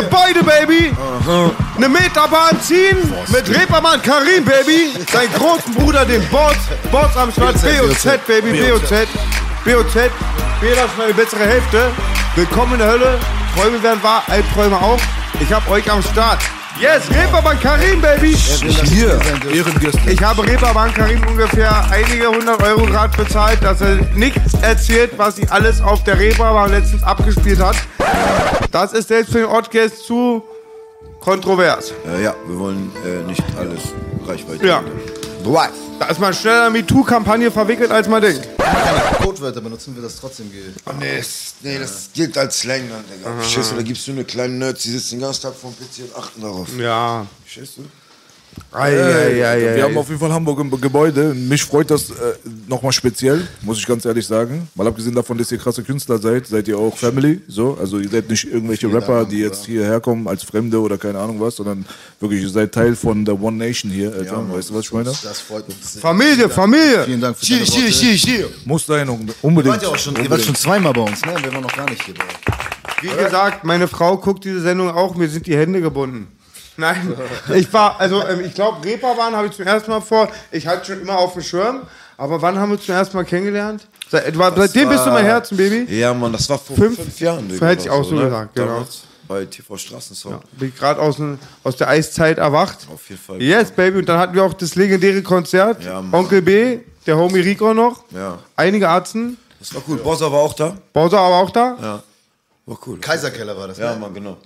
Gebäude, Baby! Eine Meterbahn ziehen mit Reeperbahn Karim, Baby! Sein großen Bruder, den Boss, Boss am Start, BOZ, Baby, BOZ, BOZ, Bela ist meine bessere Hälfte. Willkommen in der Hölle, Träume werden wahr, Albträume auch. Ich hab euch am Start. Yes, Reeperbahn Karim, Baby! Hier, Ehrengäste. Ich habe Reeperbahn Karim ungefähr einige hundert Euro gerade bezahlt, dass er nichts erzählt, was sie alles auf der Reeperbahn letztens abgespielt hat. Das ist selbst für den Ortgast zu kontrovers. Äh, ja, wir wollen äh, nicht alles Reichweite. Ja. What? Da ist man schneller in die MeToo-Kampagne verwickelt, als man denkt. Codewörter benutzen, wir das trotzdem gilt. Oh, nee, das, nee, das gilt als Slang, dann, Digga. Verstehst du, da gibst du eine kleine Nerds, die sitzen den ganzen Tag vom PC und achten darauf. Ja. Verstehst du? Ei, ei, ei, ei, Wir ei. haben auf jeden Fall Hamburg im Gebäude. Mich freut das äh, nochmal speziell, muss ich ganz ehrlich sagen. Mal abgesehen davon, dass ihr krasse Künstler seid, seid ihr auch Family. So, also ihr seid nicht irgendwelche Vielen Rapper, Dank, die jetzt hierher kommen als Fremde oder keine Ahnung was, sondern wirklich, ihr seid Teil von der One Nation hier. Alter. Mann, weißt du, was ich meine? Das freut uns sehr. Familie, Familie. Vielen Dank für hier, Worte. hier, hier. Muss sein, un- Ihr unbedingt. wart ja auch schon, ihr wart schon zweimal bei uns, ne? Wir waren noch gar nicht hier bei. Wie gesagt, meine Frau guckt diese Sendung auch, mir sind die Hände gebunden. Nein, ich war, also ähm, ich glaube, Reeperbahn habe ich zum ersten Mal vor. Ich hatte schon immer auf dem Schirm, aber wann haben wir zum ersten Mal kennengelernt? Seit, war, seitdem bist du mein Herzen, Baby. Ja, Mann, das war vor Fünf? fünf, Jahren. Digga, Hätte ich auch so ne? gesagt, genau. Damals Bei TV Straßensong. Bin ich gerade aus, aus der Eiszeit erwacht. Auf jeden Fall. Yes, Baby. Und dann hatten wir auch das legendäre Konzert. Ja, Mann. Onkel B, der Homie Rico noch. Ja. Einige Arzten. Das war cool. Bossa war auch da. Bowser aber auch da. Ja. War cool. Kaiserkeller war das, Ja, ne? Mann, genau.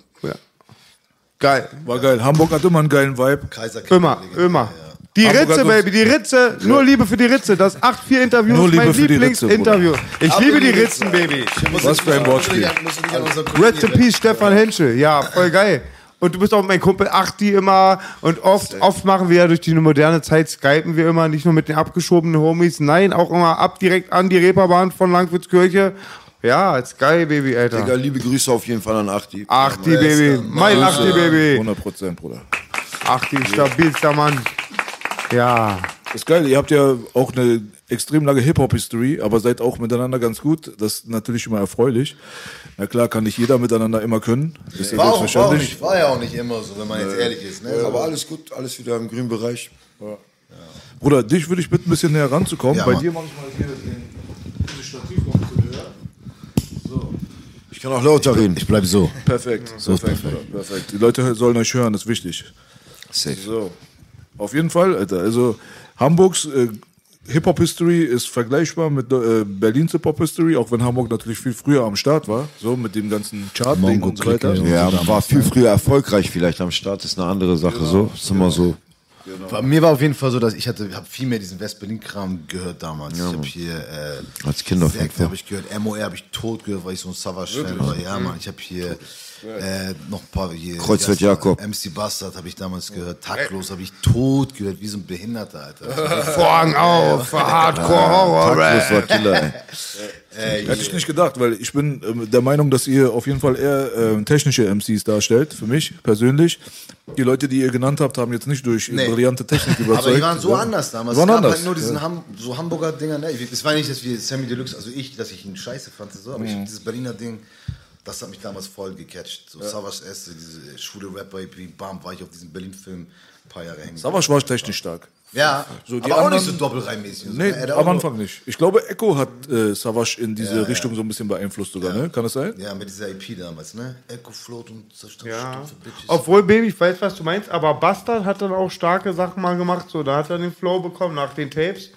Geil. War geil. Hamburg hat immer einen geilen Vibe. Kaiserkeller. Immer, immer. Die Hamburg Ritze, Baby, die Ritze. Nur Liebe für die Ritze. Das 8-4-Interview Nur ist mein Lieblingsinterview. Ich liebe die Ritzen, Ritze. Baby. Was für ein Wortspiel. Kollegen Rest in Peace, Stefan Henschel. Ja, voll geil. Und du bist auch mein Kumpel Achti immer. Und oft, oft machen wir ja durch die moderne Zeit, skypen wir immer, nicht nur mit den abgeschobenen Homies, nein, auch immer ab direkt an die Reeperbahn von Langwitzkirche. Ja, ist geil, Baby, Alter. Digga, liebe Grüße auf jeden Fall an Achti. Achti, Baby. Mein Achti, Baby. 100 Prozent, Bruder. Achti, stabilster Mann. Ja. ist geil. Ihr habt ja auch eine extrem lange Hip-Hop-History, aber seid auch miteinander ganz gut. Das ist natürlich immer erfreulich. Na klar, kann nicht jeder miteinander immer können. Ist ja War, auch, war, auch nicht, war ja auch nicht immer so, wenn man jetzt ehrlich ist. Ne? Aber alles gut, alles wieder im grünen Bereich. Bruder, dich würde ich bitten, ein bisschen näher ranzukommen. Ja, Bei Mann. dir mache ich mal hier den, dieses Stativ noch ein bisschen höher. Ich kann auch lauter reden. Ich bleib so. Perfekt. perfekt, Bruder, perfekt. Die Leute sollen euch hören, das ist wichtig. Safe. So. Auf jeden Fall, Alter. Also Hamburgs äh, Hip-Hop-History ist vergleichbar mit äh, Berlins Hip-Hop-History, auch wenn Hamburg natürlich viel früher am Start war, so mit dem ganzen Chart-Ding und so weiter. Ja, war viel früher erfolgreich vielleicht am Start, ist eine andere Sache so. Ist immer so. Bei mir war auf jeden Fall so, dass ich hatte, habe viel mehr diesen West-Berlin-Kram gehört damals. ich habe hier äh, Als Kind auf jeden Zack Fall. habe ich gehört, MOR habe ich tot gehört, weil ich so ein Savage-Fan war. Ja, Mann, ich habe hier Äh, noch ein paar hier. Kreuzfeld Jakob. MC Bastard habe ich damals gehört. Taktlos habe ich tot gehört, wie so ein Behinderter, Alter. Vorhang auf, Hardcore Horror Das war Killer, ey. Hätte ich nicht gedacht, weil ich bin ähm, der Meinung, dass ihr auf jeden Fall eher ähm, technische MCs darstellt, für mich persönlich. Die Leute, die ihr genannt habt, haben jetzt nicht durch Nee. brillante Technik überzeugt. Aber die waren so Ja. anders damals. Waren es gab anders. halt nur diesen Ham so Hamburger Dinger. Ne? Ich- Es war nicht, dass wir Sammy Deluxe, also ich, dass ich ihn scheiße fand, so, aber Mhm. ich, dieses Berliner Ding, das hat mich damals voll gecatcht. So Savage S, diese schwule Rapper, wie Bam, war ich auf diesem Berlin-Film ein paar Jahre hängen. Savage war technisch stark. Ja, So, die aber auch anderen- nicht so doppelreimmäßig. Nee, auch am Anfang nicht. Ich glaube, Echo hat äh, Savage in diese Richtung so ein bisschen beeinflusst sogar, ne? Kann das sein? Ja, mit dieser EP damals, ne? Echo Float und Zerstört Ja. Obwohl, Baby, ich weiß, was du meinst, aber Bastard hat dann auch starke Sachen mal gemacht. So, da hat er den Flow bekommen nach den Tapes.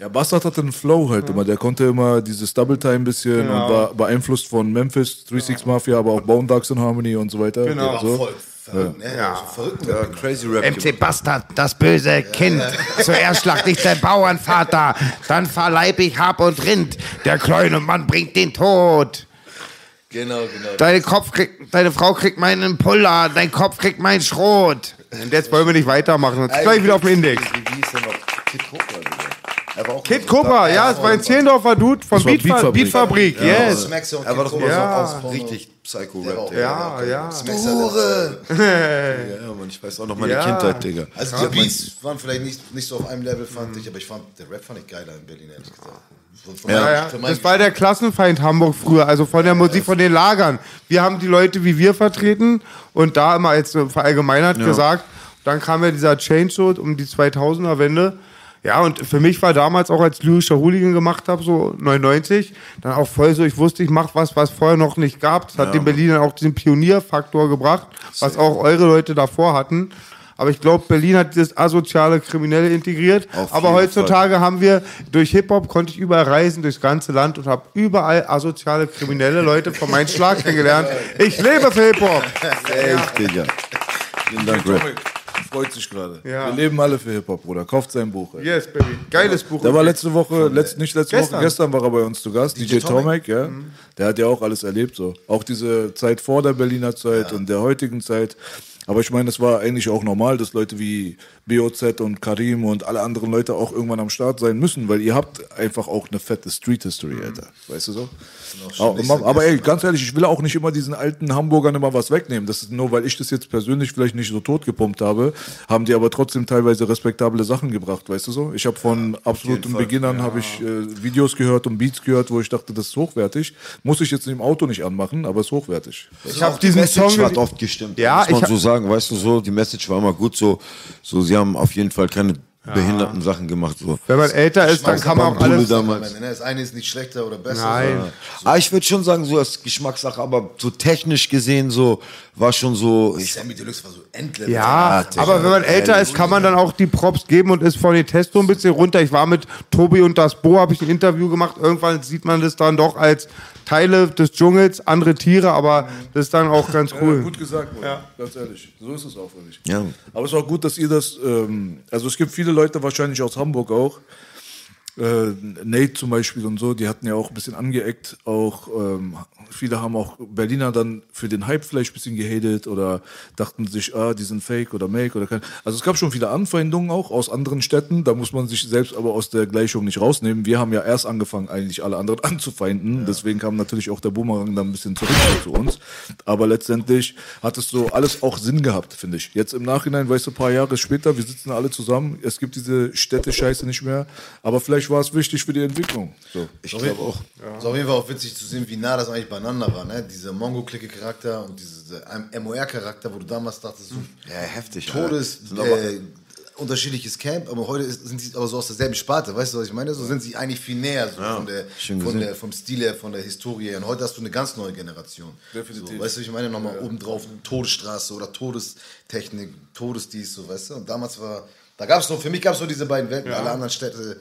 Ja, Bastard hatte einen Flow halt immer. Der konnte immer dieses Double Time ein bisschen Genau. und war beeinflusst von Memphis, 3-6 Mafia, aber auch Bone Dogs in Harmony und so weiter. Genau. So. voll verrückt, ne? Ja. So verrückt. Ja, crazy Rap. MC Bastard, das böse Kind. Zuerst schlagt dich der Bauernvater, dann verleib ich Hab und Rind. Der kleine Mann bringt den Tod. Genau, genau. Deine, Kopf kriegt, deine Frau kriegt meinen Puller, dein Kopf kriegt meinen Schrot. Und jetzt wollen wir nicht weitermachen, sonst gleich wieder auf dem Index. Wie, wie hieß der noch? Kid Cobra, Digga. Er war auch Kid Cobra, ja, es war ein Zehlendorfer Dude von Das war Beatfabrik. Beatfabrik. Beatfabrik, yes. Smacks und Er war doch immer Ja. so aus richtig Psycho-Rap. Ja, ja. Smacks Hure. Ja, ja, Mann, ich weiß auch noch meine Ja. Kindheit, Digga. Also die Beats waren vielleicht nicht, nicht so auf einem Level, fand ich, aber ich fand, der Rap fand ich geiler in Berlin, ehrlich gesagt. Ja, ja. Das war der Klassenfeind Hamburg früher, also von der Musik, von den Lagern. Wir haben die Leute wie wir vertreten und da immer als verallgemeinert gesagt. Dann kam ja dieser Change so um die 2000er Wende. Ja, und für mich war damals auch als lyrischer Hooligan gemacht habe, so 99, dann auch voll so, ich wusste, ich mache was, was vorher noch nicht gab. Das hat den Berlinern auch diesen Pionierfaktor gebracht, was auch eure Leute davor hatten. Aber ich glaube, Berlin hat dieses asoziale Kriminelle integriert. Auf Aber heutzutage Tage haben wir durch Hip-Hop konnte ich überall reisen durchs ganze Land und habe überall asoziale kriminelle Leute von meinem Schlag kennengelernt. Ich lebe für Hip-Hop. Echt, Digga. Vielen Dank, Rap. Freut sich gerade. Ja. Wir leben alle für Hip-Hop, Bruder. Kauft sein Buch. Ey. Yes, baby. Geiles Buch. Der war letzte Woche, letzt, nicht letzte Gestern. Woche, gestern war er bei uns zu Gast, DJ, Tomek, ja. Mhm. Der hat ja auch alles erlebt, so. Auch diese Zeit vor der Berliner Zeit und der heutigen Zeit. Aber ich meine, es war eigentlich auch normal, dass Leute wie BOZ und Karim und alle anderen Leute auch irgendwann am Start sein müssen, weil ihr habt einfach auch eine fette Street History, Mhm. Alter. Weißt du so? Aber, aber ey, ganz ehrlich, ich will auch nicht immer diesen alten Hamburgern immer was wegnehmen. Das ist nur, weil ich das jetzt persönlich vielleicht nicht so totgepumpt habe, haben die aber trotzdem teilweise respektable Sachen gebracht, weißt du so? Ich habe von absoluten Beginnern habe ich äh, Videos gehört und Beats gehört, wo ich dachte, das ist hochwertig. Muss ich jetzt im Auto nicht anmachen, aber ist hochwertig. ich habe diesen Message Song. hat oft gestimmt. Ja, muss man so sagen, weißt du so, die Message war immer gut so, so sie haben auf jeden Fall keine behinderten Sachen gemacht so. Wenn man älter ist, dann kann man auch alles. damals. Das eine ist nicht schlechter oder besser. Nein. sondern- Ah, ich würde schon sagen, so als Geschmackssache, aber so technisch gesehen so war schon so ich, Sammy Deluxe war so Endlevel. Ja, Digga, aber wenn man älter ist, kann man dann auch die Props geben und ist von den Testo ein bisschen runter. Ich war mit Tobi und das Bo, habe ich ein Interview gemacht. Irgendwann sieht man das dann doch als Teile des Dschungels, andere Tiere, aber das ist dann auch ganz Ja, cool. gut gesagt, Bruder. ganz ehrlich. So ist es auch für mich. Ja. Aber es ist auch gut, dass ihr das, ähm, also es gibt viele Leute wahrscheinlich aus Hamburg auch, äh, Nate zum Beispiel und so, die hatten ja auch ein bisschen angeeckt. Auch ähm, viele haben auch Berliner dann für den Hype vielleicht ein bisschen gehatet oder dachten sich, ah, die sind fake oder make oder kein. Also es gab schon viele Anfeindungen auch aus anderen Städten. Da muss man sich selbst aber aus der Gleichung nicht rausnehmen. Wir haben ja erst angefangen, eigentlich alle anderen anzufeinden. Deswegen kam natürlich auch der Boomerang dann ein bisschen zurück zu uns. Aber letztendlich hat es so alles auch Sinn gehabt, finde ich. Jetzt im Nachhinein, weißt du, ein paar Jahre später, wir sitzen alle zusammen. Es gibt diese Städte-Scheiße nicht mehr. Aber vielleicht war es wichtig für die Entwicklung. So. ich glaube auch. Ist auf jeden Fall auch witzig zu sehen, wie nah das eigentlich beieinander war. Ne? Dieser Mongo-Clique-Charakter und dieser MOR-Charakter, wo du damals dachtest, so Ja, heftig. Todes, aber- äh, unterschiedliches Camp, aber heute ist, sind sie aber so aus derselben Sparte, weißt du, was ich meine? So sind sie eigentlich viel näher so von der, von der, vom Stil her, von der Historie her. Und heute hast du eine ganz neue Generation. Definitiv. So, weißt du, ich meine nochmal obendrauf Todesstraße oder Todestechnik, Todesdies, so, weißt du? Und damals war, da gab es so, für mich gab es nur diese beiden Welten, alle anderen Städte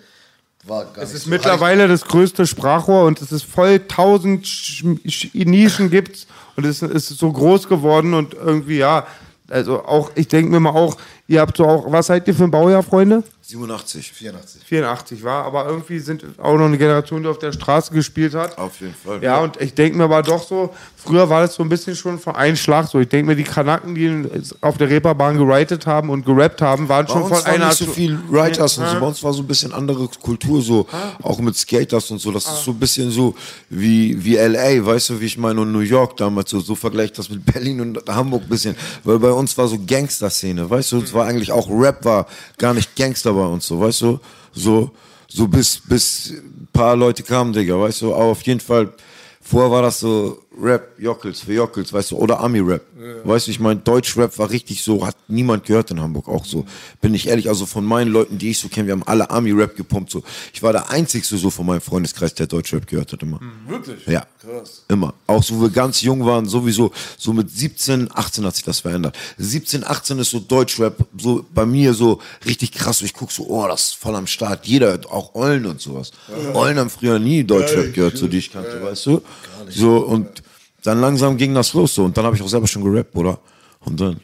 Es ist so. mittlerweile das größte Sprachrohr und es ist voll tausend Sch- Sch- Nischen gibt's und es ist so groß geworden und irgendwie ja, also auch ich denke mir mal auch Ihr habt so auch, was seid ihr für ein Baujahr, Freunde? 87. 84. 84 war, aber irgendwie sind auch noch eine Generation, die auf der Straße gespielt hat. Auf jeden Fall. Ja, und ich denke mir aber doch so, früher war das so ein bisschen schon von einem Schlag so. Ich denke mir, die Kanaken, die auf der Reeperbahn geritet haben und gerappt haben, waren Bei schon von war einer nicht so viel Writers und so. Bei uns war so ein bisschen andere Kultur, so auch mit Skaters und so. Das ist so ein bisschen so wie, wie LA, weißt du, wie ich meine, und New York damals so. So vergleicht das mit Berlin und Hamburg ein bisschen. Weil bei uns war so Gangster-Szene, weißt du, es war eigentlich auch Rap war gar nicht Gangster bei uns, so, weißt du, so, so bis, bis ein paar Leute kamen, Digga, weißt du, aber auf jeden Fall, vorher war das so Rap, Jockels für Jockels, weißt du, oder Ami-Rap. Weißt du, ich meine, Deutsch-Rap war richtig so, hat niemand gehört in Hamburg auch so. Bin ich ehrlich, also von meinen Leuten, die ich so kenne, wir haben alle Ami-Rap gepumpt so. Ich war der Einzigste so von meinem Freundeskreis, der Deutsch-Rap gehört hat immer. Wirklich? Ja. Krass. Immer. Auch so, wo wir ganz jung waren, sowieso, so mit 17, 18 hat sich das verändert. 17, 18 ist so Deutschrap, so bei mir so richtig krass. Ich guck so, oh, das ist voll am Start. Jeder, hört auch Eulen und sowas. Eulen haben früher nie Deutschrap gehört, so die ich kannte, weißt du? So, und dann langsam ging das los so. Und dann habe ich auch selber schon gerappt, oder? Und dann.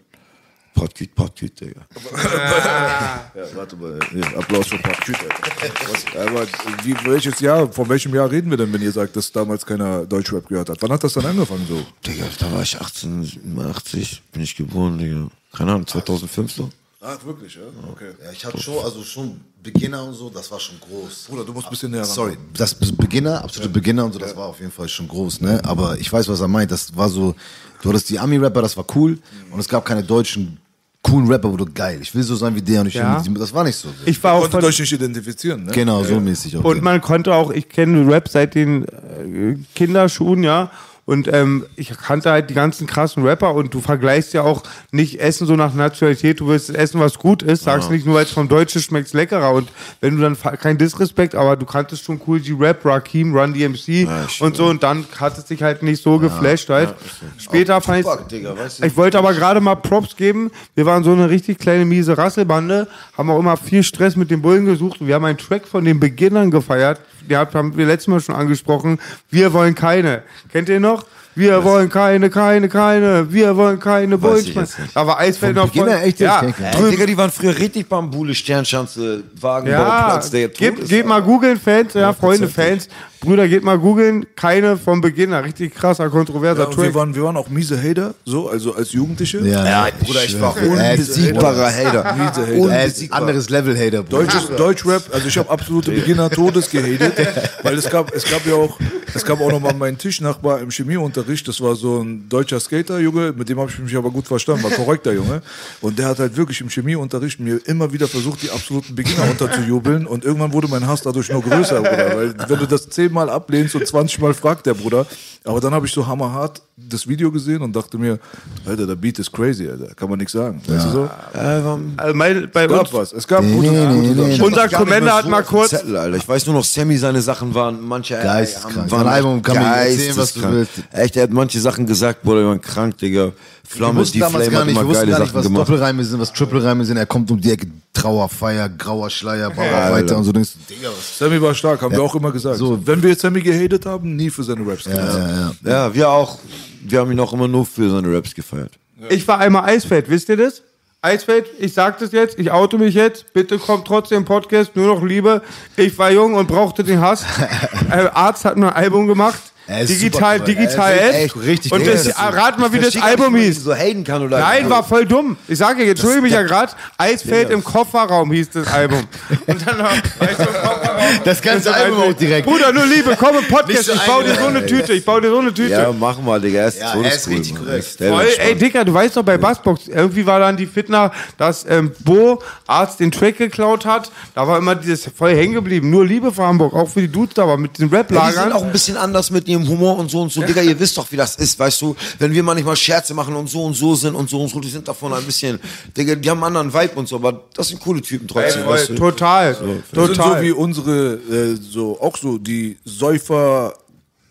Potküt, Potküt, Digga. ja, warte mal. Ja, Applaus für Potküt, Alter. Was, aber wie, welches Jahr, von welchem Jahr reden wir denn, wenn ihr sagt, dass damals keiner Deutschrap gehört hat? Wann hat das dann angefangen so? Digga, da war ich 18, 87, bin ich geboren, Digga. Keine Ahnung, 2005 so. Ach, wirklich, ja? Okay. Ja, ich hatte schon, also schon Beginner und so, das war schon groß. Bruder, du musst ein bisschen näher ran. Sorry, das Beginner, absolute Beginner und so, das war auf jeden Fall schon groß, ne? Aber ich weiß, was er meint. Das war so, du hattest die Ami-Rapper, das war cool. Und es gab keine deutschen coolen Rapper, wo du geil, ich will so sein wie der und ich Ja. will, das war nicht so. Ich war auch Konnte von, euch nicht identifizieren, ne? Genau, so mäßig auch. Und man konnte auch, ich kenne Rap seit den äh, Kinderschuhen, ja. Und ähm, ich kannte halt die ganzen krassen Rapper und du vergleichst ja auch nicht Essen so nach Nationalität, du willst essen, was gut ist, sagst nicht nur, weil es vom Deutschen schmeckt leckerer und wenn du dann, kein Disrespekt, aber du kanntest schon cool die Rap, Rakim, Run DMC und so und dann hat es dich halt nicht so geflasht halt. Später fand ich, Tupac, Digga, weißt du? ich wollte aber gerade mal Props geben. Wir waren so eine richtig kleine miese Rasselbande, haben auch immer viel Stress mit den Bullen gesucht. Und wir haben einen Track von den Beginnern gefeiert. Die haben wir letztes Mal schon angesprochen. Wir wollen keine. Kennt ihr noch? encore. Wir wollen keine, keine, keine. Wir wollen keine Bullen. ich jetzt nicht. Aber Eisfeld noch Beginner echt ja, Digga, die waren früher richtig Bambule, Sternschanze, Wagenbau, ja, Platz, der geht, geht mal googeln, Fans, ja, Freunde, Fans. Brüder, geht mal googeln. Keine vom Beginner. Richtig krasser, kontroverser Ja, und wir, Track. waren, wir waren auch miese Hater, so, also als Jugendliche. ja, Ja, Bruder, ich war unbesiegbarer Hater. Miese Hater. Unbesiegbar. anderes Level Hater, Bruder. Deutsches, Deutschrap, also ich habe absolute Beginner Todes gehatet, weil es gab, es gab ja auch, es gab auch noch mal meinen Tischnachbar im Chemieunterricht, das war so ein deutscher Skater, Junge, mit dem habe ich mich aber gut verstanden, war korrekter Junge. Und der hat halt wirklich im Chemieunterricht mir immer wieder versucht, die absoluten Beginner unterzujubeln. Und irgendwann wurde mein Hass dadurch nur größer, Bruder, weil wenn du das zehnmal ablehnst und 20 Mal fragt der Bruder, aber dann habe ich so hammerhart das Video gesehen und dachte mir, Alter, der Beat ist crazy, Alter, kann man nichts sagen, weißt du so? Also mein, bei Es gab was, es gab gute, gute Sachen. unser Commander hat mal kurz, Zettel, Alter. Ich weiß nur noch, Sammy, seine Sachen waren, manche Geisteskrank. waren Album kann man erzählen, was du geisteskrank. willst. Echt, er hat manche Sachen gesagt, Bruder, die waren krank, Digga. Wir Flamme, wussten die damals Flame gar nicht, wir wussten gar nicht, was gemacht. Doppelreime sind, was Triple-Reime sind. Er kommt um die Ecke, Trauerfeier, grauer Schleier, Bauarbeiter und so. Denkst du, Digga, was? Sammy war stark, haben wir auch immer gesagt. So. Wenn wir jetzt Sammy gehatet haben, nie für seine Raps. Ja, ja, ja. Ja, wir auch. Wir haben ihn auch immer nur für seine Raps gefeiert. Ich war einmal Eisfeld, wisst ihr das? Eisfeld, ich sag das jetzt, ich oute mich jetzt, bitte kommt trotzdem im Podcast, nur noch Liebe. Ich war jung und brauchte den Hass. äh, Arzt hat mir ein Album gemacht. Ist Digital, cool. digital echt richtig Und cool. das, rat mal, wie das Album hieß. So haten kann oder Nein, war voll dumm. Ich sage, jetzt entschuldige mich ja gerade. Eisfeld im Kofferraum hieß das Album. Und dann noch, weißt du, im Kofferraum. Das ganze Album auch direkt. Bruder, nur Liebe, komm im Podcast. Ich baue dir so eine Tüte. Ich baue dir so eine Tüte. Ja, mach mal, Digga. Er ist Ja, er ist richtig korrekt. Voll, ey. Dicker, du weißt doch bei Bassbox, irgendwie war dann die Fitner, dass ähm, Bo Arzt den Track geklaut hat. Da war immer dieses voll hängen geblieben. Nur Liebe für Hamburg, auch für die Dudes da, aber mit den Ja, die sind Rap-Lagern. auch ein bisschen anders mit ihrem Humor und so und so. Digga, ihr wisst doch, wie das ist, weißt du? Wenn wir manchmal Scherze machen und so und so sind und so und so, die sind davon ein bisschen, Digga, die haben einen anderen Vibe und so, aber das sind coole Typen trotzdem, Voll, weißt du? total, sind total. so wie unsere, äh, so auch so die Säufer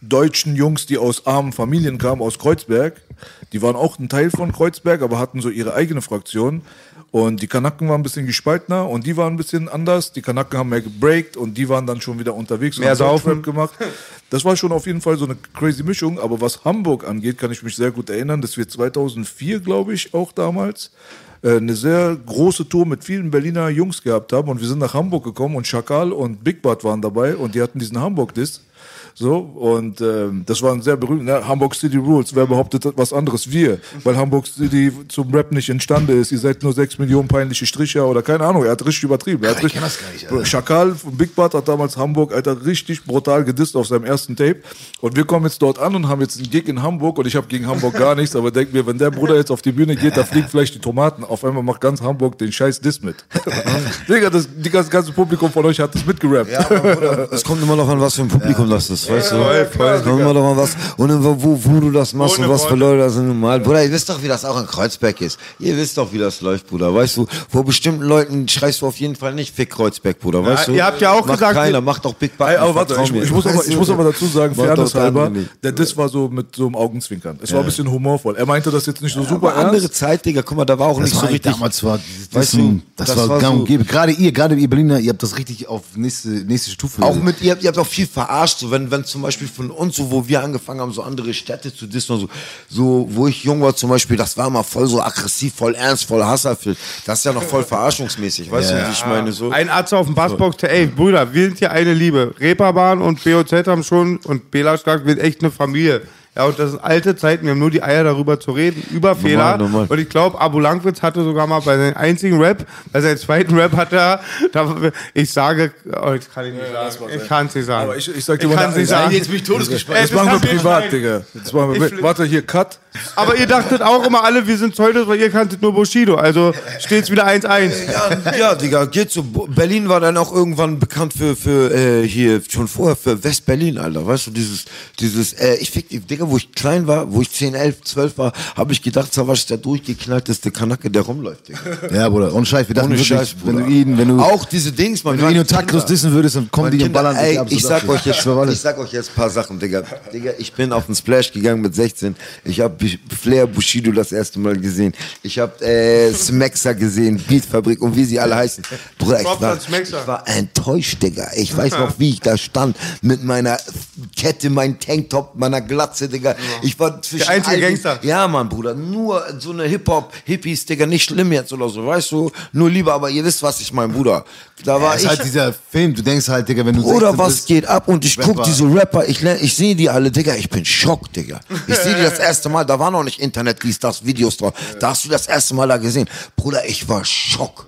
deutschen Jungs, die aus armen Familien kamen, aus Kreuzberg. Die waren auch ein Teil von Kreuzberg, aber hatten so ihre eigene Fraktion. Und die Kanaken waren ein bisschen gespaltener und die waren ein bisschen anders. Die Kanaken haben mehr gebreakt und die waren dann schon wieder unterwegs Mehr haben saufen. Gemacht. Das war schon auf jeden Fall so eine crazy Mischung. Aber was Hamburg angeht, kann ich mich sehr gut erinnern, dass wir 2004, glaube ich, auch damals, äh, eine sehr große Tour mit vielen Berliner Jungs gehabt haben und wir sind nach Hamburg gekommen und Schakal und Big Bad waren dabei und die hatten diesen Hamburg-Diss. So, und ähm, das war ein sehr berühmt, ne? Hamburg City Rules, wer behauptet was anderes? Wir, weil Hamburg City zum Rap nicht imstande ist. Ihr seid nur sechs Millionen peinliche Stricher oder keine Ahnung, er hat richtig übertrieben. Er hat richtig, das gar nicht, Alter. Schakal von Big Bad hat damals Hamburg, Alter, richtig brutal gedisst auf seinem ersten Tape. Und wir kommen jetzt dort an und haben jetzt einen Gig in Hamburg und ich habe gegen Hamburg gar nichts, aber denk mir, wenn der Bruder jetzt auf die Bühne geht, da fliegen vielleicht die Tomaten. Auf einmal macht ganz Hamburg den scheiß Diss mit. Digga, das, die ganze, Publikum von euch hat das mitgerappt. Ja, Bruder, es kommt immer noch an, was für ein Publikum das ist, weißt du? Es kommt immer noch an was. Und dann, wo, wo du das machst und was für Leute das sind normal. Bruder, ihr wisst doch, wie das auch in Kreuzberg ist. Ihr wisst doch, wie das läuft, Bruder. Weißt du, vor bestimmten Leuten schreist du auf jeden Fall nicht Fick Kreuzberg, Bruder. Weißt du? ihr habt ja auch macht gesagt, keiner, macht doch Big. Ey, aber warte, ich, ich, muss aber, ich muss aber dazu sagen, Fairness doch halber, der Diss war so mit so einem Augenzwinkern. Es war ein bisschen humorvoll. Er meinte das jetzt nicht so super Aber andere. Zeit, Digga. Guck mal, da war auch Das nicht war so richtig. damals war Weißt du, das, das war, war gang und gäbe. Gerade ihr, gerade ihr Berliner, ihr habt das richtig auf nächste, nächste Stufe. Auch mit, ihr habt, ihr habt auch viel verarscht, so wenn, wenn zum Beispiel von uns, so wo wir angefangen haben, so andere Städte zu dissen, und so, so, wo ich jung war zum Beispiel, das war mal voll so aggressiv, voll ernst, voll hasserfüllt. Das ist ja noch voll verarschungsmäßig, weißt du, wie ich meine, so. Ein Arzt auf dem Bassbox, ey, Brüder, wir sind hier eine Liebe. Reeperbahn und BOZ haben schon und Bela Stark wird echt eine Familie. Ja, und das sind alte Zeiten, wir haben nur die Eier darüber zu reden, über Fehler. normal. Und ich glaube, Abu Langwitz hatte sogar mal bei seinem einzigen Rap, bei seinem zweiten Rap hat er, da, ich sage, oh, ich kann ich nicht sagen, ich kann es nicht sagen. Aber ich, ich sag dir Ich mal, kann's nicht sagen. bin ich todesgespannt. das Ey, machen wir privat, Digga. Das machen wir, Ich- warte, hier, Cut. Aber ihr dachtet auch immer alle, wir sind Zeudes, weil ihr kanntet nur Bushido. Also steht's wieder 1-1. Ja, ja, Digga, geht so. Berlin war dann auch irgendwann bekannt für, für äh, hier, schon vorher für West-Berlin, Alter. Weißt du, dieses, dieses, äh, ich fick, die- Digga, wo ich klein war, wo ich 10, 11, 12 war, habe ich gedacht, Savasch ist der durchgeknallteste Kanacke, der rumläuft, Digga. Ja, Bruder, und Scheiß, wir dachten Ohne wirklich, Scheiß, wenn Bruder. du ihn, wenn du, Auch diese Dings, man wenn du ihn und Takros dissen würdest, dann kommen die und Kinder, ballern sich ey, ab. so ich sag dafür. euch jetzt, ich sag euch jetzt ein paar Sachen, Digga. Digga, ich bin auf den Splash gegangen mit 16. Ich habe Flair Bushido das erste Mal gesehen. Ich habe äh, Smaxer gesehen, Beatfabrik und wie sie alle heißen. Bruder, ich war, ich war enttäuscht, Digga. Ich weiß noch, wie ich da stand mit meiner Kette, mein Tanktop, meiner Glatze, Digga. Ich war zwischen einzige all den- Gangster. Ja, Mann, Bruder. Nur so eine Hip-Hop, Hippies, Digga, nicht schlimm jetzt oder so, weißt du? Nur lieber, aber ihr wisst, was ich mein Bruder. Da war Das ist ich. halt dieser Film, du denkst halt, Digga, wenn du Oder 16 was bist, geht ab und ich guck diese Rapper, ich, ich sehe die alle, Digga, ich bin schock, Digga. Ich sehe die das erste Mal, da war noch nicht Internet, dies, das, Videos drauf. Da hast du das erste Mal da gesehen. Bruder, ich war schock.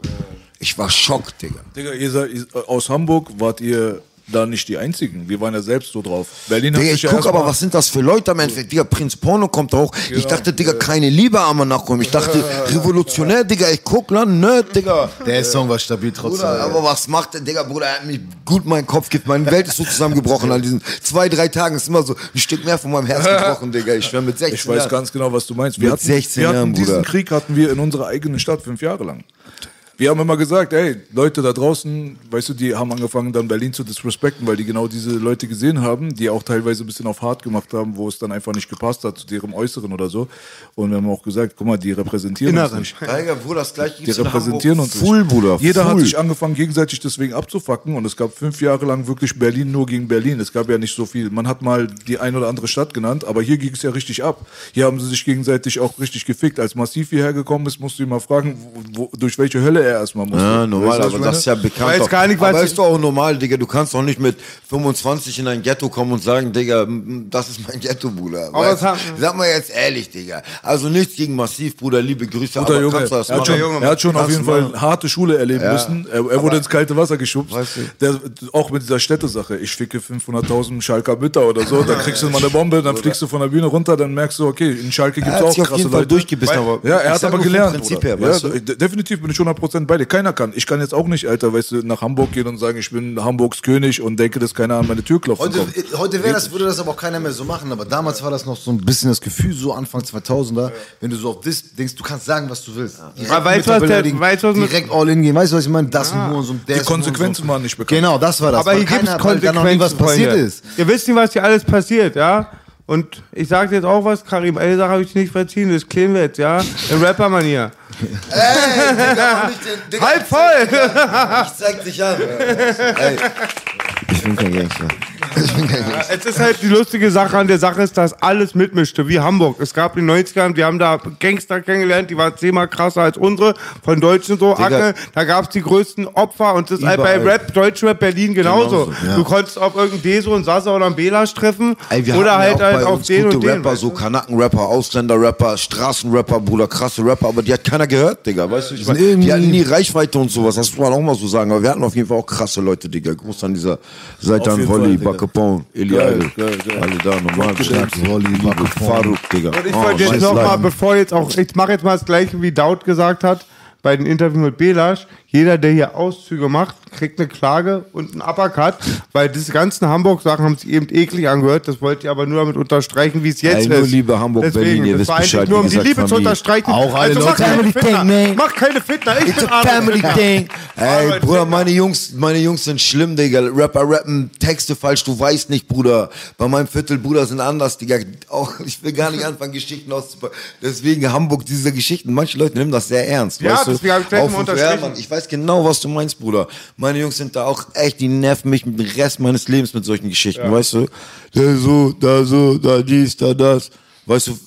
Ich war schock, Digga. Digga, ihr seid, aus Hamburg wart ihr da nicht die Einzigen. Wir waren ja selbst so drauf. Berlin hat Digga, ich ja guck aber, was sind das für Leute am Endeffekt? Digga, Prinz Porno kommt auch. Ich dachte, Digga, keine Liebe am nachkommen. Ich dachte, revolutionär, Digga, ich guck lang, nerd, Digga. der Song war stabil trotzdem. Bruder, aber was macht der Digga, Bruder? Er hat mich gut meinen Kopf gibt. Meine Welt ist so zusammengebrochen an diesen zwei, drei Tagen. Ist immer so ein Stück mehr von meinem Herz gebrochen, Digga. Ich schwör mit 16 Ich weiß Jahren. ganz genau, was du meinst. Wir Mit hatten, 16 wir hatten Jahren, diesen Bruder. Krieg hatten wir in unserer eigenen Stadt fünf Jahre lang. Wir haben immer gesagt, ey, Leute da draußen, weißt du, die haben angefangen dann Berlin zu disrespekten, weil die genau diese Leute gesehen haben, die auch teilweise ein bisschen auf hart gemacht haben, wo es dann einfach nicht gepasst hat zu deren Äußeren oder so. Und wir haben auch gesagt, guck mal, die repräsentieren uns Inneren. nicht. Digga, Bruder, das gleiche Die repräsentieren uns Full, nicht. Bruder. Jeder full. hat sich angefangen, gegenseitig deswegen abzufacken und es gab fünf Jahre lang wirklich Berlin nur gegen Berlin. Es gab ja nicht so viel. Man hat mal die ein oder andere Stadt genannt, aber hier ging es ja richtig ab. Hier haben sie sich gegenseitig auch richtig gefickt. Als Massiv hierher gekommen ist, musst du ihn mal fragen, wo, wo, durch welche Hölle er erstmal musste. Ja, normal, Weißt du, aber das ist ja bekannt. Weiß gar nicht, aber ist doch auch normal, Digga. Du kannst doch nicht mit 25 in ein Ghetto kommen und sagen, Digga, das ist mein Ghetto, Bruder. Aber Weißt, haben- sag mal jetzt ehrlich, Digga. Also nichts gegen Massiv, Bruder, liebe Grüße. Guter aber Junge. kannst du das Er hat schon, er hat schon auf jeden Fall harte Schule erleben müssen. Er, er wurde ins kalte Wasser geschubst. Weißt Der, auch mit dieser Städtesache. Ich ficke 500.000 Schalker Mütter oder so. Dann kriegst du mal eine Bombe, dann fliegst du von der Bühne runter, dann merkst du, okay, in Schalke gibt es hat auch krasse Leute. durchgebissen, aber Ja, er hat aber gelernt. Prinzip her, ja, definitiv bin ich 100% bei dir. Keiner kann. Ich kann jetzt auch nicht, Alter, weißt du, nach Hamburg gehen und sagen, ich bin Hamburgs König und denke, dass keiner an meine Tür klopfen Heute, kommt. heute wäre das, würde das aber auch keiner mehr so machen, aber damals war das noch so ein bisschen das Gefühl, so Anfang 2000er, wenn du so auf das denkst, du kannst sagen, was du willst. Direkt Aber weißt du, was der- weißt was direkt all in gehen, weißt du, was ich meine? Das ein Hurensohn, der Die ist ein Konsequenzen Hurensohn. waren nicht bekannt. Genau, das war das. Aber weil hier gibt es Konsequenzen, was passiert Freunde. ist. Ihr wisst nicht, was hier alles passiert, ja? Und ich sage jetzt auch was, Karim Elsa habe ich nicht verziehen, das klären wir jetzt, ja? In Rapper-Manier. Halb voll! Ich zeig dich an. Ey, ich bin kein Gangster. Ja, es ist halt die lustige Sache an der Sache ist, dass alles mitmischte, wie Hamburg. Es gab in den 90ern, wir haben da Gangster kennengelernt, die waren zehnmal krasser als unsere, von Deutschen so, Acke, da gab's die größten Opfer und das ist halt bei. Rap, Deutschrap Berlin genauso. Genauso, Du konntest auf irgendeinen Deso und Sasa oder einen Belasch treffen Ey, wir oder halt, ja auch halt bei auf uns den gute und den. Rapper, weißt so? Kanaken-Rapper, Ausländer-Rapper, Straßenrapper, Bruder, krasse Rapper, aber die hat keiner gehört, Digga, weißt du, ich meine, die hatten nie Reichweite und sowas, das muss man auch mal so sagen, aber wir hatten auf jeden Fall auch krasse Leute, Digga, groß an dieser Seite an Wolli. Bacapone, Eli alle da, normal, Wolli, Bacapone. Faruk, Digga. Und ich Oh, wollte jetzt scheiß noch mal, Leiden. bevor jetzt auch, ich mache jetzt mal das gleiche, wie Daud gesagt hat, bei den Interviews mit Belasch. Jeder, der hier Auszüge macht, kriegt eine Klage und einen Uppercut, weil diese ganzen Hamburg-Sachen haben sich eben eklig angehört. Das wollte ich aber nur damit unterstreichen, wie es jetzt nur ist. Liebe Hamburg, Deswegen, Berlin, ihr das wisst war eigentlich Bescheid, nur um wie die gesagt, Liebe zu Familie. unterstreichen. Auch alle also, mach Leute- keine Family Fitner. thing, man. Mach keine Fitner. Ich It's bin a family thing. Ey, Bruder, meine Jungs, meine Jungs sind schlimm, Digga. Rapper rappen Texte falsch, du weißt nicht, Bruder. Bei meinem Viertel, Bruder, sind anders, Digga. Auch, ich will gar nicht anfangen, Geschichten auszupacken. Deswegen Hamburg, diese Geschichten, manche Leute nehmen das sehr ernst. Ja, weißt du? Deswegen hab ich gleich mal ja, Mann, ich weiß genau, was du meinst, Bruder. Meine Jungs sind da auch echt, die nerven mich mit dem Rest meines Lebens mit solchen Geschichten, weißt du? Da so, da so, da dies, da das. Weißt du,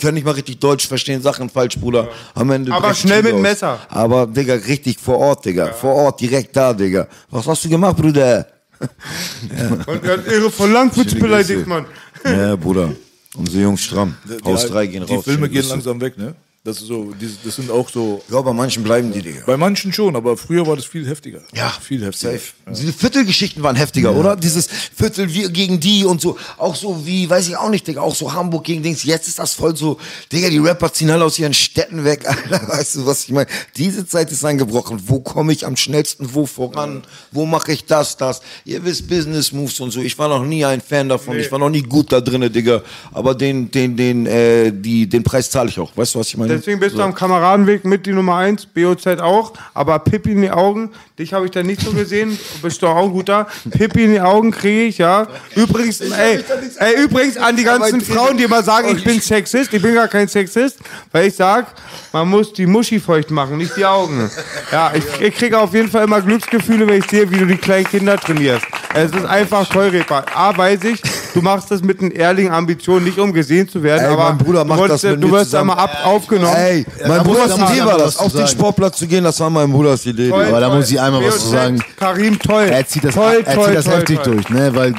können nicht mal richtig Deutsch verstehen, Sachen falsch, Bruder. Am Ende Aber schnell mit dem. Messer. Aber, Digga, richtig vor Ort, Digga. Vor Ort, direkt da, Digga. Was hast du gemacht, Bruder? Und er hat Ehre von Langwitz Schöne beleidigt. Mann. Ja, Bruder. Unsere Jungs stramm. Die- Haus 3 gehen Die raus. Filme Schöne gehen langsam weg, ne? Das so, das sind auch so. Ja, bei manchen bleiben die, Digga. Bei manchen schon, aber früher war das viel heftiger. Ja, viel heftiger. Safe. Diese Viertelgeschichten waren heftiger, oder? Dieses Viertel wir gegen die und so. Auch so wie, weiß ich auch nicht, Digga, auch so Hamburg gegen Dings. Jetzt ist das voll so, Digga, die Rapper ziehen alle aus ihren Städten weg. Alter, weißt du, was ich meine? Diese Zeit ist angebrochen. Wo komme ich am schnellsten wo voran? Wo mache ich das, das? Ihr wisst Business Moves und so. Ich war noch nie ein Fan davon. Ich war noch nie gut da drinne, Digga. Aber den, den, den, äh, die, den Preis zahle ich auch. Weißt du, was ich meine? Deswegen bist so. du am Kameradenweg mit die Nummer 1, BOZ auch, aber Pippi in die Augen, dich habe ich da nicht so gesehen, bist du auch ein guter. Pippi in die Augen kriege ich, ja. Übrigens, ey, ey, übrigens an die ganzen Frauen, die immer sagen, ich bin Sexist, ich bin gar kein Sexist, weil ich sag, man muss die Muschi feucht machen, nicht die Augen. Ja, ich, ich kriege auf jeden Fall immer Glücksgefühle, wenn ich sehe, wie du die kleinen Kinder trainierst. Es ist einfach toll, Repa. A, weiß ich, du machst das mit einer ehrlichen Ambition, nicht um gesehen zu werden, Ey, aber mein Bruder du macht wurdest- das mit du wirst einmal ab, aufgenommen. Ey, da mein Bruders da muss Idee war das, auf den. Sportplatz zu gehen, das war mein Bruders Idee. Toll, Aber da muss ich einmal was zu sagen. Karim, toll. Er zieht das, toll, er toll, zieht das toll, heftig toll. durch, ne? Weil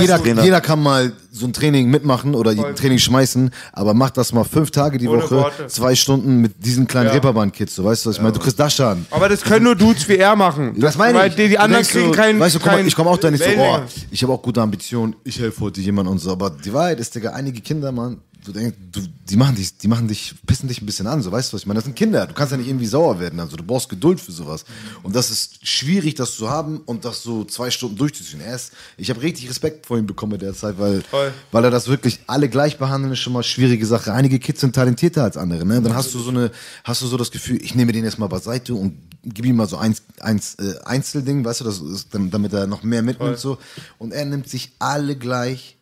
jeder, jeder kann mal so ein Training mitmachen oder ein Training schmeißen, aber mach das mal fünf Tage die Ohne Woche, Worte. zwei Stunden mit diesen kleinen Ja. Reeperbahn-Kids, so weißt du, was ich meine? Du kriegst das schon. Aber das können nur Dudes wie er machen. Das meine Weil ich. die, die anderen kriegen keinen. Weißt du, guck mal, keinen ich komme auch da nicht so, oh, ich habe auch gute Ambitionen, ich helfe heute jemand und so, aber die Wahrheit ist, Digga, einige Kinder, Mann, du denkst, du, die machen dich, die machen dich, pissen dich ein bisschen an, so, weißt du, was ich meine? Das sind Kinder, du kannst ja nicht irgendwie sauer werden, also du brauchst Geduld für sowas. Und das ist schwierig, das zu haben und das so zwei Stunden durchzuziehen. Er ist, ich habe richtig Respekt vor ihm bekommen in der Zeit, weil, Toll. weil er das wirklich alle gleich behandeln, ist schon mal schwierige Sache. Einige Kids sind talentierter als andere, ne? Dann hast du so eine, hast du so das Gefühl, ich nehme den jetzt mal beiseite und gib ihm mal so eins, eins, äh, Einzelding, weißt du, das ist, dann- damit er noch mehr mitnimmt, so. Und er nimmt sich alle gleich,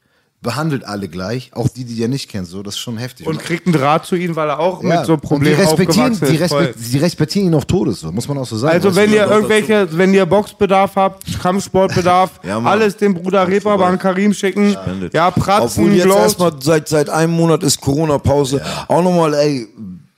behandelt alle gleich, auch die, die er nicht kennt, so. Das ist schon heftig. Und kriegt einen Draht zu ihnen, weil er auch Ja, mit so und Problemen die respektieren, aufgewachsen die, respekt, die respektieren ihn auf Todes, so. muss man auch so sagen. Also wenn ihr irgendwelche, wenn ihr Boxbedarf habt, Kampfsportbedarf, Ja, alles dem Bruder Reeperbahn Karim schicken. Ja, Obwohl Pratzen, jetzt Glows. erstmal seit, seit einem Monat ist Corona-Pause. Auch nochmal, ey,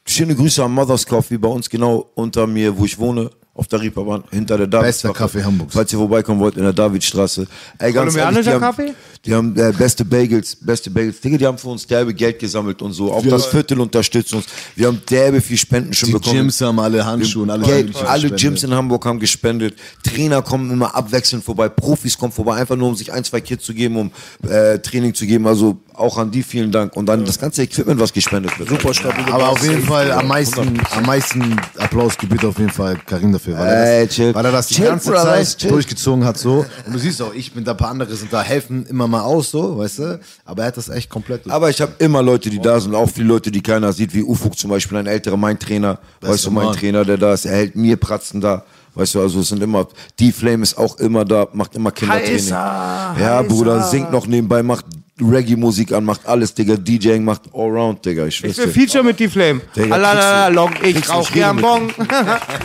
schöne Grüße an Mother's Coffee bei uns genau unter mir, wo ich wohne. Auf der Reeperbahn, hinter der Davidstraße. Bester Kaffee Hamburgs. Falls ihr vorbeikommen wollt, in der Davidstraße. Ey, ganz ehrlich, Kolumbianischer die haben, Kaffee? Die haben äh, beste Bagels, beste Bagels. Digga, die haben für uns derbe Geld gesammelt und so. Auch das Viertel unterstützt uns. Wir haben derbe viel Spenden schon Die bekommen. Gyms haben alle Handschuhe und alles. Geld, alle. Gyms in Hamburg haben gespendet. Trainer kommen immer abwechselnd vorbei. Profis kommen vorbei, einfach nur um sich ein, zwei Kids zu geben, um äh, Training zu geben. Also auch an die vielen Dank. Und dann das ganze Equipment, was gespendet wird. Super stabile Aber auf jeden Fall am meisten, am meisten Applaus gebührt auf jeden Fall Karim dafür, weil, er Ey, das, chill. weil er das die Chill, ganze Brothers, Zeit chill. durchgezogen hat so. Und du siehst auch, ich bin da, ein paar andere sind da, helfen immer mal aus so, weißt du. Aber er hat das echt komplett. Aber ich habe immer Leute, die da sind, auch viele Leute, die keiner sieht, wie Ufuk zum Beispiel, ein älterer, mein Trainer, weißt du, mein Mann. Trainer, der da ist, er hält mir Pratzen da. Weißt du, also es sind immer, die Flame ist auch immer da, macht immer Kindertraining. Heißer, ja, heißer. Bruder, singt noch nebenbei, macht Reggae-Musik an, macht alles, Digga, DJing macht Allround, Digga, ich Ich will. Feature mit die Flame. Digga, Alalala, long, ich rauch gern mit Bon.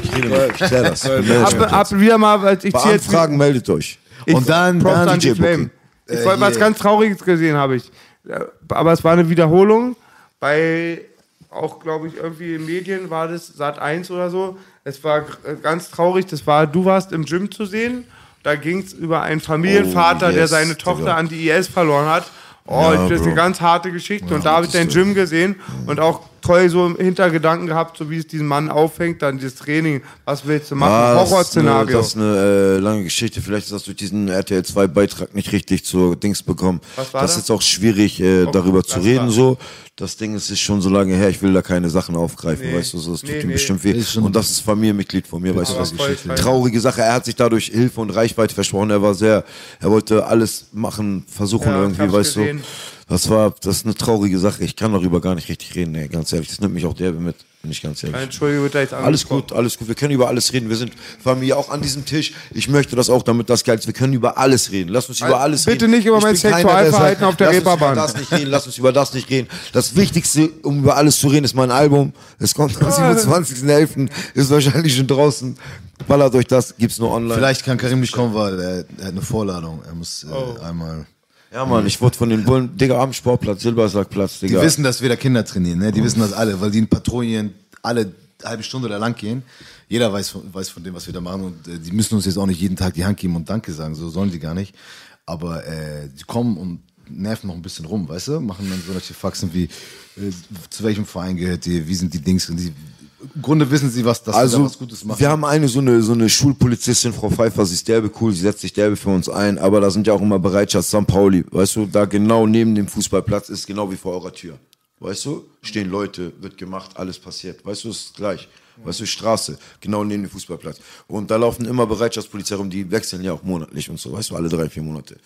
Ich rede mit- ich klär das. Ab, ab wieder mal, weil ich Bei zieh jetzt Anfragen meldet euch. Und dann- dann DJ Flame. Ich wollte was ganz Trauriges gesehen, habe ich. Äh, Aber es war eine Wiederholung. Bei, auch glaube ich, irgendwie in Medien war das Sat 1 oder so. Es war g- ganz traurig. Das war, du warst im Gym zu sehen. Da ging es über einen Familienvater, Oh, der yes, seine Tochter Digga. an die IS verloren hat. Oh, Ja, das ist eine ganz harte Geschichte. und da habe ich dein Gym gesehen und auch toll so im Hintergedanken gehabt, so wie es diesen Mann auffängt, dann dieses Training. Was willst du machen? Ah, das ist eine- Horrorszenario. Das ist eine äh, lange Geschichte. Vielleicht das durch diesen RTL 2 Beitrag nicht richtig zur Dings bekommen. Was war das das? ist jetzt auch schwierig, äh, darüber zu reden. war- So, das Ding ist, ist schon so lange her. Ich will da keine Sachen aufgreifen, Nee. weißt du. So, das tut Nee, ihm nee. bestimmt weh. Und das ist Familienmitglied von mir, weißt du was? Traurige Sache. Er hat sich dadurch Hilfe und Reichweite versprochen. Er war sehr, er wollte alles machen, versuchen Ja, irgendwie, weißt gesehen. du. Das war, das ist eine traurige Sache. Ich kann darüber gar nicht richtig reden, ey, ganz ehrlich. Das nimmt mich auch derbe mit, bin ich ganz ehrlich. Entschuldige, wird da jetzt Alles gut, alles gut. Wir können über alles reden. Wir sind Familie auch an diesem Tisch. Ich möchte das auch, damit das geil ist. Wir können über alles reden. Lass uns über alles bitte reden. nicht über Ich mein keiner, Sexualverhalten auf der lass Reeperbahn. Uns über das nicht reden. Lass uns über das nicht reden. Das Wichtigste, um über alles zu reden, ist mein Album. Es kommt am 27.11. Ist wahrscheinlich schon draußen. Ballert euch das. Gibt's nur online. Vielleicht kann Karim nicht kommen, weil er, er hat eine Vorladung. Er muss äh, Oh. einmal. Ja, Mann. Ich wurde von den Bullen, Digga, am Sportplatz, Silbersackplatz, Die Digga. wissen, dass wir da Kinder trainieren, ne? Die wissen das alle, weil die in Patrouillen alle halbe Stunde da lang gehen. Jeder weiß von, weiß von dem, was wir da machen und äh, die müssen uns jetzt auch nicht jeden Tag die Hand geben und Danke sagen, so sollen die gar nicht. Aber äh, die kommen und nerven noch ein bisschen rum, weißt du? Machen dann solche Faxen wie, äh, zu welchem Verein gehört ihr, wie sind die Dings die, im Grunde wissen sie, was, dass wir da Also, was Gutes machen. wir haben eine so eine, so eine Schulpolizistin, Frau Pfeiffer, sie ist derbe cool, sie setzt sich derbe für uns ein, aber da sind ja auch immer Bereitschaft, St. Pauli, weißt du, da genau neben dem Fußballplatz ist genau wie vor eurer Tür. Weißt du, stehen Leute, wird gemacht, alles passiert. Weißt du, es ist gleich. Weißt du, Straße, genau neben dem Fußballplatz. Und da laufen immer Bereitschaftspolizei rum, die wechseln ja auch monatlich und so, weißt du, alle drei, vier Monate.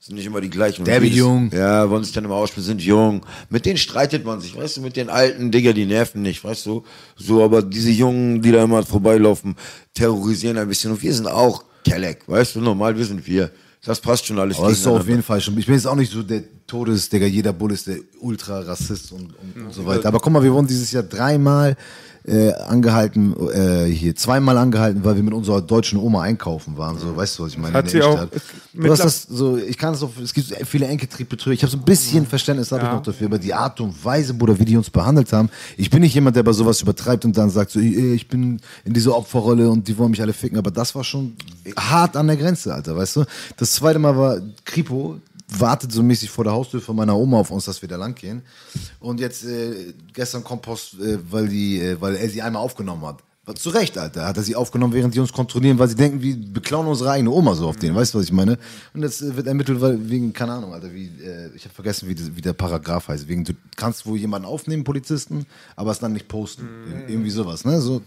Sind nicht immer die gleichen. Derbe jedes- jung. Ja, wollen sich dann immer ausspielen, sind jung. Mit denen streitet man sich, weißt du, mit den alten Digger, die nerven nicht, weißt du. So, aber diese Jungen, die da immer vorbeilaufen, terrorisieren ein bisschen. Und wir sind auch Kelleck, weißt du, normal, wir sind wir. Das passt schon alles. Aber das ist auf jeden Fall schon. Ich bin jetzt auch nicht so der Todesdigger, jeder Bull ist der Ultra-Rassist und, und, und so weiter. Aber guck mal, wir wurden dieses Jahr dreimal äh, angehalten, äh, hier zweimal angehalten, weil wir mit unserer deutschen Oma einkaufen waren. So, weißt du, was ich meine? Hat in sie auch- Du hast das so, ich kann es auch, es gibt viele Enkeltriebbetrüger. Ich habe so ein bisschen Verständnis habe ich Ja. noch dafür, aber die Art und Weise, Bruder, wie die uns behandelt haben. Ich bin nicht jemand, der bei sowas übertreibt und dann sagt so, "Ey, ich bin in dieser Opferrolle und die wollen mich alle ficken. Aber das war schon hart an der Grenze, Alter, weißt du? Das zweite Mal war Kripo, wartet so mäßig vor der Haustür von meiner Oma auf uns, dass wir da lang gehen. Und jetzt äh, gestern kommt Post, äh, weil die, äh, weil er sie einmal aufgenommen hat. Zu Recht, Alter. Hat er sie aufgenommen, während die uns kontrollieren, weil sie denken, wir beklauen unsere eigene Oma so auf denen. Weißt du, was ich meine? Und jetzt äh, wird ermittelt, weil wegen, keine Ahnung, Alter, wie, äh, ich habe vergessen, wie, das- wie der Paragraph heißt. Wegen, du kannst wohl jemanden aufnehmen, Polizisten, aber es dann nicht posten. Ir- Irgendwie sowas, ne? So,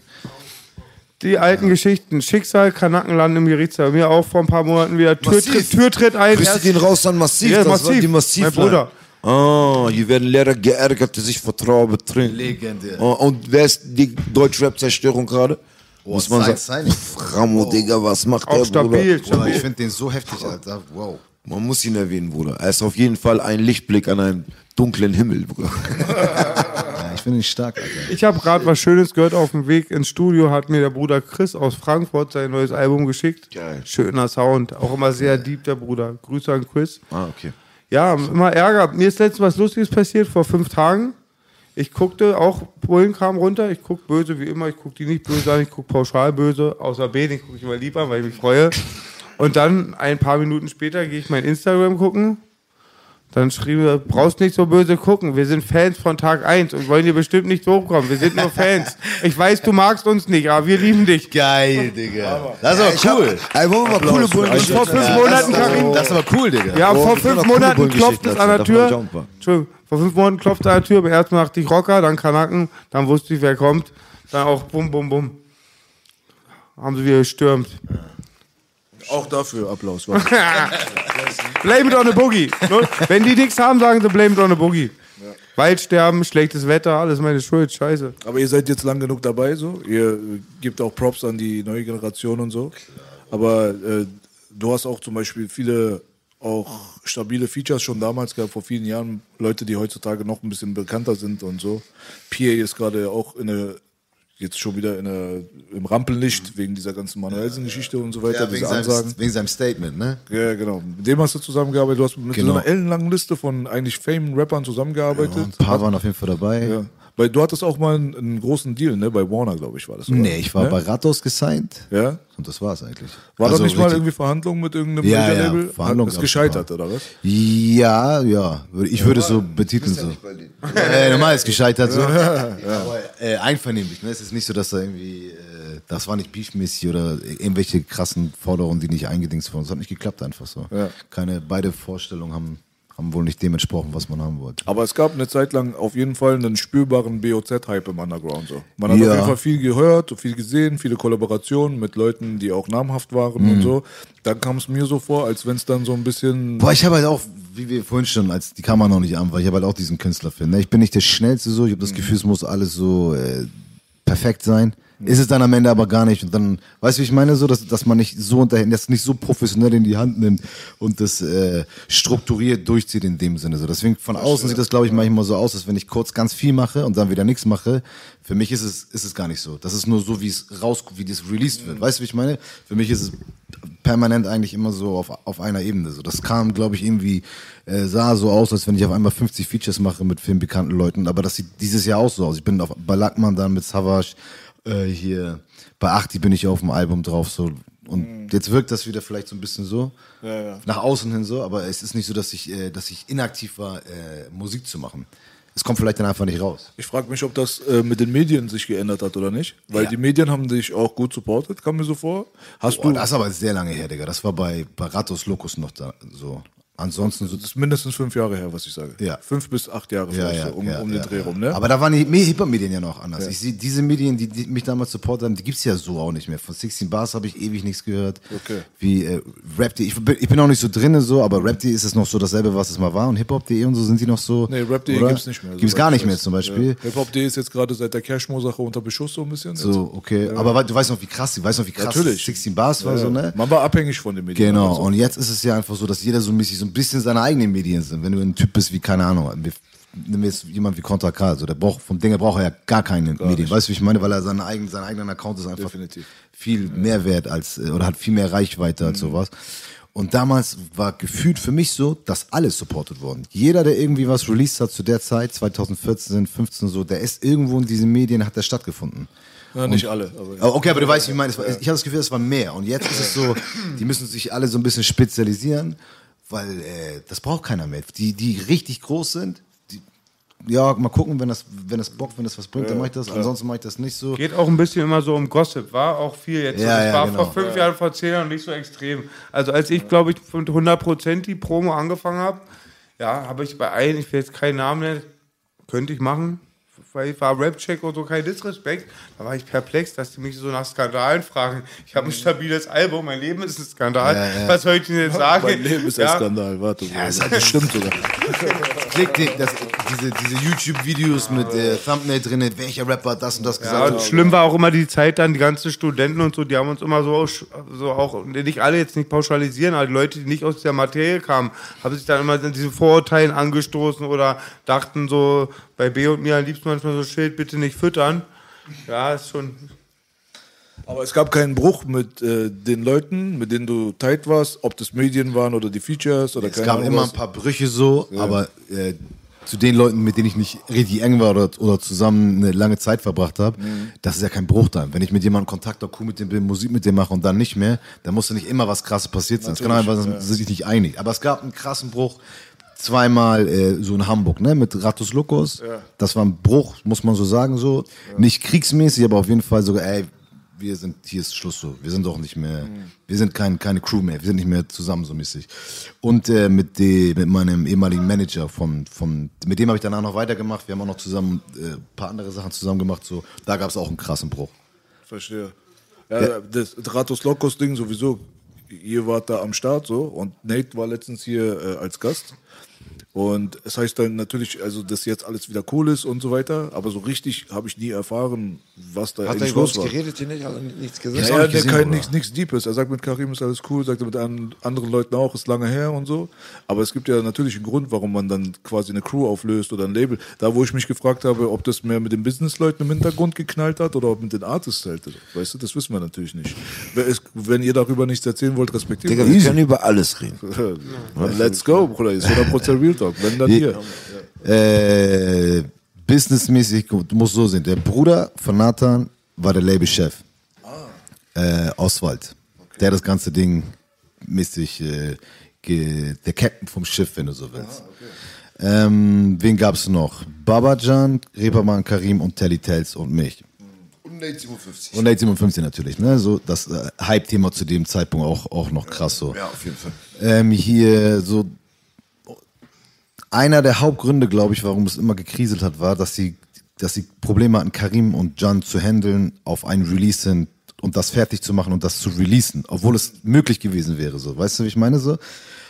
Die alten Geschichten. Schicksal, Kanackenland im Gerichtssaal. Mir auch vor ein paar Monaten wieder Türtritt, Massiv. Türtritt ein. Grüße gehen raus an Massiv. Ja, das Massiv. war die Massiv. Mein Bruder. Ah, hier werden Lehrer geärgert, die sich Vertrauen betrinken. Legendär. Ah, und wer ist die Deutschrap-Zerstörung gerade? Muss man sagen. Pff, Ramo, Digga, was macht Auch der, stabil. Bruder? Bruder, ich finde den so heftig, Alter. Wow. Man muss ihn erwähnen, Bruder. Er ist auf jeden Fall ein Lichtblick an einem dunklen Himmel, Bruder. Ich finde ihn stark, Alter. Ich habe gerade was Schönes gehört auf dem Weg ins Studio, hat mir der Bruder Chris aus Frankfurt sein neues Album geschickt. Geil. Schöner Sound, auch immer sehr deep, der Bruder. Grüße an Chris. Ah, okay. Ja, immer Ärger. Mir ist letztens was Lustiges passiert, vor fünf Tagen. Ich guckte auch, Bullen kam runter, ich guck böse wie immer, ich guck die nicht böse an, ich guck pauschal böse, außer B, den gucke ich immer lieber, weil ich mich freue. Und dann, ein paar Minuten später, gehe ich mein Instagram gucken. Dann schrieb er, brauchst nicht so böse gucken. Wir sind Fans von Tag 1 und wollen dir bestimmt nicht hochkommen. Wir sind nur Fans. Ich weiß, du magst uns nicht, aber wir lieben dich. Geil, Digga. Das ist aber cool. Ey, wollen wir mal coole Bullen vor fünf Ja, Monaten, das, das ist aber cool, Digga. ja, vor wir fünf Monaten klopft es an der Tür. Entschuldigung, vor fünf Monaten klopft es an der Tür. Beim ersten Mal dachte ich Rocker, dann Kanaken, dann wusste ich, wer kommt. Dann auch bum, bum, bum. Haben sie wieder gestürmt. Auch dafür Applaus. Blame it on the Boogie. Wenn die nichts haben, sagen sie blame it on the Boogie. Waldsterben, schlechtes Wetter, alles meine Schuld, scheiße. Aber ihr seid jetzt lang genug dabei, so. Ihr gebt auch Props an die neue Generation und so. Aber äh, du hast auch zum Beispiel viele auch stabile Features schon damals gehabt, vor vielen Jahren. Leute, die heutzutage noch ein bisschen bekannter sind und so. Pierre ist gerade auch in eine jetzt schon wieder in der, im Rampenlicht wegen dieser ganzen Manuelsen-Geschichte und so weiter, Ja, diese wegen, seinem, Ansagen. wegen seinem Statement, ne? Ja, genau. Mit dem hast du zusammengearbeitet. Du hast mit Genau. so einer ellenlangen Liste von eigentlich Fame-Rappern zusammengearbeitet. Ein paar waren auf jeden Fall dabei. ja. Weil du hattest auch mal einen, einen großen Deal, ne? Bei Warner, glaube ich, war das. oder? Nee, ich war ne? bei Ratos gesigned. Ja? Und das war's eigentlich. War Also da nicht mal irgendwie Verhandlungen mit irgendeinem Ja, ja, Major-Label? Verhandlungen Ist gab's gescheitert, oder was? Ja, ja. Ich würde es so betiteln. So. Äh, normal ist gescheitert so. Aber äh, einvernehmlich. Ne? Es ist nicht so, dass da irgendwie, äh, das war nicht beefmäßig oder irgendwelche krassen Forderungen, die nicht eingedingst wurden. Es hat nicht geklappt einfach so. Ja. Keine, beide Vorstellungen haben, haben wohl nicht dem entsprochen, was man haben wollte. Aber es gab eine Zeit lang auf jeden Fall einen spürbaren BOZ-Hype im Underground. So. Man hat Ja. auf jeden Fall viel gehört, viel gesehen, viele Kollaborationen mit Leuten, die auch namhaft waren Mhm. und so. Dann kam es mir so vor, als wenn es dann so ein bisschen. Boah, ich habe halt auch, wie wir vorhin schon, als die Kamera noch nicht an war, ich habe halt auch diesen Künstlerfilm. Ne? Ich bin nicht der Schnellste so, ich habe das Gefühl, es muss alles so äh, perfekt sein. Ist es dann am Ende aber gar nicht. Und dann, weißt du, wie ich meine, so, dass, dass man nicht so unter, das nicht so professionell in die Hand nimmt und das äh, strukturiert durchzieht in dem Sinne. So. Deswegen von außen sieht das, glaube ich, manchmal so aus, als wenn ich kurz ganz viel mache und dann wieder nichts mache. Für mich ist es, ist es gar nicht so. Das ist nur so, wie es raus, wie das released wird. Weißt du, wie ich meine? Für mich ist es permanent eigentlich immer so auf, auf einer Ebene. So, das kam, glaube ich, irgendwie, äh, sah so aus, als wenn ich auf einmal 50 Features mache mit filmbekannten Leuten. Aber das sieht dieses Jahr auch so aus. Ich bin auf, bei Lackmann dann mit Savage, äh, hier, bei Achti bin ich auf dem Album drauf. So. Und jetzt wirkt das wieder vielleicht so ein bisschen so. Nach außen hin so, aber es ist nicht so, dass ich, äh, dass ich inaktiv war, äh, Musik zu machen. Es kommt vielleicht dann einfach nicht raus. Ich frage mich, ob das äh, mit den Medien sich geändert hat oder nicht. Weil Ja. die Medien haben dich auch gut supportet, kam mir so vor. Hast Boah, du. das ist aber sehr lange her, Digga. Das war bei, bei Ratos Locus noch da so. Ansonsten so Das ist mindestens fünf Jahre her, was ich sage. Ja. Fünf bis acht Jahre vielleicht so, um, um den Dreh rum, ne? Aber da waren die Hip-Hop-Medien ja noch anders. Ich sehe, diese Medien, die, die mich damals supportet haben, die gibt's ja so auch nicht mehr. Von 16 Bars habe ich ewig nichts gehört. Okay. Wie äh, Rap.de, ich, bin- ich bin auch nicht so drinne so, aber Rap.de ist es noch so dasselbe, was es mal war. Und Hip-Hop.de und so sind die noch so. nee, Rap.de oder? gibt's nicht mehr. Gibt's soweit gar ich nicht mehr zum Beispiel. Ja. Hip-Hop.de ist jetzt gerade seit der Cashmo-Sache unter Beschuss so ein bisschen. jetzt. So, okay. Aber du weißt noch, wie krass, du weißt noch, wie krass Natürlich. 16 Bars war, Ja, so, ja. ne? Man war abhängig von den Medien. Genau, Also. und jetzt ist es ja einfach so, dass jeder so mäßig so ein bisschen seine eigenen Medien sind. Wenn du ein Typ bist wie, keine Ahnung, nehmen wir jetzt jemand wie Contra K, so, der braucht, vom Ding her braucht er ja gar keine Medien. Weißt du, wie ich meine? Weil er seinen eigenen, seinen eigenen Account ist einfach Definitiv. viel mehr wert als, äh, oder hat viel mehr Reichweite Mhm. als sowas. Und damals war gefühlt für mich so, dass alles supported worden. Jeder, der irgendwie was released hat zu der Zeit, 2014, 15 so, der ist irgendwo in diesen Medien, hat der stattgefunden. Ja, nicht alle. Aber Oh, Okay, aber du weißt, wie ich meine. War- Ich habe das Gefühl, es war mehr. Und jetzt ist es so, die müssen sich alle so ein bisschen spezialisieren, weil äh, das braucht keiner mehr. Die, die richtig groß sind, ja, mal gucken, wenn das, wenn das Bock, wenn das was bringt, dann mache ich das. Ansonsten mache ich das nicht so. Geht auch ein bisschen immer so um Gossip, war auch viel jetzt. Ja, das ja, war genau. vor fünf Jahren, vor zehn Jahren nicht so extrem. Also als ich, glaube ich, mit 100% die Promo angefangen habe, ja, habe ich bei allen, ich will jetzt keinen Namen nennen, könnte ich machen, weil ich war Rap-Check und so, kein Disrespekt. Da war ich perplex, dass die mich so nach Skandalen fragen. Ich habe ein stabiles Album, mein Leben ist ein Skandal. Ja, ja. Was soll ich denn jetzt sagen? mein Leben ist ein Skandal. Warte. Ja, das stimmt sogar. Klick den, das, diese, diese YouTube-Videos mit äh, Thumbnail drin, welcher Rapper hat das und das Ja, gesagt. und schlimm war auch immer die Zeit dann, die ganzen Studenten und so, die haben uns immer so, so auch, nicht alle jetzt nicht pauschalisieren, aber die Leute, die nicht aus der Materie kamen, haben sich dann immer diese Vorurteilen angestoßen oder dachten so, bei B und mir am liebsten manchmal so Schild, bitte nicht füttern. Ja, ist schon, Aber es gab keinen Bruch mit äh, den Leuten, mit denen du tight warst, ob das Medien waren oder die Features oder Es keine gab Ahnung immer was. ein paar Brüche so, aber äh, zu den Leuten, mit denen ich nicht richtig eng war oder, oder zusammen eine lange Zeit verbracht habe, das ist ja kein Bruch dann. Wenn ich mit jemandem Kontakt habe, cool mit dem bin, Musik mit dem mache und dann nicht mehr, dann muss ja nicht immer was krasses passiert sein. Es kann einfach sein, sind sich nicht einig. Aber es gab einen krassen Bruch zweimal äh, so in Hamburg, ne, mit Ratus Locos. Das war ein Bruch, muss man so sagen, so. Nicht kriegsmäßig, aber auf jeden Fall sogar, ey, wir sind, hier ist Schluss so. Wir sind doch nicht mehr, wir sind kein, keine Crew mehr, wir sind nicht mehr zusammen so mäßig. Und äh, mit, de, mit meinem ehemaligen Manager von, von mit dem habe ich danach noch weitergemacht. Wir haben auch noch zusammen äh, ein paar andere Sachen zusammen gemacht. So. Da gab es auch einen krassen Bruch. Verstehe. Ja, das Ratos Locos Ding sowieso. Ihr wart da am Start so und Nate war letztens hier äh, als Gast. Und es heißt dann natürlich, also dass jetzt alles wieder cool ist und so weiter, aber so richtig habe ich nie erfahren, was da Hat er eigentlich los war. geredet, hier nicht? Hat er nichts gesagt? Ja, ja, nicht der gesehen, kein Bruder. nichts nichts Deepes. Er sagt mit Karim ist alles cool, sagt er mit an, anderen Leuten auch, ist lange her und so. Aber es gibt ja natürlich einen Grund, warum man dann quasi eine Crew auflöst oder ein Label. Da, wo ich mich gefragt habe, ob das mehr mit den Businessleuten im Hintergrund geknallt hat oder ob mit den Artists halt. Weißt du, das wissen wir natürlich nicht. Wenn ihr darüber nichts erzählen wollt, respektiert Digga, das. wir können über alles reden. Let's go, Bruder. Ist 100% Real Talk. Wenn dann hier. Äh, businessmäßig, du musst so sehen, der Bruder von Nathan war der Labelchef. Äh, Oswald. Der das ganze Ding mäßig, äh, der Captain vom Schiff, wenn du so willst. Ähm, wen gab's noch? Babajan, Reeperbahn, Karim und Telly Tells und mich. Und Nate 57. Und Nate 57 natürlich, ne? So das äh, Hype-Thema zu dem Zeitpunkt auch, auch noch krass so. Ja, auf jeden Fall. Ähm, hier so einer der Hauptgründe, glaube ich, warum es immer gekriselt hat, war, dass sie, dass sie Probleme hatten, Karim und Jan zu handeln, auf einen Release sind und das fertig zu machen und das zu releasen, obwohl es möglich gewesen wäre. So, weißt du, wie ich meine so?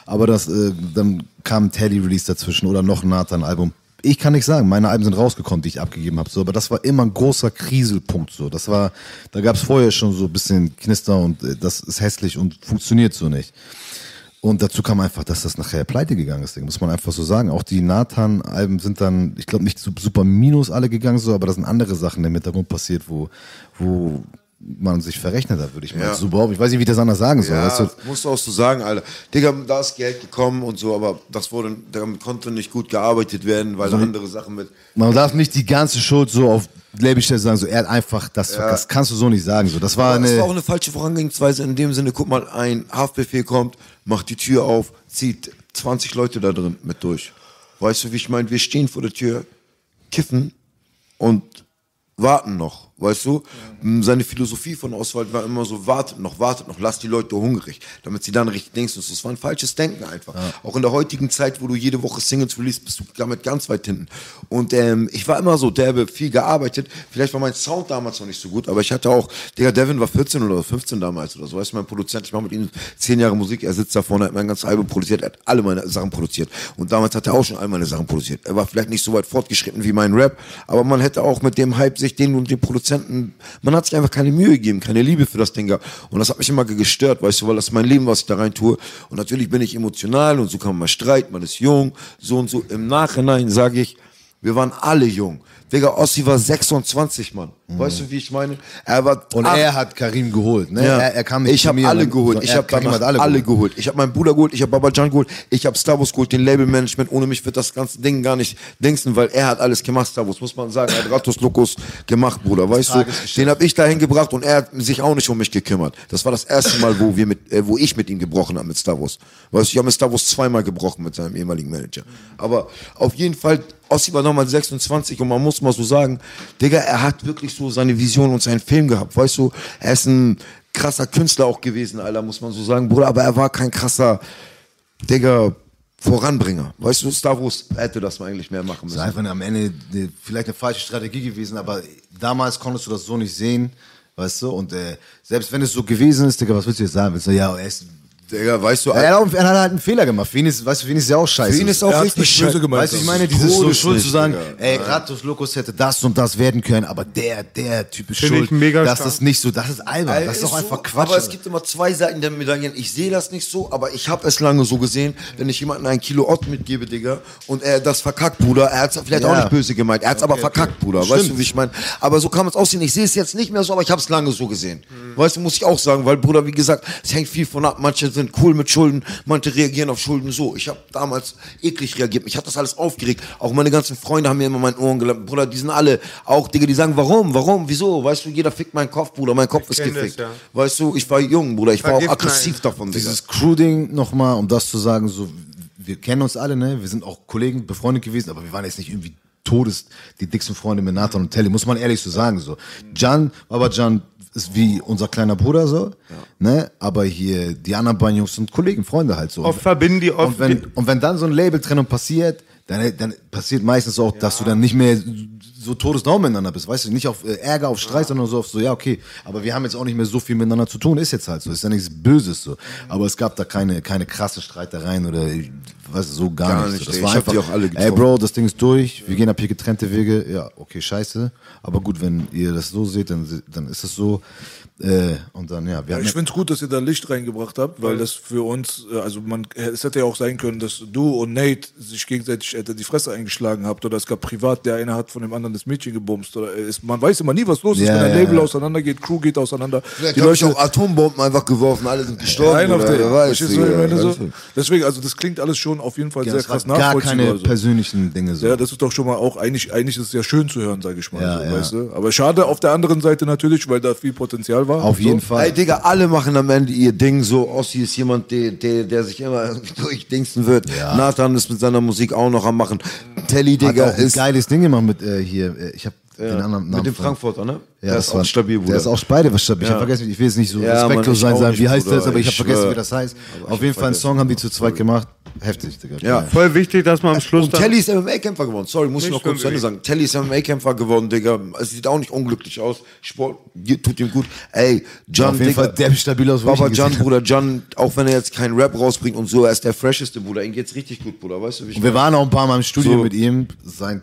Aber das, äh, dann kam Teddy-Release dazwischen oder noch ein Nathan-Album. Ich kann nicht sagen, meine Alben sind rausgekommen, die ich abgegeben habe, so, aber das war immer ein großer Kriselpunkt. So. Das war, da gab es vorher schon so ein bisschen Knister und äh, das ist hässlich und funktioniert so nicht. Und dazu kam einfach, dass das nachher pleite gegangen ist, muss man einfach so sagen. Auch die Nathan-Alben sind dann, ich glaube, nicht super minus alle gegangen, so, aber da sind andere Sachen im Hintergrund passiert, wo, wo man sich verrechnet hat, würde ich mal Ja. so behaupten. Ich weiß nicht, wie ich das anders sagen soll. Ja, weißt du? musst du auch so sagen, Alter. Digga, da ist Geld gekommen und so, aber das wurde, damit konnte nicht gut gearbeitet werden, weil andere Sachen mit. Man darf nicht die ganze Schuld so auf Labelstelle sagen, so er hat einfach, das, das kannst du so nicht sagen. So. Das war Aber es war auch eine, eine falsche Vorangehensweise in dem Sinne, guck mal, ein Haftbefehl kommt, macht die Tür auf, zieht 20 Leute da drin mit durch. Weißt du, wie ich meine? Wir stehen vor der Tür, kiffen und warten noch, weißt du? Seine Philosophie von Oswald war immer so, wartet noch, wartet noch, lass die Leute hungrig, damit sie dann richtig denken. Das war ein falsches Denken einfach. Auch in der heutigen Zeit, wo du jede Woche Singles release, bist du damit ganz weit hinten. Und ähm, ich war immer so derbe, viel gearbeitet. Vielleicht war mein Sound damals noch nicht so gut, aber ich hatte auch, Digga, Devin war 14 oder 15 damals oder so, weißt du, mein Produzent, ich mache mit ihm 10 Jahre Musik, er sitzt da vorne, hat mein ganzes Album produziert, er hat alle meine Sachen produziert. Und damals hat er auch schon all meine Sachen produziert. Er war vielleicht nicht so weit fortgeschritten wie mein Rap, aber man hätte auch mit dem Hype sich den und den Produzenten, man hat sich einfach keine Mühe gegeben, keine Liebe für das Ding gehabt. Und das hat mich immer gestört, weißt du, weil das ist mein Leben, was ich da rein tue. Und natürlich bin ich emotional und so kann man mal streiten, man ist jung, so und so. Im Nachhinein sage ich, wir waren alle jung. Digga, Ossi war 26, Mann. Weißt du, wie ich meine? Er war und acht- er hat Karim geholt. Ne? ja. er, er kam nicht ich habe mir, alle geholt. Ich habe Karim hat alle, geholt. geholt. Ich habe meinen Bruder geholt. Ich habe Babajan geholt. Ich habe Star Wars geholt, den Labelmanagement. Ohne mich wird das ganze Ding gar nicht dingsen, weil er hat alles gemacht, Star Wars, muss man sagen. Er hat Ratus Locus gemacht, Bruder. Weißt du, den habe ich dahin gebracht und er hat sich auch nicht um mich gekümmert. Das war das erste Mal, wo wir mit, äh, wo ich mit ihm gebrochen habe mit Star Wars. Weißt du, ich habe mit Star Wars zweimal gebrochen mit seinem ehemaligen Manager. Aber auf jeden Fall, Ossi war damals 26 und man muss mal so sagen, Digga, er hat wirklich so seine Vision und seinen Film gehabt. Weißt du, er ist ein krasser Künstler auch gewesen, Alter, muss man so sagen, Bruder, aber er war kein krasser, Digga, Voranbringer. Weißt du, Star Wars hätte das mal eigentlich mehr machen Das ist müssen. einfach am Ende vielleicht eine falsche Strategie gewesen, aber damals konntest du das so nicht sehen, weißt du? Und äh, selbst wenn es so gewesen ist, Digga, was willst du jetzt sagen? Willst du, ja, er ist. Digga, weißt du, Er hat, auch, er hat halt einen Fehler gemacht. Für ihn ist, weißt du, für ihn ist ja auch scheiße. für ihn ist auch Er richtig böse scheiße. gemeint. Weißt du, ich meine, ist dieses so Schuld zu sagen, Digga. ey, Ratus Locus hätte das und das werden können, aber der, der Typ ist Finde ich schuld. mega das stark. ist nicht so, das ist albern, Ey, das ist doch so, einfach Quatsch. Aber es gibt immer zwei Seiten der Medaillen. Ich sehe das nicht so, aber ich habe es lange so gesehen, wenn ich jemandem ein Kilo Ott mitgebe, Digga, und er das verkackt, Bruder, er hat es vielleicht auch Ja. nicht böse gemeint, er hat es aber verkackt, Bruder, weißt du, wie ich meine? Aber so kann man es aussehen. Ich sehe es jetzt nicht mehr so, aber ich habe es lange so gesehen. Weißt du, muss ich auch sagen, weil, Bruder, wie gesagt, es hängt viel von ab. Manche sind cool mit Schulden, manche reagieren auf Schulden so. Ich habe damals eklig reagiert. Mich hat das alles aufgeregt. Auch meine ganzen Freunde haben mir immer meinen Ohren gelassen. Bruder, die sind alle auch, Digga, die sagen, warum, warum, wieso? Weißt du, jeder fickt meinen Kopf, Bruder. Mein Kopf ist kenn das, gefickt. ja. Weißt du, ich war jung, Bruder. Ich war auch Vergift aggressiv nein. davon, Digga. Dieses Crew-Ding nochmal, um das zu sagen, so, wir kennen uns alle, ne? Wir sind auch Kollegen, befreundet gewesen, aber wir waren jetzt nicht irgendwie Todes, die dicksten Freunde mit Nathan und Telly, muss man ehrlich so sagen, so. Jan, Baba Jan ist wie unser kleiner Bruder, so, ne? Aber hier, die anderen beiden Jungs sind Kollegen, Freunde halt so. Oft verbinden die oft und wenn, und wenn dann so ein Labeltrennung passiert, dann, dann passiert meistens auch, dass du dann nicht mehr so todesnau miteinander bist, weißt du, nicht auf äh, Ärger, auf Streit, sondern so auf so, ja, okay, aber wir haben jetzt auch nicht mehr so viel miteinander zu tun, ist jetzt halt so, ist ja nichts Böses so, aber es gab da keine, keine krasse Streitereien oder, weißt du, so gar, Gar nicht. so. Das ey. war Ich hab einfach, die auch alle ey getroffen. Bro, das Ding ist durch, wir gehen ab hier getrennte Wege, ja, okay, scheiße, aber gut, wenn ihr das so seht, dann, dann ist es so, äh, und dann, ja, wir Ja, ich finde es gut, dass ihr da Licht reingebracht habt, weil das für uns, äh, also man, es hätte ja auch sein können, dass du und Nate sich gegenseitig hätte die Fresse eingeschlagen habt oder es gab privat, der eine hat von dem anderen das Mädchen gebumst oder äh, ist, man weiß immer nie, was los ist, Ja, wenn ein ja, Label ja. auseinandergeht, Crew geht auseinander. Vielleicht die Leute, auch Atombomben einfach geworfen, alle sind gestorben. Nein, auf wer weiß, meine, so? Deswegen, also das klingt alles schon auf jeden Fall ja, sehr krass gar nachvollziehbar. keine so. persönlichen Dinge so. Ja, das ist doch schon mal auch, eigentlich, eigentlich ist es ja schön zu hören, sage ich mal. Ja, so, ja. Weißt du? Aber schade auf der anderen Seite natürlich, weil da viel Potenzial war. Auf so. jeden Fall. Ey, Digga, alle machen am Ende ihr Ding so. Ossi ist jemand, der, der, der sich immer durchdingsten wird. Nathan ist mit seiner Musik auch noch am machen. Telly, Hat Digga, auch ein ist geiles Ding gemacht mit äh, hier, äh, ich habe den anderen Namen mit dem Frankfurter, ne? Ja, der das ist war- auch stabil, Bruder. Der ist auch beide was stabil. Ich habe vergessen, ich will jetzt nicht so respektlos sein, sagen, wie heißt das, aber ich habe vergessen, wie das heißt. Aber Auf jeden Fall einen. Song haben die zu zweit gemacht. Heftig, Digga. Ja. Voll wichtig, dass man am Schluss Und. Telly ist MMA-Kämpfer geworden. Sorry, muss ich noch kurz zu Ende sagen. Telly ist MMA-Kämpfer geworden, Digga. Es sieht auch nicht unglücklich aus. Sport tut ihm gut. Ey, John, Auf jeden. Fall der stabil aus, Baba ihn John. Bruder, John, auch wenn er jetzt keinen Rap rausbringt und so, er ist der fresheste, Bruder. Ihm geht's richtig gut, Bruder. Weißt du, wie ich Und wir waren auch ein paar Mal im Studio mit ihm. Sein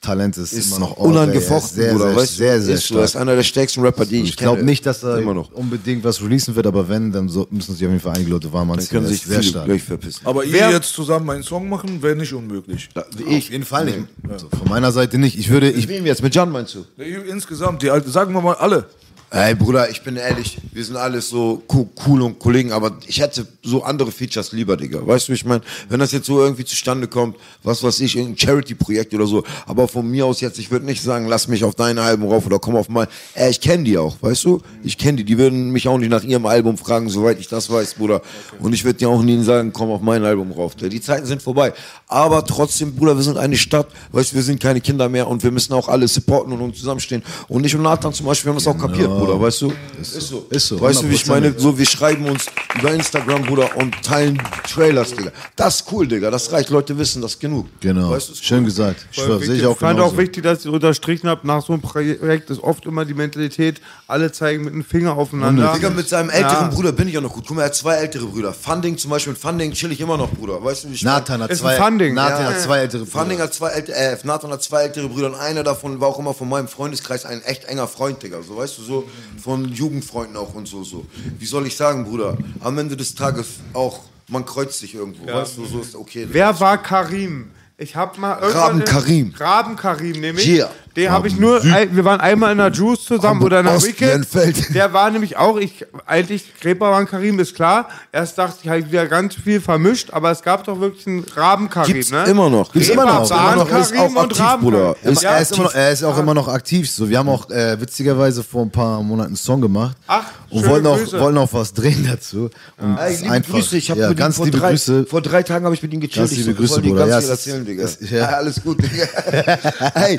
Talent ist, ist immer noch unangefochten, sehr, Bruder. sehr, weißt sehr, du, sehr, ist so. Er ist stark. einer der stärksten Rapper, die ich Ich glaube kenne. nicht, dass er Immer noch. unbedingt was releasen wird, aber wenn, dann so, müssen sich auf jeden Fall einige Leute warm Dann anziehen. können Er sich sehr stark. gleich verpissen. Aber Wer- ihr jetzt zusammen einen Song machen, wäre nicht unmöglich. Auf jeden Fall nicht. Also von meiner Seite nicht. Ich würde, ich, wem jetzt? Mit John meinst du? Insgesamt, die alte, sagen wir mal alle. Ey, Bruder, ich bin ehrlich, wir sind alles so co- cool und Kollegen, aber ich hätte so andere Features lieber, Digga. Weißt du, ich meine? Wenn das jetzt so irgendwie zustande kommt, was weiß ich, irgendein Charity-Projekt oder so, aber von mir aus jetzt, ich würde nicht sagen, lass mich auf dein Album rauf oder komm auf mein, ey, ich kenne die auch, weißt du? Ich kenne die, die würden mich auch nicht nach ihrem Album fragen, soweit ich das weiß, Bruder. Und ich würde dir auch nie sagen, komm auf mein Album rauf. Die Zeiten sind vorbei. Aber trotzdem, Bruder, wir sind eine Stadt, weißt du, wir sind keine Kinder mehr und wir müssen auch alle supporten und uns zusammenstehen. Und ich und Nathan zum Beispiel, wir haben das auch kapiert, Bruder, weißt du? Ist so. Ist so, Weißt du, wie ich 100%. meine? So, wir schreiben uns über Instagram, Bruder, und teilen Trailers, Digga. Das ist cool, Digga. Das reicht. Leute wissen das genug. genau, Weißt du, ist schön cool. gesagt. Ich schwör, wichtig. sehe ich auch ich fand genauso. auch wichtig, dass ihr unterstrichen habt, nach so einem Projekt ist oft immer die Mentalität, alle zeigen mit dem Finger aufeinander. Digga, mit seinem älteren Ja. Bruder bin ich auch noch gut. Guck mal, er hat zwei ältere Brüder. Funding zum Beispiel, mit Funding chill ich immer noch, Bruder. Weißt du, wie ich Nathan hat Ist zwei, Funding. Nathan Ja. hat zwei ältere Funding Brüder. hat zwei ältere, äh, Nathan hat zwei ältere Brüder und einer davon war auch immer von meinem Freundeskreis ein echt enger Freund, Digga. So, weißt du, so von Jugendfreunden auch und so, so. Wie soll ich sagen, Bruder? Am Ende des Tages auch, man kreuzt sich irgendwo, weißt du, so ist okay. Wer war Karim? Ich hab mal irgendwann Raben Karim. Raben Karim, nämlich. Yeah. Den habe ich nur, ein- wir waren einmal in der Juice zusammen oder in der. Lernfeld. Der war nämlich auch, ich, eigentlich, Reeperbahn Karim ist klar. Erst dachte ich, habe ich wieder ganz viel vermischt, aber es gab doch wirklich einen Raben Karim, Gibt's ne? immer noch. Gibt's immer noch. Immer noch. Ist Karim auch und aktiv, Bruder. Ist Ja, er, ist noch, er ist auch immer noch aktiv. So, wir haben auch äh, witzigerweise vor ein paar Monaten einen Song gemacht Ach, und wollten auch, Grüße. wollten auch was drehen dazu. Und ist liebe einfach, Grüße, ich habe ja, ganz vor liebe drei, Grüße. vor drei Tagen habe ich mit ihm gechillt. Ganz Ich liebe Grüße, die Bruder. ganz Ja, viel es ist- erzählen, Digga. es- ja. Ja, alles gut, Digga. Ey,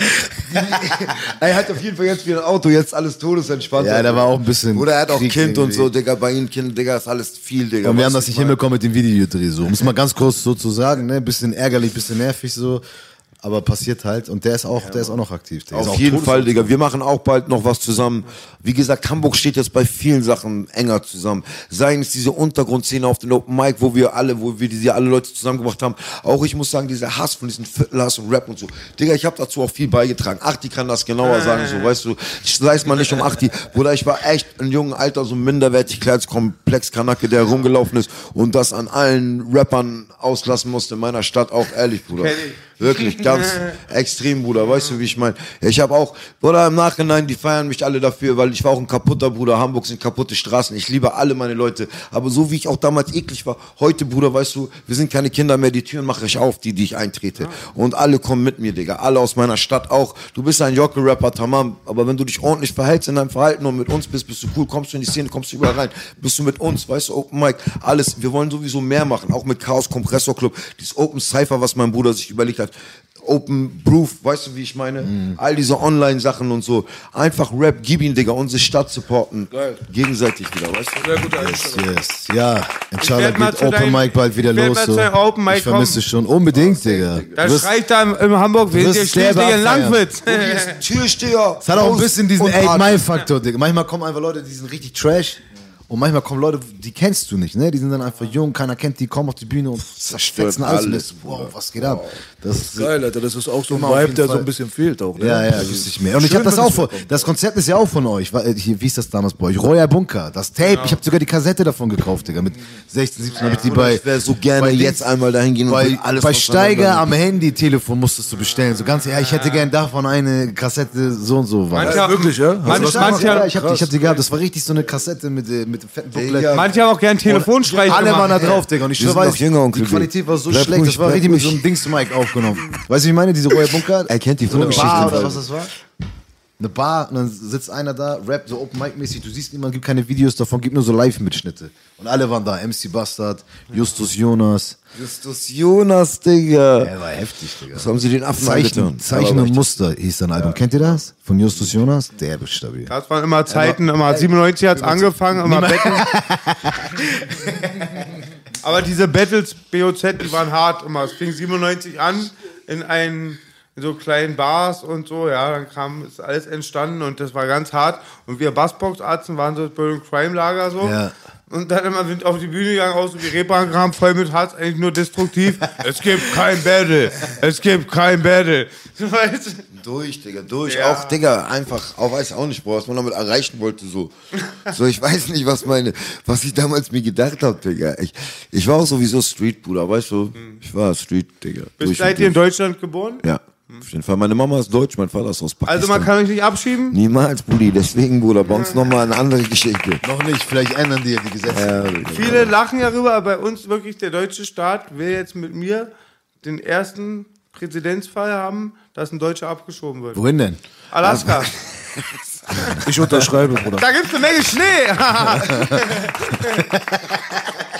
er hat auf jeden Fall jetzt wieder ein Auto, jetzt alles todesentspannt. Ja, der war auch ein bisschen Oder er hat auch Krieg Kind und irgendwie. so, Digga, bei ihm Kind, Digga, ist alles viel, Digga. Und wir haben das nicht hinbekommen mit dem Videodreh. So. Um es mal ganz kurz so zu sagen, ne? Bisschen ärgerlich, bisschen nervig so. Aber passiert halt. Und der ist auch, der ist auch noch aktiv. Der ist Auf auch jeden Fall, Digga. Wir machen auch bald noch was zusammen. Wie gesagt, Hamburg steht jetzt bei vielen Sachen enger zusammen. Seien es diese Untergrundszene auf den Open Mic, wo wir alle, wo wir diese alle Leute zusammengebracht haben. Auch ich muss sagen, dieser Hass von diesen Viertelhass und Rap und so. Digga, ich habe dazu auch viel beigetragen. Achti kann das genauer sagen, so, weißt du. Ich sei es mal nicht um Achti. Bruder, ich war echt in jungen Alter so ein Minderwertigkeitskomplex-Kanacke, der rumgelaufen ist und das an allen Rappern auslassen musste in meiner Stadt, auch ehrlich, Bruder. Wirklich, ganz extrem, Bruder. Weißt du, wie ich meine? Ich habe auch, Bruder, im Nachhinein, die feiern mich alle dafür, weil ich war auch ein kaputter Bruder. Hamburg sind kaputte Straßen. Ich liebe alle meine Leute. Aber so wie ich auch damals eklig war, heute, Bruder, weißt du, wir sind keine Kinder mehr. Die Türen mache ich auf, die, die ich eintrete. Und alle kommen mit mir, Digga. Alle aus meiner Stadt auch. Du bist ein Jockel-Rapper, tamam. Aber wenn du dich ordentlich verhältst in deinem Verhalten und mit uns bist, bist du cool, kommst du in die Szene, kommst du überall rein. Bist du mit uns, weißt du, Open Mic, alles. Wir wollen sowieso mehr machen. Auch mit Chaos Kompressor Club. Dieses Open Cypher, was mein Bruder sich überlegt hat. Open Proof, weißt du, wie ich meine? Mhm. All diese Online-Sachen und so. Einfach Rap, gib ihn, Digga, unsere Stadt supporten. Gegenseitig wieder, weißt du? Sehr gute Yes, yes. Ja, inshallah geht Open deinem- Mic bald wieder los. So. Open Mic ich vermisse kommen. schon. Unbedingt, Digga. Da Du wirst- schreit da in Hamburg, wir sind hier in. Langwitz. Türsteher. Es hat auch ein bisschen diesen und 8-Mile-Faktor, Digga. Manchmal kommen einfach Leute, die sind richtig trash. Und manchmal kommen Leute, die kennst du nicht, ne? Die sind dann einfach jung, keiner kennt die, kommen auf die Bühne und zerstörten alles. und alles, das- Wow, was geht ab? Das ist Geil, Alter, das ist auch so ein auf Vibe, der so Fall. ein bisschen fehlt auch. Ne? Ja, ja, Also, wüsste ich mehr. Und ich habe das auch von, das Konzept ist ja auch von euch. Hier, wie ist das damals bei euch? Royal Bunker, das Tape. Ich habe sogar die Kassette davon gekauft, Digga. Mit 16, 17 habe ich die bei. Ich wäre so gerne jetzt einmal dahin gehen und bei, will alles bei Steiger am Handy-Telefon musstest du bestellen. So ganz, ja, ich hätte gern davon eine Kassette so und so. War. Manche, Ja, wirklich, ja? Manche, das manche, ja, ich habe hab die gehabt. Das war richtig so eine Kassette mit, äh, mit dem fetten Booklet. Manche haben auch gern Telefonstreich Alle waren da drauf, Digga. Und ich weiß, die. Qualität war so schlecht, das war richtig mit so einem Dings-Mic aufgenommen. Weißt du, wie ich meine? Diese Royal Bunker. Er kennt die so eine Geschichte. Bar oder was das war? Eine Bar und dann sitzt einer da, rappt so Open Mic mäßig, du siehst niemanden, gibt keine Videos davon, gibt nur so Live-Mitschnitte. Und alle waren da, MC Bastard, Justus Jonas. Justus Jonas, Digga. Der war heftig, Digga. Was haben sie den Affen Zeichen? Zeichen und Muster hieß sein Album. Kennt ihr das? Von Justus Jonas? Der ist stabil. Das waren immer Zeiten, immer 97 hat es angefangen, immer Battle. Aber diese Battles BOZ, die waren hart immer. Es fing 97 an in einen in so kleinen Bars und so, ja, dann kam ist alles entstanden und das war ganz hart. Und wir Bassbox-Arzten waren so Böllen Crime Lager so. Ja. Und dann immer sind auf die Bühne gegangen, so wie Reeperbahn voll mit Harz, eigentlich nur destruktiv. es gibt kein Battle. Es gibt kein Battle. Weißt? Durch, Digga, durch. Ja. Auch, Digga, einfach, auch weiß auch nicht, Bro, was man damit erreichen wollte, so. So, ich weiß nicht, was meine, was ich damals mir gedacht habe, Digga. Ich, ich war auch sowieso Street, Bruder, weißt du? Ich war Street, Digga. Bist seid ihr in. Deutschland geboren? Ja, auf jeden Fall. Meine Mama ist deutsch, mein Vater ist aus Pakistan. Also man kann euch nicht abschieben? Niemals, Brudi. Deswegen, Bruder, bei uns nochmal eine andere Geschichte. Noch nicht, vielleicht ändern die ja die Gesetze. Ja, Digga. Viele lachen ja rüber, aber bei uns wirklich der deutsche Staat will jetzt mit mir den ersten Präzedenzfall haben, dass ein Deutscher abgeschoben wird. Wohin denn? Alaska. Ich unterschreibe, Bruder. Da gibt's eine Menge Schnee.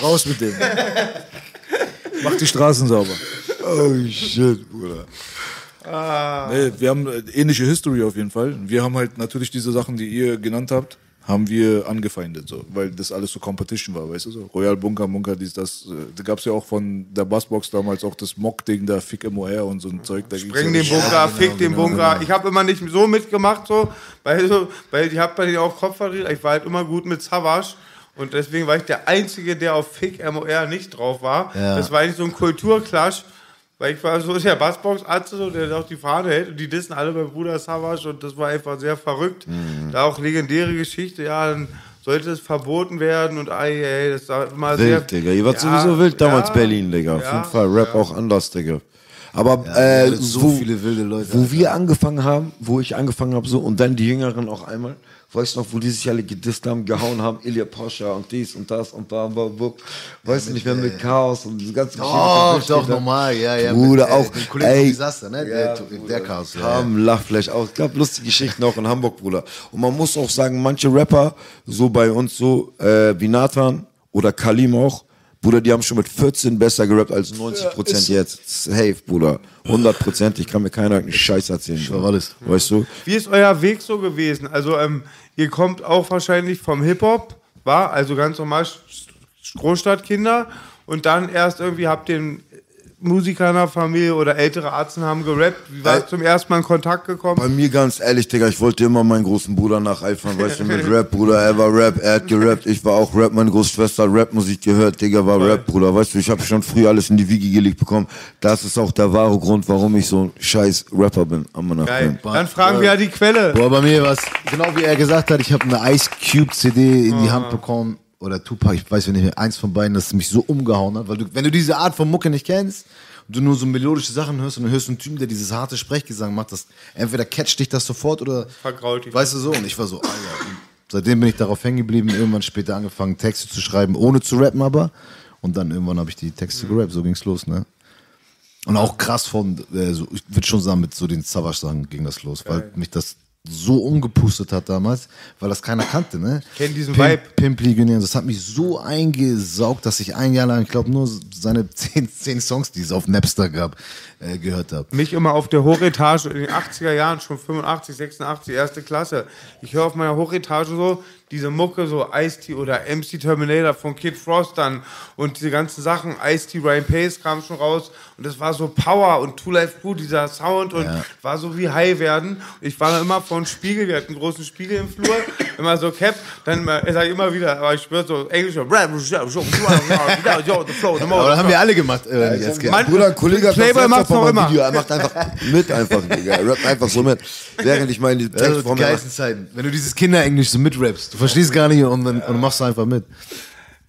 Raus mit dem. Mach die Straßen sauber. Oh, shit, Bruder. Nee, wir haben äh, ähnliche History auf jeden Fall. Wir haben halt natürlich diese Sachen, die ihr genannt habt, haben wir angefeindet, so, weil das alles so Competition war, weißt du so. Royal Bunker, Bunker, dies, das. äh, Da gab's ja auch von der Bassbox damals auch das Mock-Ding da, Fick MOR und so ein Zeug. Da ja den Bunker, fick den Bunker. Ich habe immer nicht so mitgemacht, so, weil, so, weil ich habe bei denen auch Kopf verdreht. Ich war halt immer gut mit Savage. Und deswegen war ich der Einzige, der auf Fick MOR nicht drauf war. Ja. Das war eigentlich so ein Kulturclash. Weil ich war so der Bassbox-Arzt, so, der auch die Fahne hält. Und die dissen alle beim Bruder Savage. Und das war einfach sehr verrückt. Da auch legendäre Geschichte. Ja, dann sollte es verboten werden. Und ey, ey das war immer sehr... Wild, Digga. Ihr wart Ja, sowieso wild damals ja, Berlin, Digga. Auf ja, jeden Fall. Rap auch anders, Digga. Aber äh, so wo, viele wilde Leute, Wo wir angefangen haben, wo ich angefangen habe, so, und dann die Jüngeren auch einmal, weißt du noch, wo die sich alle gedisst haben, gehauen haben, Ilya Pascha und dies und das und da, war, wo, weißt du nicht mehr mit Chaos und diese ganze Oh, Geschichte. doch, normal, ja, ja. Bruder, mit, äh, auch, dem Kollegen ey, Disaster, ne? der, der Chaos. Ja, ja. haben Lachfleisch auch. Es gab lustige Geschichten auch in Hamburg, Bruder. Und man muss auch sagen, manche Rapper, so bei uns so, äh, wie Nathan oder Kalim auch, Bruder, die haben schon mit 14 besser gerappt als 90 Prozent jetzt. Safe, Bruder. 100 Prozent. Ich kann mir keiner einen Scheiß erzählen. schwör alles. Weißt du? Wie ist euer Weg so gewesen? Also, ähm, ihr kommt auch wahrscheinlich vom Hip-Hop, war? Also ganz normal Großstadtkinder. Und dann erst irgendwie habt ihr einen Musiker in der Familie oder ältere Arzten haben gerappt. Wie war Äh, zum ersten Mal in Kontakt gekommen? Bei mir ganz ehrlich, Digga, ich wollte immer meinen großen Bruder nacheifern, weißt du, mit Rap, Bruder, er war Rap, er hat gerappt, ich war auch Rap, meine Großschwester hat Rapmusik gehört, Digga, war Rap, Bruder, weißt du, ich habe schon früh alles in die Wiege gelegt bekommen. Das ist auch der wahre Grund, warum ich so ein scheiß Rapper bin, am Geil. Dann fragen wir ja die Quelle. Boah, bei mir war es, genau wie er gesagt hat, ich habe eine Ice Cube CD in die Hand bekommen. Oder Tupac, ich weiß nicht mehr, eins von beiden, das mich so umgehauen hat. Weil du, wenn du diese Art von Mucke nicht kennst und du nur so melodische Sachen hörst und dann hörst du einen Typen, der dieses harte Sprechgesang macht, das entweder catcht dich das sofort oder. Vergrault dich. Weißt du so? Und ich war so, Alter. Seitdem bin ich darauf hängen geblieben, irgendwann später angefangen, Texte zu schreiben, ohne zu rappen aber. Und dann irgendwann habe ich die Texte gerappt, so ging's los, ne? Und auch krass von, äh, so, ich würde schon sagen, mit so den Savage-Sachen ging das los, weil mich das so umgepustet hat damals, weil das keiner kannte, ne? Kenn diesen Pimp, Vibe. Pimp Legionär. Das hat mich so eingesaugt, dass ich ein Jahr lang, ich glaube, nur seine zehn, zehn Songs, die es auf Napster gab, äh, gehört habe. mich immer auf der Hochetage in den 80er Jahren, schon 85, 86, erste Klasse. Ich höre auf meiner Hochetage so diese Mucke, so Ice-T oder MC Terminator von Kid Frost dann und diese ganzen Sachen. Ice-T, Ryan Pace kam schon raus und das war so Power und Two Life Crew, dieser Sound und war so wie High werden. Ich war dann immer vor einem Spiegel, wir hatten einen großen Spiegel im Flur, immer so Cap, dann immer, ich immer wieder, aber ich schwör so Englisch, so, Aber das haben wir alle gemacht. Äh, jetzt, Mein Bruder, ein Kollege hat Playboy letzte noch immer. Video. Er macht einfach mit einfach, Digga. Er rappt einfach so mit. Während ich meine, die das ist die Textform geilsten Zeiten. Wenn du dieses Kinderenglisch so mitrappst, du verstehst gar nicht und dann und machst du einfach mit.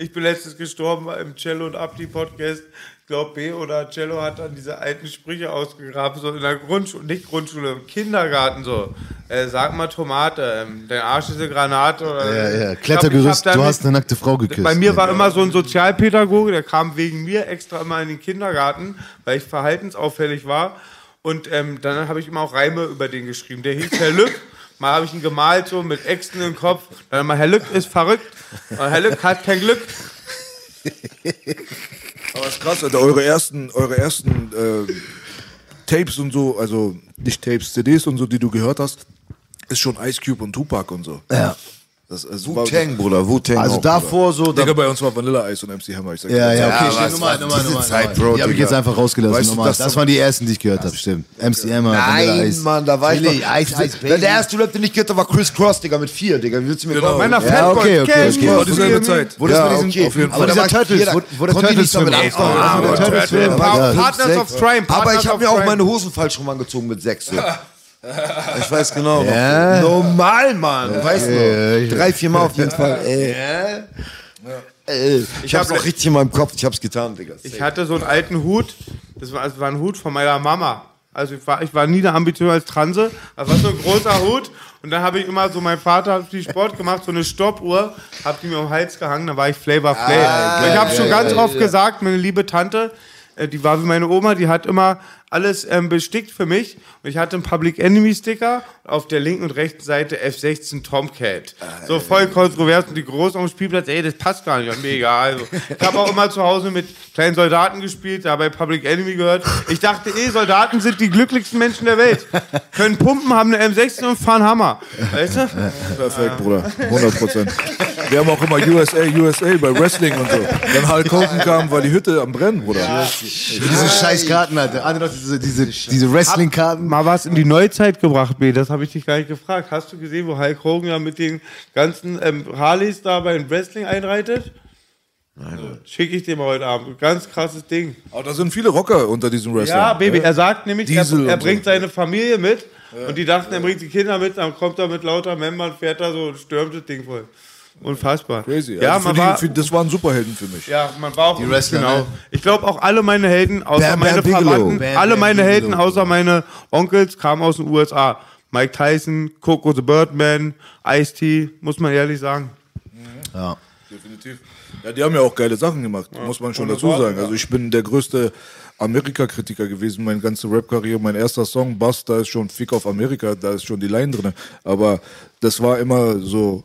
Ich bin letztens gestorben im Cello und Abdi Podcast. Ich glaube, B oder Cello hat dann diese alten Sprüche ausgegraben, so in der Grundschule, nicht Grundschule, im Kindergarten so. Äh, sag mal Tomate, ähm, dein Arsch ist eine Granate. Oder, Ja, ja. Klettergerüst, du hast eine nackte Frau geküsst. Bei mir war immer so ein Sozialpädagoge, der kam wegen mir extra immer in den Kindergarten, weil ich verhaltensauffällig war. Und ähm, dann habe ich immer auch Reime über den geschrieben. Der hieß Herr Lück. Mal habe ich ihn gemalt, so mit Äxten im Kopf. Dann mal, Herr Lück ist verrückt. Und Herr Lück hat kein Glück. Aber ist krass, Alter, eure ersten, eure ersten äh, Tapes und so, also nicht Tapes, CDs und so, die du gehört hast, ist schon Ice Cube und Tupac und so. Ja. Das, das war, Wu-Tang, Bruder, Wu-Tang. Also auch, davor so. Da, Digga, bei uns war Vanilla Ice und MC Hammer. Ich sag ja, ja, Ja, okay, aber stimmt. es Nummer, war Nummer, Nummer, Zeit. Bro, Die habe ich Digga. jetzt einfach rausgelassen. Weißt du, das- Das waren die ersten, die ich gehört habe, stimmt. MC Hammer, Nein, Vanilla Ice. Mann, da war ich noch. Ice, Ice, Wenn Baby. der erste Rap, den ich gehört habe, war Chris Cross, Digga, mit vier, Digga. Wie willst du mir Genau. Meiner Ja, okay, okay, okay. War Jungs, dieselbe. Zeit. Wo das Ja, mit diesem, okay. auf jeden aber Fall. dieser war Turtles, ich Turtles nicht damit anfangen. Ja. Partners of Crime. Aber ich habe mir auch meine Hosen falsch rum angezogen mit sechs. Ich weiß genau. noch. Ja. Normal, Mann. Weißt du? noch. Drei, vier Mal auf jeden Fall. Ey. Ey. Ich hab's hab- auch richtig in meinem Kopf. Ich hab's getan, Digga. Ich hatte so einen alten Hut, das war, das war ein Hut von meiner Mama. Also ich war, ich war nie der Ambition als Transe, das war so ein großer Hut. Und dann habe ich immer so, mein Vater hat viel Sport gemacht, so eine Stoppuhr, hab die mir um den Hals gehangen, dann war ich Flavor Flav. ich habe schon ganz oft gesagt, meine liebe Tante, äh, die war wie meine Oma, die hat immer alles ähm, bestickt für mich. Und ich hatte einen Public Enemy Sticker, auf der linken und rechten Seite F16 Tomcat. So voll kontrovers und die groß auf dem Spielplatz, ey, das passt gar nicht, egal. Also, ich habe auch immer zu Hause mit kleinen Soldaten gespielt, dabei Public Enemy gehört. Ich dachte, eh, Soldaten sind die glücklichsten Menschen der Welt. Können pumpen, haben eine M16 und fahren Hammer. Weißt du? Perfekt, Bruder. 100 Prozent. Wir haben auch immer USA, USA bei Wrestling und so. Wenn Hulk Hogan kam, war die Hütte am Brennen, Bruder. Diese scheiß Karten, Alter. Ah, diese, diese, diese Wrestling-Karten. Mal was in die Neuzeit gebracht, B, das habe ich dich gar nicht gefragt. Hast du gesehen, wo Hulk Hogan ja mit den ganzen ähm, Harleys da beim Wrestling einreitet? Nein. Schicke ich dir mal heute Abend. Ganz krasses Ding. Aber da sind viele Rocker unter diesem Wrestling. Ja, Baby, er sagt nämlich, er, Diesel er so. bringt seine Familie mit und die dachten, er bringt die Kinder mit, dann kommt er mit lauter Membern, fährt da so und stürmt das Ding voll. Unfassbar. Crazy. Ja, also man für war, die, für, das waren Superhelden für mich. ja, man war auch Die Wrestler, genau. ne? Ich glaube auch alle meine Helden, außer Bam Bam meine Bigelow. Verwandten, Bam alle Bam meine Helden, Bigelow. außer meine Onkels, kamen aus den USA. Mike Tyson, Coco the Birdman, Ice-T, muss man ehrlich sagen. Ja. Definitiv. Ja, die haben ja auch geile Sachen gemacht, muss man schon dazu sagen. ja. Also ich bin der größte Amerika-Kritiker gewesen, meine ganze Rap-Karriere. Mein erster Song, Bass, da ist schon Fick auf Amerika, da ist schon die Line drin. Aber das war immer so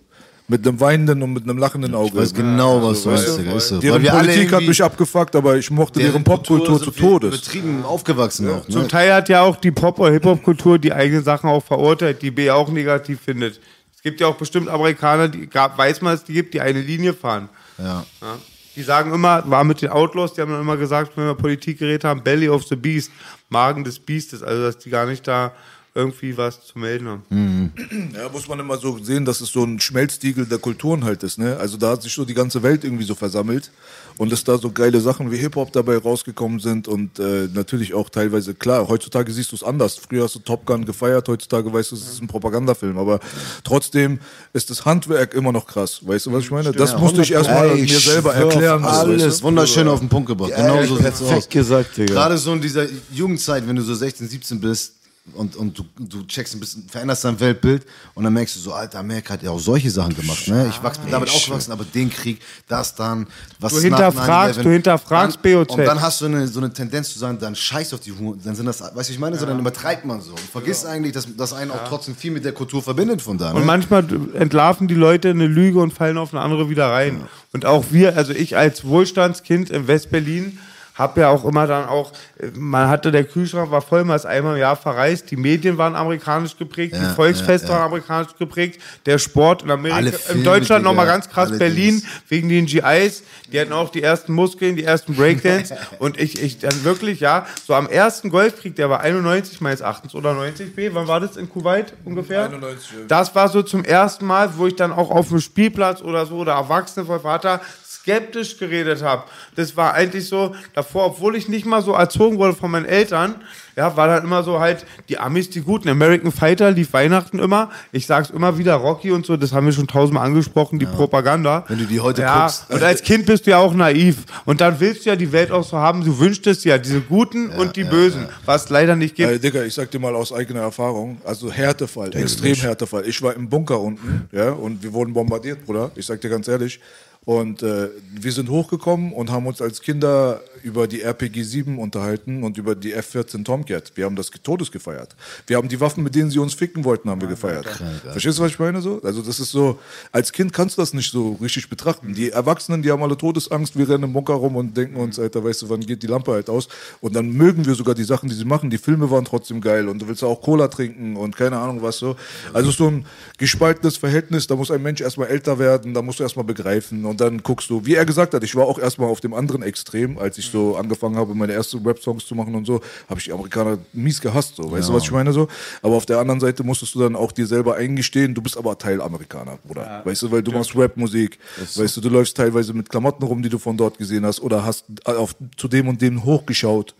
mit einem weinenden und mit einem lachenden Auge. Ich weiß genau, was du weißt? Digga. Ist so. Deren Weil wir alle Politik hat irgendwie mich abgefuckt, aber ich mochte deren Popkultur zu Todes. Betrieben aufgewachsen auch. Zum Ne? Teil hat ja auch die Pop- oder Hip-Hop-Kultur die eigenen Sachen auch verurteilt, die B auch negativ findet. Es gibt ja auch bestimmt Amerikaner, die gab, weiß man, es die gibt, die eine Linie fahren. Ja. Ja. Die sagen immer, war mit den Outlaws, die haben dann immer gesagt, wenn wir Politik geredet haben, Belly of the Beast, Magen des Biestes, also dass die gar nicht da irgendwie was zu melden haben. Ja, muss man immer so sehen, dass es so ein Schmelztiegel der Kulturen halt ist, ne? Also da hat sich so die ganze Welt irgendwie so versammelt und dass da so geile Sachen wie Hip-Hop dabei rausgekommen sind und äh, natürlich auch teilweise, klar, heutzutage siehst du es anders. Früher hast du Top Gun gefeiert, heutzutage weißt du, es ist ein Propagandafilm, aber trotzdem ist das Handwerk immer noch krass. Weißt du, was ich meine? Das musste ich erstmal Ey, mir selber erklären. Alles weißt du? wunderschön auf den Punkt gebracht. Ja, genau so sieht's perfekt aus. gesagt, Digga. Gerade so in dieser Jugendzeit, wenn du so 16, 17 bist, und, und du, du checkst ein bisschen, veränderst dein Weltbild und dann merkst du so, Alter, Amerika hat ja auch solche Sachen gemacht. Ne? Ich wachs, bin damit aufgewachsen, aber den Krieg, das dann, was Du hinterfragst- 9/11, du hinterfragst dann, BOZ. Und dann hast du eine, so eine Tendenz zu sagen, dann scheiß auf die Huren, dann sind das, weißt du, ich meine, so, dann übertreibt man so und vergisst eigentlich, dass das einen auch trotzdem viel mit der Kultur verbindet von da. Ne? Und manchmal entlarven die Leute eine Lüge und fallen auf eine andere wieder rein. Und auch wir, also ich als Wohlstandskind in West-Berlin, habe ja auch immer dann auch, äh, man hatte, der Kühlschrank war voll, man ist einmal im Jahr verreist, die Medien waren amerikanisch geprägt, die Volksfeste waren amerikanisch geprägt, der Sport in Amerika, Alle in Deutschland nochmal ganz krass, alle Berlin, Dings. wegen den GIs, die hatten auch die ersten Muskeln, die ersten Breakdance und ich, ich dann wirklich, ja, so am ersten Golfkrieg, der war 91 meines Erachtens oder 90 B, wann war das in Kuwait ungefähr? 91, ja. Das war so zum ersten Mal, wo ich dann auch auf dem Spielplatz oder so oder Erwachsene von Vater skeptisch geredet habe. Das war eigentlich so davor, obwohl ich nicht mal so erzogen wurde von meinen Eltern, ja, war dann immer so halt die Amis, die guten. American Fighter lief Weihnachten immer. Ich sag's immer wieder, Rocky und so, das haben wir schon tausendmal angesprochen, die Propaganda. Wenn du die heute ja, guckst. Und als Kind bist du ja auch naiv. Und dann willst du ja die Welt auch so haben, du wünschst es ja, diese Guten und die Bösen, was leider nicht gibt. Äh, Digga, ich sag dir mal aus eigener Erfahrung, also Härtefall, extrem Härtefall. Ich war im Bunker unten, ja, und wir wurden bombardiert, Bruder. Ich sag dir ganz ehrlich. Und äh, wir sind hochgekommen und haben uns als Kinder über die RPG-7 unterhalten und über die F-14 Tomcat. Wir haben das Todes gefeiert. Wir haben die Waffen, mit denen sie uns ficken wollten, haben wir gefeiert. Verstehst du, was ich meine? So? Also das ist so, als Kind kannst du das nicht so richtig betrachten. Die Erwachsenen, die haben alle Todesangst, wir rennen im Bunker rum und denken uns, Alter, weißt du, wann geht die Lampe halt aus? Und dann mögen wir sogar die Sachen, die sie machen. Die Filme waren trotzdem geil und du willst auch Cola trinken und keine Ahnung was so. Also so ein gespaltenes Verhältnis, da muss ein Mensch erstmal älter werden, da musst du erstmal begreifen und dann guckst du, wie er gesagt hat, ich war auch erstmal auf dem anderen Extrem, als ich so angefangen habe, meine ersten Rap-Songs zu machen und so, habe ich die Amerikaner mies gehasst, so, weißt du, was ich meine so? Aber auf der anderen Seite musstest du dann auch dir selber eingestehen, du bist aber Teil Amerikaner, Bruder, weißt du, weil du machst Rap-Musik, weißt du, du läufst teilweise mit Klamotten rum, die du von dort gesehen hast oder hast auf, zu dem und dem hochgeschaut.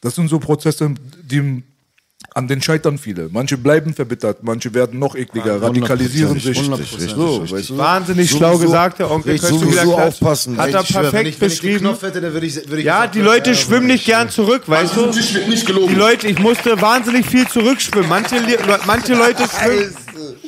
Das sind so Prozesse, die an den scheitern viele. Manche bleiben verbittert, manche werden noch ekliger, radikalisieren sich. 100%. So, weißt du? Wahnsinnig So- schlau so- gesagt, der Onkel so- wieder so klatsch. aufpassen. Hat er perfekt wenn ich, wenn ich den beschrieben. Knopf hätte, dann würde ich, würde ich Ja, die Leute ja, schwimmen nicht gern zurück, weißt du? Die Leute, ich musste wahnsinnig viel zurückschwimmen. Manche, manche Leute schwimmen,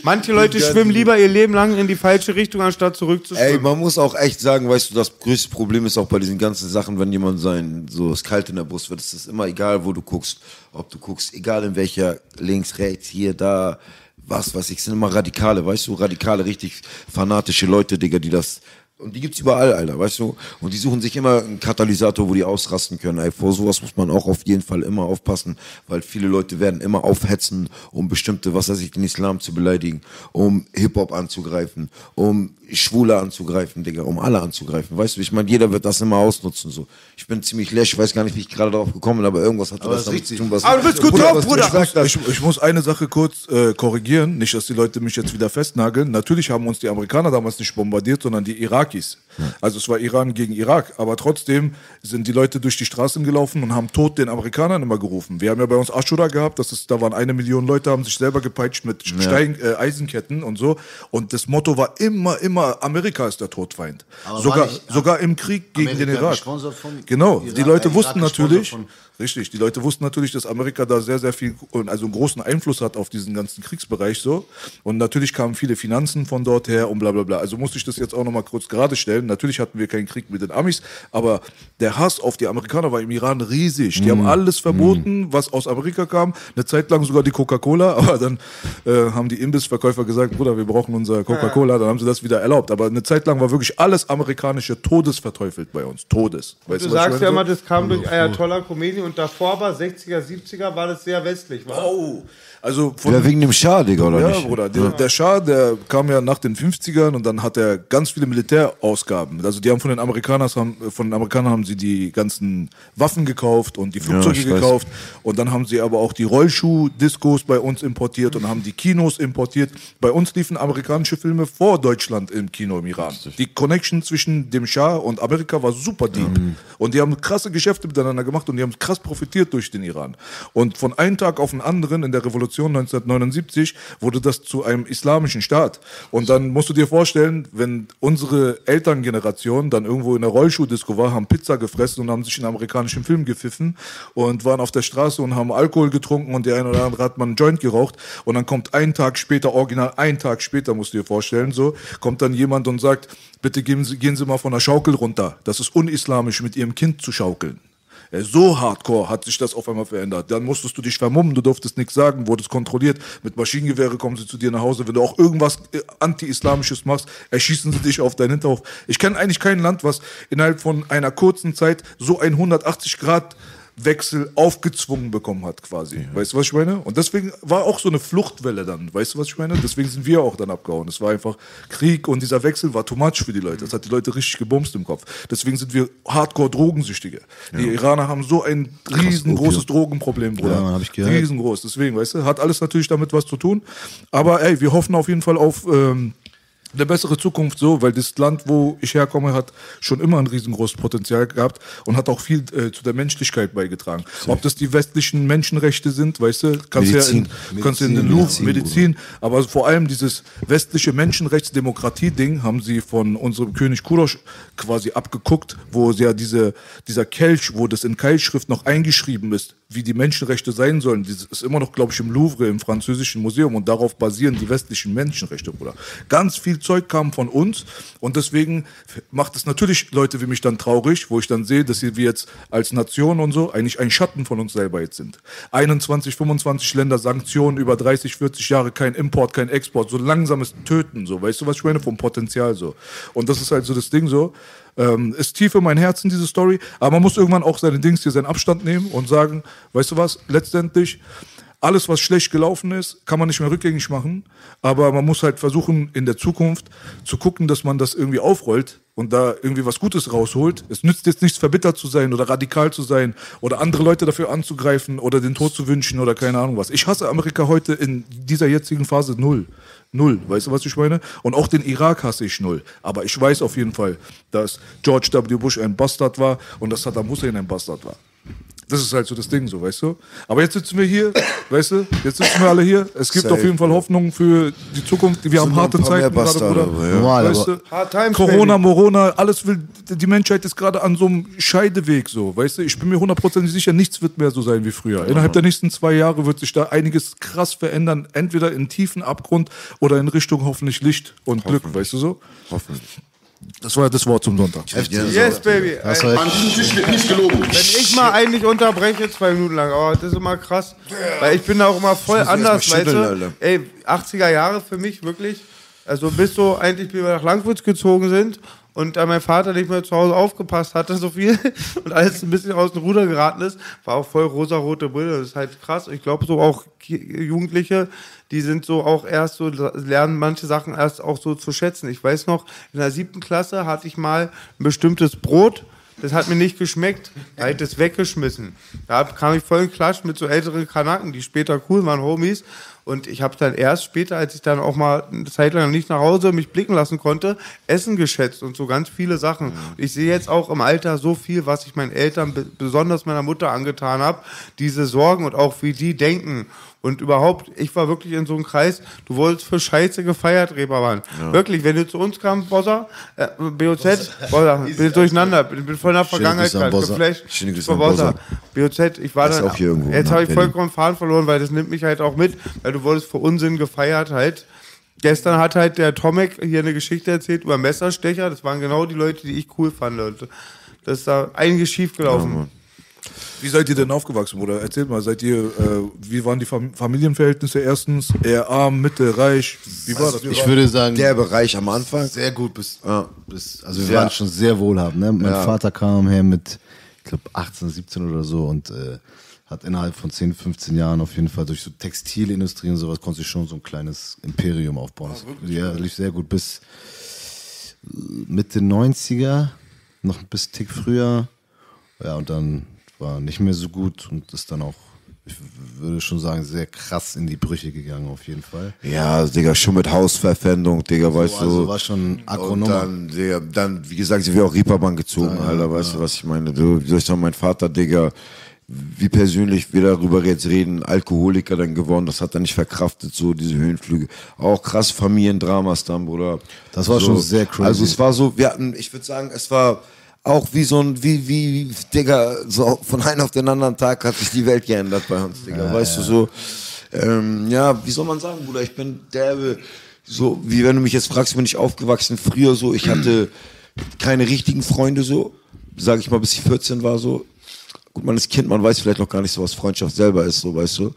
manche Leute schwimmen lieber ihr Leben lang in die falsche Richtung, anstatt Ey, zurückzuschwimmen. man muss auch echt sagen, weißt du, das größte Problem ist auch bei diesen ganzen Sachen, wenn jemand sein, so das kalt in der Brust wird, es ist immer egal, wo du guckst, ob du guckst, egal in welcher, links, rechts, hier, da, was weiß ich, sind immer Radikale, weißt du, Radikale, richtig fanatische Leute, Digga, die das, und die gibt's überall, Alter, weißt du, und die suchen sich immer einen Katalysator, wo die ausrasten können, ey, vor sowas muss man auch auf jeden Fall immer aufpassen, weil viele Leute werden immer aufhetzen, um bestimmte, was weiß ich, den Islam zu beleidigen, um Hip-Hop anzugreifen, um Schwule anzugreifen, Digga, um alle anzugreifen. Weißt du, ich meine, jeder wird das immer ausnutzen. So. Ich bin ziemlich leer, ich weiß gar nicht, wie ich gerade darauf gekommen bin, aber irgendwas hatte das das damit zu tun. Was Aber du bist gut drauf, was- Bruder. Ich. Ich, ich muss eine Sache kurz äh, korrigieren, nicht, dass die Leute mich jetzt wieder festnageln. Natürlich haben uns die Amerikaner damals nicht bombardiert, sondern die Irakis. Also es war Iran gegen Irak, aber trotzdem sind die Leute durch die Straßen gelaufen und haben Tod den Amerikanern immer gerufen. Wir haben ja bei uns Ashura gehabt, das ist, da waren eine Million Leute, haben sich selber gepeitscht mit Stein, äh, Eisenketten und so. Und das Motto war immer, immer, Amerika ist der Todfeind. Aber Sogar, nicht- sogar im Krieg gegen Amerika den Irak. Genau, Irak- die Leute äh, wussten natürlich, Richtig, die Leute wussten natürlich, dass Amerika da sehr, sehr viel, also einen großen Einfluss hat auf diesen ganzen Kriegsbereich so. Und natürlich kamen viele Finanzen von dort her und bla bla bla. Also musste ich das jetzt auch nochmal kurz gerade stellen. Natürlich hatten wir keinen Krieg mit den Amis, aber der Hass auf die Amerikaner war im Iran riesig. Die haben alles verboten, was aus Amerika kam. Eine Zeit lang sogar die Coca-Cola, aber dann äh, haben die Imbissverkäufer gesagt, Bruder, wir brauchen unser Coca-Cola. Dann haben sie das wieder erlaubt. Aber eine Zeit lang war wirklich alles amerikanische Todes verteufelt bei uns. Todes. Weißt Du sagst ja immer, das kam durch Ayatollah Khomeini und davor war 60er, 70er war das sehr westlich, war? Oh, also von, Ja, wegen dem Schah, Digga, oder Ja, nicht? Bruder. Der, der Schah, der kam ja nach den 50ern und dann hat er ganz viele Militärausgaben. Also die haben von den Amerikanern haben, von den Amerikanern haben sie die ganzen Waffen gekauft und die Flugzeuge weiß. gekauft. Und dann haben sie aber auch die Rollschuh-Discos bei uns importiert und haben die Kinos importiert. Bei uns liefen amerikanische Filme vor Deutschland im Kino im Iran. Die Connection zwischen dem Schah und Amerika war super deep. Und die haben krasse Geschäfte miteinander gemacht und die haben krass profitiert durch den Iran. Und von einem Tag auf den anderen in der Revolution 1979 wurde das zu einem islamischen Staat. Und dann musst du dir vorstellen, wenn unsere Elterngeneration dann irgendwo in der Rollschuhdisco war, haben Pizza gefressen und haben sich in amerikanischen Film gepfiffen und waren auf der Straße und haben Alkohol getrunken und der eine oder andere hat mal einen Joint geraucht und dann kommt ein Tag später, original ein Tag später, musst du dir vorstellen, so, kommt dann jemand und sagt, bitte gehen Sie, gehen Sie mal von der Schaukel runter. Das ist unislamisch, mit Ihrem Kind zu schaukeln. Äh, So hardcore hat sich das auf einmal verändert. Dann musstest du dich vermummen, du durftest nichts sagen, wurdest kontrolliert. Mit Maschinengewehre kommen sie zu dir nach Hause. Wenn du auch irgendwas äh, anti-islamisches machst, erschießen sie dich auf deinen Hinterhof. Ich kenne eigentlich kein Land, was innerhalb von einer kurzen Zeit so ein 180 Grad Wechsel aufgezwungen bekommen hat, quasi. Weißt du, was ich meine? Und deswegen war auch so eine Fluchtwelle dann. Weißt du, was ich meine? Deswegen sind wir auch dann abgehauen. Es war einfach Krieg und dieser Wechsel war too much für die Leute. Das hat die Leute richtig gebumst im Kopf. Deswegen sind wir Hardcore-Drogensüchtige. Die Iraner haben so ein riesengroßes Drogenproblem, Bruder. Ja, hab ich gehört. Riesengroß. Deswegen, weißt du, hat alles natürlich damit was zu tun. Aber ey, wir hoffen auf jeden Fall auf ähm, eine bessere Zukunft so, weil das Land, wo ich herkomme, hat schon immer ein riesengroßes Potenzial gehabt und hat auch viel äh, zu der Menschlichkeit beigetragen. Ob das die westlichen Menschenrechte sind, weißt du, kannst Medizin. ja in, kannst du in den Medizin, Louvre, Medizin, Medizin, aber vor allem dieses westliche Menschenrechtsdemokratie-Ding haben sie von unserem König Kurosch quasi abgeguckt, wo ja diese, dieser Kelch, wo das in Keilschrift noch eingeschrieben ist, wie die Menschenrechte sein sollen, das ist immer noch, glaube ich, im Louvre, im französischen Museum und darauf basieren die westlichen Menschenrechte, Bruder. Ganz viel Zeug kam von uns und deswegen macht es natürlich Leute wie mich dann traurig, wo ich dann sehe, dass wir jetzt als Nation und so eigentlich ein Schatten von uns selber jetzt sind. 21, 25 Länder, Sanktionen über 30, 40 Jahre, kein Import, kein Export, so langsames Töten, so, weißt du, was ich meine, vom Potenzial so. Und das ist halt so das Ding so, ähm, ist tief in mein Herzen, diese Story, aber man muss irgendwann auch seine Dings hier seinen Abstand nehmen und sagen, weißt du was, letztendlich, alles, was schlecht gelaufen ist, kann man nicht mehr rückgängig machen. Aber man muss halt versuchen, in der Zukunft zu gucken, dass man das irgendwie aufrollt und da irgendwie was Gutes rausholt. Es nützt jetzt nichts, verbittert zu sein oder radikal zu sein oder andere Leute dafür anzugreifen oder den Tod zu wünschen oder keine Ahnung was. Ich hasse Amerika heute in dieser jetzigen Phase null. Null, weißt du, was ich meine? Und auch den Irak hasse ich null. Aber ich weiß auf jeden Fall, dass George W. Bush ein Bastard war und dass Saddam Hussein ein Bastard war. Das ist halt so das Ding, so, weißt du? Aber jetzt sitzen wir hier, weißt du? Jetzt sitzen wir alle hier. Es gibt Safe. auf jeden Fall Hoffnung für die Zukunft. Wir haben harte Zeiten gerade, Bruder. aber ja. Normal, weißt du? Hard times, Corona, baby. Morona, alles will, die Menschheit ist gerade an so einem Scheideweg, so, weißt du? Ich bin mir hundertprozentig sicher, nichts wird mehr so sein wie früher. Innerhalb der nächsten zwei Jahre wird sich da einiges krass verändern. Entweder in tiefen Abgrund oder in Richtung hoffentlich Licht und Glück, weißt du so? Das war das Wort zum Sonntag. Yes, baby. Recht. An diesem Tisch wird nicht gelogen. Wenn ich mal eigentlich unterbreche, zwei Minuten lang, aber das ist immer krass. Weil ich bin da auch immer voll anders, weißt du? Ey, 80er Jahre für mich wirklich. Also bis so eigentlich, wie wir nach Langwitz gezogen sind und da mein Vater nicht mehr zu Hause aufgepasst hatte so viel und alles ein bisschen aus dem Ruder geraten ist, war auch voll rosarote Brille. Das ist halt krass. Ich glaube so auch Jugendliche, die sind so auch erst so, lernen manche Sachen erst auch so zu schätzen. Ich weiß noch, in der siebten Klasse hatte ich mal ein bestimmtes Brot, das hat mir nicht geschmeckt. Da ich das weggeschmissen. Da kam ich voll in Klatsch mit so älteren Kanaken, die später cool waren, Homies. Und ich habe dann erst später, als ich dann auch mal eine Zeit lang nicht nach Hause mich blicken lassen konnte, Essen geschätzt und so ganz viele Sachen. Ich sehe jetzt auch im Alter so viel, was ich meinen Eltern, be- besonders meiner Mutter angetan habe, diese Sorgen und auch wie die denken. Und überhaupt, ich war wirklich in so einem Kreis, du wurdest für Scheiße gefeiert, Reeperbahn. Wirklich, wenn du zu uns kamst, Bossa, äh, BOZ, Bossa, bin durcheinander, bin, bin voll in der Vergangenheit gerade geflasht. Bossa. BOZ, ich war irgendwo, jetzt habe ich vollkommen Faden verloren, weil das nimmt mich halt auch mit, weil du wurdest für Unsinn gefeiert halt. Gestern hat halt der Tomek hier eine Geschichte erzählt über Messerstecher, das waren genau die Leute, die ich cool fand. Und das ist da einiges schief gelaufen. Wie seid ihr denn aufgewachsen, Bruder? Erzählt mal, seid ihr, äh, wie waren die Fam Familienverhältnisse erstens? Eher arm, Mitte, reich? Wie war das? Ich würde sagen, Der Bereich am Anfang. sehr gut bis, bis also wir Sehr- waren schon sehr wohlhabend. Ne? Mein Ja. Vater kam her mit, ich glaube, 18, 17 oder so und äh, hat innerhalb von 10, 15 Jahren auf jeden Fall durch so Textilindustrie und sowas konnte sich schon so ein kleines Imperium aufbauen. ja, lief sehr gut bis Mitte 90er, noch ein bisschen Tick früher. Ja, und dann war nicht mehr so gut und ist dann auch, ich würde schon sagen, sehr krass in die Brüche gegangen auf jeden Fall. Ja, Digga, schon mit Hausverpfändung, Digga, weißt also du. war schon Und Agronoma. dann, Digga, dann, wie gesagt, sind wir auch Reeperbahn gezogen, Alter, weißt du, was ich meine? Du, sagen, mein Vater, Digga, wie persönlich wir darüber jetzt reden, Alkoholiker dann geworden, das hat er nicht verkraftet, so diese Höhenflüge. Auch krass Familiendramas dann, Bruder. Das war so, schon sehr crazy. Also es war so, wir hatten, ich würde sagen, es war auch wie so ein, wie, wie, wie, Digga, so von einem auf den anderen Tag hat sich die Welt geändert bei uns, Digga. weißt du, so, ähm, ja, wie soll man sagen, Bruder, ich bin derbe, so, wie wenn du mich jetzt fragst, bin ich aufgewachsen, früher so, ich hatte keine richtigen Freunde so, sage ich mal, bis ich 14 war so. Gut, man ist Kind, man weiß vielleicht noch gar nicht so, was Freundschaft selber ist, so, weißt du.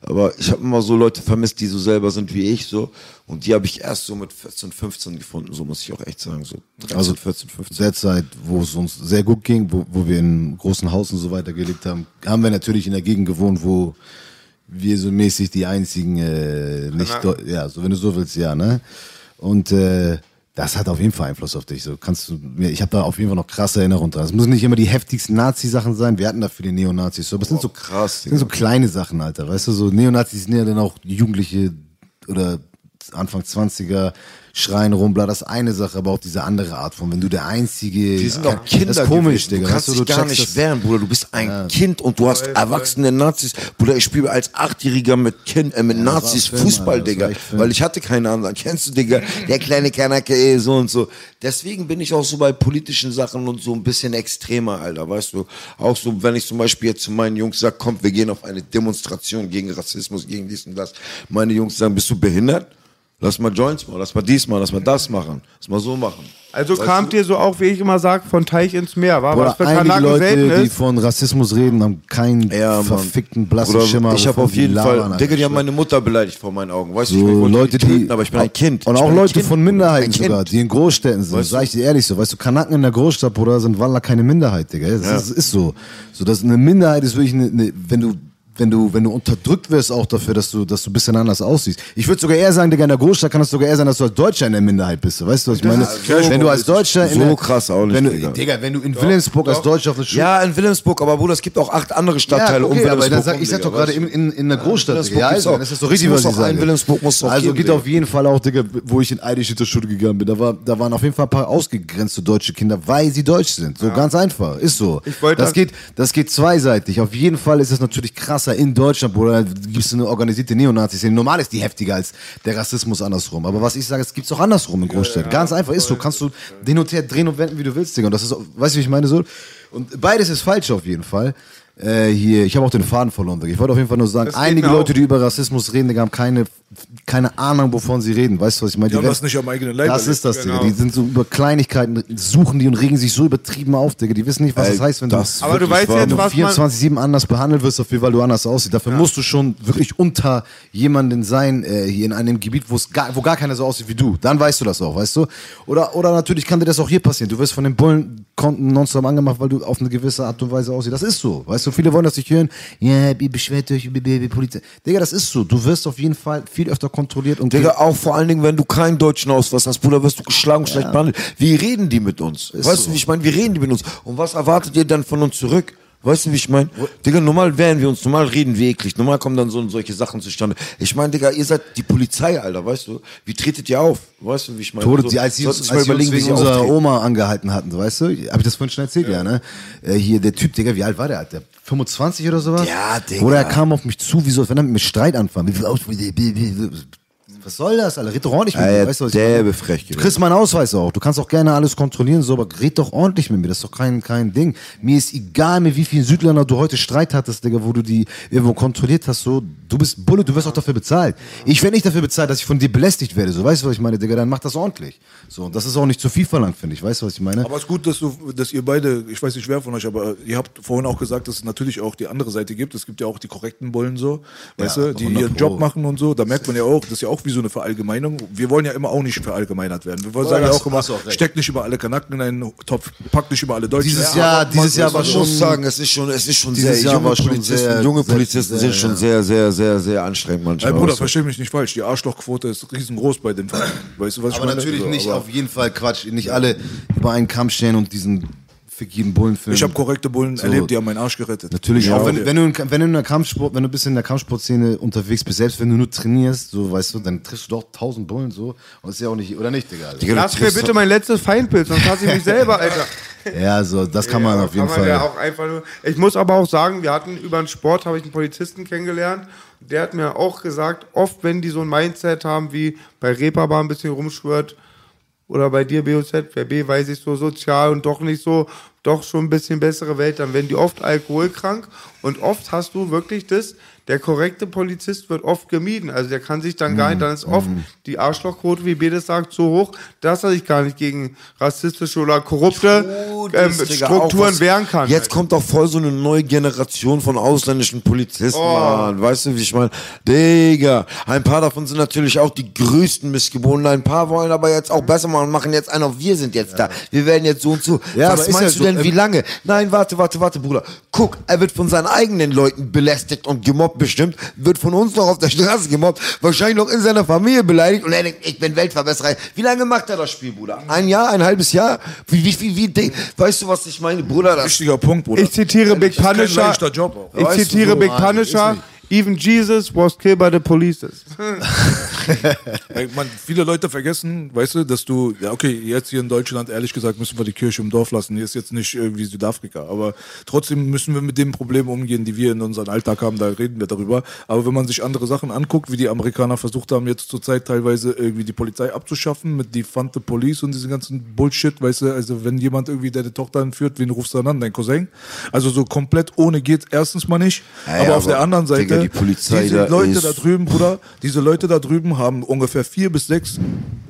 Aber ich habe immer so Leute vermisst, die so selber sind wie ich, so. Und die habe ich erst so mit 14, 15 gefunden, so muss ich auch echt sagen, so. 13, Also 14, 15. der Zeit, wo es uns sehr gut ging, wo, wo wir in großen Haus und so weiter gelebt haben, haben wir natürlich in der Gegend gewohnt, wo wir so mäßig die einzigen äh, nicht, ja, so wenn du so willst, ja, ne? Und äh, das hat auf jeden Fall Einfluss auf dich. So kannst du ich habe da auf jeden Fall noch krasse Erinnerungen dran. Es müssen nicht immer die heftigsten Nazi-Sachen sein. Wir hatten da viele Neonazis. So, aber es sind so krass, das sind so kleine Sachen, Alter. Weißt du, so Neonazis sind ja dann auch Jugendliche oder Anfang 20er schreien rum, bla, das ist eine Sache, aber auch diese andere Art von, wenn du der einzige. Die sind auch Kinder Das ist komisch. Digga. Du kannst weißt dich gar nicht wehren, Bruder. Du bist ein Kind und du hast erwachsene Nazis. Bruder, ich spiele als Achtjähriger mit Kind, äh, mit war Nazis Film, Fußball, Alter, das Digga. Weil ich hatte keine anderen. Kennst du, Digga? Der kleine Kanake, ey, so und so. Deswegen bin ich auch so bei politischen Sachen und so ein bisschen extremer, Alter. Weißt du? Auch so, wenn ich zum Beispiel jetzt zu meinen Jungs sag, kommt, wir gehen auf eine Demonstration gegen Rassismus, gegen dies und das. Meine Jungs sagen, bist du behindert? Lass mal Joints machen, lass mal dies machen, lass mal das machen, lass mal so machen. Also kamt ihr so auch, wie ich immer sag, von Teich ins Meer, war was Oder für einige Kanaken selten Leute, die ist. von Rassismus reden, haben keinen Ja, verfickten blassen Bruder, Schimmer. Ich habe auf die jeden labern, Fall. Digga, die haben meine Mutter beleidigt vor meinen Augen. Weißt du, ich so wollte Leute, die die, töten, aber ich bin ein Kind. Und Ich auch Leute kind. von Minderheiten sogar, die in Großstädten sind. Weißt Sag ich dir ehrlich so, weißt du, Kanaken in der Großstadt, Bruder, sind Walla keine Minderheit, Digga. Das, Ja. ist, ist so. So, dass eine Minderheit ist wirklich eine, eine wenn du wenn du, wenn du unterdrückt wirst auch dafür, dass du, dass du ein bisschen anders aussiehst. Ich würde sogar eher sagen, Digga, in der Großstadt kann es sogar eher sein, dass du als Deutscher in der Minderheit bist. Weißt du, was ich meine? so wenn du als Deutscher in so der, krass auch nicht, wenn du, Digga. Digga. wenn du in Wilhelmsburg als Deutscher auf der Schule Ja, in Wilhelmsburg, aber Bruder, es gibt auch acht andere Stadtteile ja, okay, um Wilhelmsburg. aber dann sag, ich sag doch gerade in, in, in der Großstadt, Wilhelmsburg Digga. Ja, also, das ist doch Es richtig, was ich sage. Wilhelmsburg muss auch Also geben, geht Digga. auf jeden Fall auch, Digga, wo ich in Eidelstädter Schule gegangen bin, da, war, da waren auf jeden Fall ein paar ausgegrenzte deutsche Kinder, weil sie deutsch sind. So ganz einfach, ist so. Ich das geht, das geht zweiseitig. Auf jeden Fall ist es natürlich krasser in Deutschland, Bruder, da gibt's eine organisierte Neonazi-Szene. Normal ist die heftiger als der Rassismus andersrum. Aber was ich sage, es gibt's auch andersrum in Großstädten. Ganz einfach, ist so. Kannst du den und her drehen und wenden, wie du willst, Digga. Und das ist, weißt du, wie ich meine so? Und beides ist falsch auf jeden Fall. Äh, hier, ich habe auch den Faden verloren. Digga. Ich wollte auf jeden Fall nur sagen, einige Leute, die über Rassismus reden, Digga, haben keine, keine Ahnung, wovon sie reden. Weißt du, was ich meine? Die haben werden- das nicht am eigenen Leib Das ist das, Digga. Genau. Die sind so über Kleinigkeiten, suchen die und regen sich so übertrieben auf, Digga. Die wissen nicht, was Ey, das heißt, wenn das du, Aber du weißt jetzt, was man... 24-7 anders behandelt wirst, dafür, weil du anders aussiehst. Dafür musst du schon wirklich unter jemanden sein, äh, hier in einem Gebiet, gar, wo gar keiner so aussieht wie du. Dann weißt du das auch, weißt du? Oder, oder natürlich kann dir das auch hier passieren. Du wirst von den Bullenkonten nonstop angemacht, weil du auf eine gewisse Art und Weise aussiehst. Das ist so. Weißt du, viele wollen das nicht hören. Ja, ihr beschwert euch über die Polizei. Digga, das ist so. Du wirst auf jeden Fall viel öfter kontrolliert und Digga, auch vor allen Dingen, wenn du keinen deutschen Ausweis hast, Bruder, wirst du geschlagen, schlecht behandelt. Wie reden die mit uns? weißt du, wie ich meine? Wie reden die mit uns? Und was erwartet ihr dann von uns zurück? Weißt du, wie ich meine? Digga, normal wehren wir uns, normal reden wir eklig, normal kommen dann so solche Sachen zustande. Ich meine, Digga, ihr seid die Polizei, Alter, weißt du? Wie tretet ihr auf? Weißt du, wie ich meine? Tode, So, die, als sie uns, als uns überlegen, wie wegen sie unserer. Oma angehalten hatten, weißt du? Hab ich das vorhin schon erzählt, ja, ne? Äh, hier, der Typ, Digga, wie alt war der, Alter? 25 oder sowas? Ja, Digga. Oder er kam auf mich zu, wie so, wenn er mit mir Streit anfangen. Wie viel aus, was soll das, Alter? Red doch ordentlich mit mir, weißt du, was ich derbe meine? frech Du kriegst meinen Ausweis auch. Du kannst auch gerne alles kontrollieren, so, aber red doch ordentlich mit mir. Das ist doch kein, kein Ding. Mir ist egal, mit wie vielen Südländern du heute Streit hattest, Digga, wo du die irgendwo kontrolliert hast, so. Du bist Bulle, du wirst auch dafür bezahlt. Ich werde nicht dafür bezahlt, dass ich von dir belästigt werde, so. Weißt du, was ich meine, Digga? Dann mach das ordentlich. So. Und das ist auch nicht zu viel verlangt, finde ich. Weißt du, was ich meine? Aber es ist gut, dass, du, dass ihr beide, ich weiß nicht wer von euch, aber ihr habt vorhin auch gesagt, dass es natürlich auch die andere Seite gibt. Es gibt ja auch die korrekten Bullen so, weißt Ja, du, die 100 ihren Pro. Job machen und so. Da merkt man ja auch, das ist ja auch wie so eine Verallgemeinung. Wir wollen ja immer auch nicht verallgemeinert werden. Wir wollen Ja, sagen ja auch immer, hast du auch recht. steck nicht immer alle Kanaken in einen Topf, pack nicht immer alle Deutschen. Dieses Ja, Jahr, dieses Jahr war Ich schon. muss sagen, es ist schon, es ist schon Dieses sehr, Jahr junge war schon Polizisten, sehr- junge sehr- Polizisten sehr- sind schon sehr, sehr, sehr, sehr anstrengend manchmal. Ey, Bruder, so. versteh mich nicht falsch. Die Arschlochquote ist riesengroß bei dem Fall. Weißt du, was ich Aber meine? natürlich So, nicht, aber- auf jeden Fall Quatsch. Nicht alle über einen Kamm stellen und diesen fick jeden Bullenfilm. Ich habe korrekte Bullen So. erlebt, die haben meinen Arsch gerettet. Natürlich, Ja, auch wenn, wenn, du in, wenn du in der Kampfsport, wenn du ein bisschen in der Kampfsportszene unterwegs bist, selbst wenn du nur trainierst, so weißt du, dann triffst du doch tausend Bullen so und ist ja auch nicht, oder nicht, Digga. Lass mir bitte mein letztes Feindbild, sonst hasse ich mich selber, Alter. Ja, so, das kann man Ja, auf jeden kann man Fall. Ja auch einfach nur, ich muss aber auch sagen, wir hatten über den Sport, habe ich einen Polizisten kennengelernt. Der hat mir auch gesagt, oft wenn die so ein Mindset haben, wie bei Reeperbahn ein bisschen rumschwört, oder bei dir BOZ, wer B weiß ich so sozial und doch nicht so, doch schon ein bisschen bessere Welt, dann werden die oft alkoholkrank und oft hast du wirklich das, der korrekte Polizist wird oft gemieden, also der kann sich dann gar nicht, dann ist oft die Arschlochquote, wie B das sagt, so hoch, dass er sich gar nicht gegen rassistische oder korrupte ähm, Strukturen auch was- wehren kann. Jetzt kommt doch voll so eine neue Generation von ausländischen Polizisten, Oh. Mann. Weißt du, wie ich meine? Digga, ein paar davon sind natürlich auch die größten Missgeborenen. Ein paar wollen aber jetzt auch besser machen und machen jetzt einen auf, wir sind jetzt da. Wir werden jetzt so und so. Ja, aber Was ist ja meinst du so, denn, wie ähm, lange? Nein, warte, warte, warte, Bruder. Guck, er wird von seinen eigenen Leuten belästigt und gemobbt bestimmt, wird von uns noch auf der Straße gemobbt, wahrscheinlich noch in seiner Familie beleidigt und er denkt, ich bin Weltverbesserer. Wie lange macht er das Spiel, Bruder? Ein Jahr, ein halbes Jahr? Wie, wie, wie, wie, weißt du, was ich meine, Bruder? Das Wichtiger Punkt, Bruder. Ich zitiere Big Punisher. Ich zitiere Big Punisher. Even Jesus was killed by the police. Man, viele Leute vergessen, weißt du, dass du, ja okay, jetzt hier in Deutschland, ehrlich gesagt, müssen wir die Kirche im Dorf lassen. Hier ist jetzt nicht irgendwie Südafrika, aber trotzdem müssen wir mit den Problemen umgehen, die wir in unserem Alltag haben, da reden wir darüber. Aber wenn man sich andere Sachen anguckt, wie die Amerikaner versucht haben, jetzt zur Zeit teilweise irgendwie die Polizei abzuschaffen mit die Fante Police und diesen ganzen Bullshit, weißt du, also wenn jemand irgendwie deine Tochter entführt, wen rufst du dann an? Dein Cousin? Also so komplett ohne geht erstens mal nicht. Ja, aber ja, auf der aber, anderen Seite, Digga, die Polizei diese da Leute ist- da drüben, Bruder, diese Leute da drüben haben ungefähr vier bis sechs,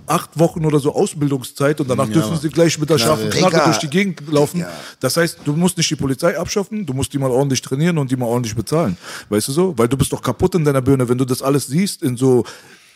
acht Wochen oder so Ausbildungszeit und danach dürfen sie gleich mit der scharfen Knarre durch die Gegend laufen. Das heißt, du musst nicht die Polizei abschaffen, du musst die mal ordentlich trainieren und die mal ordentlich bezahlen. Weißt du so? Weil du bist doch kaputt in deiner Birne, wenn du das alles siehst in so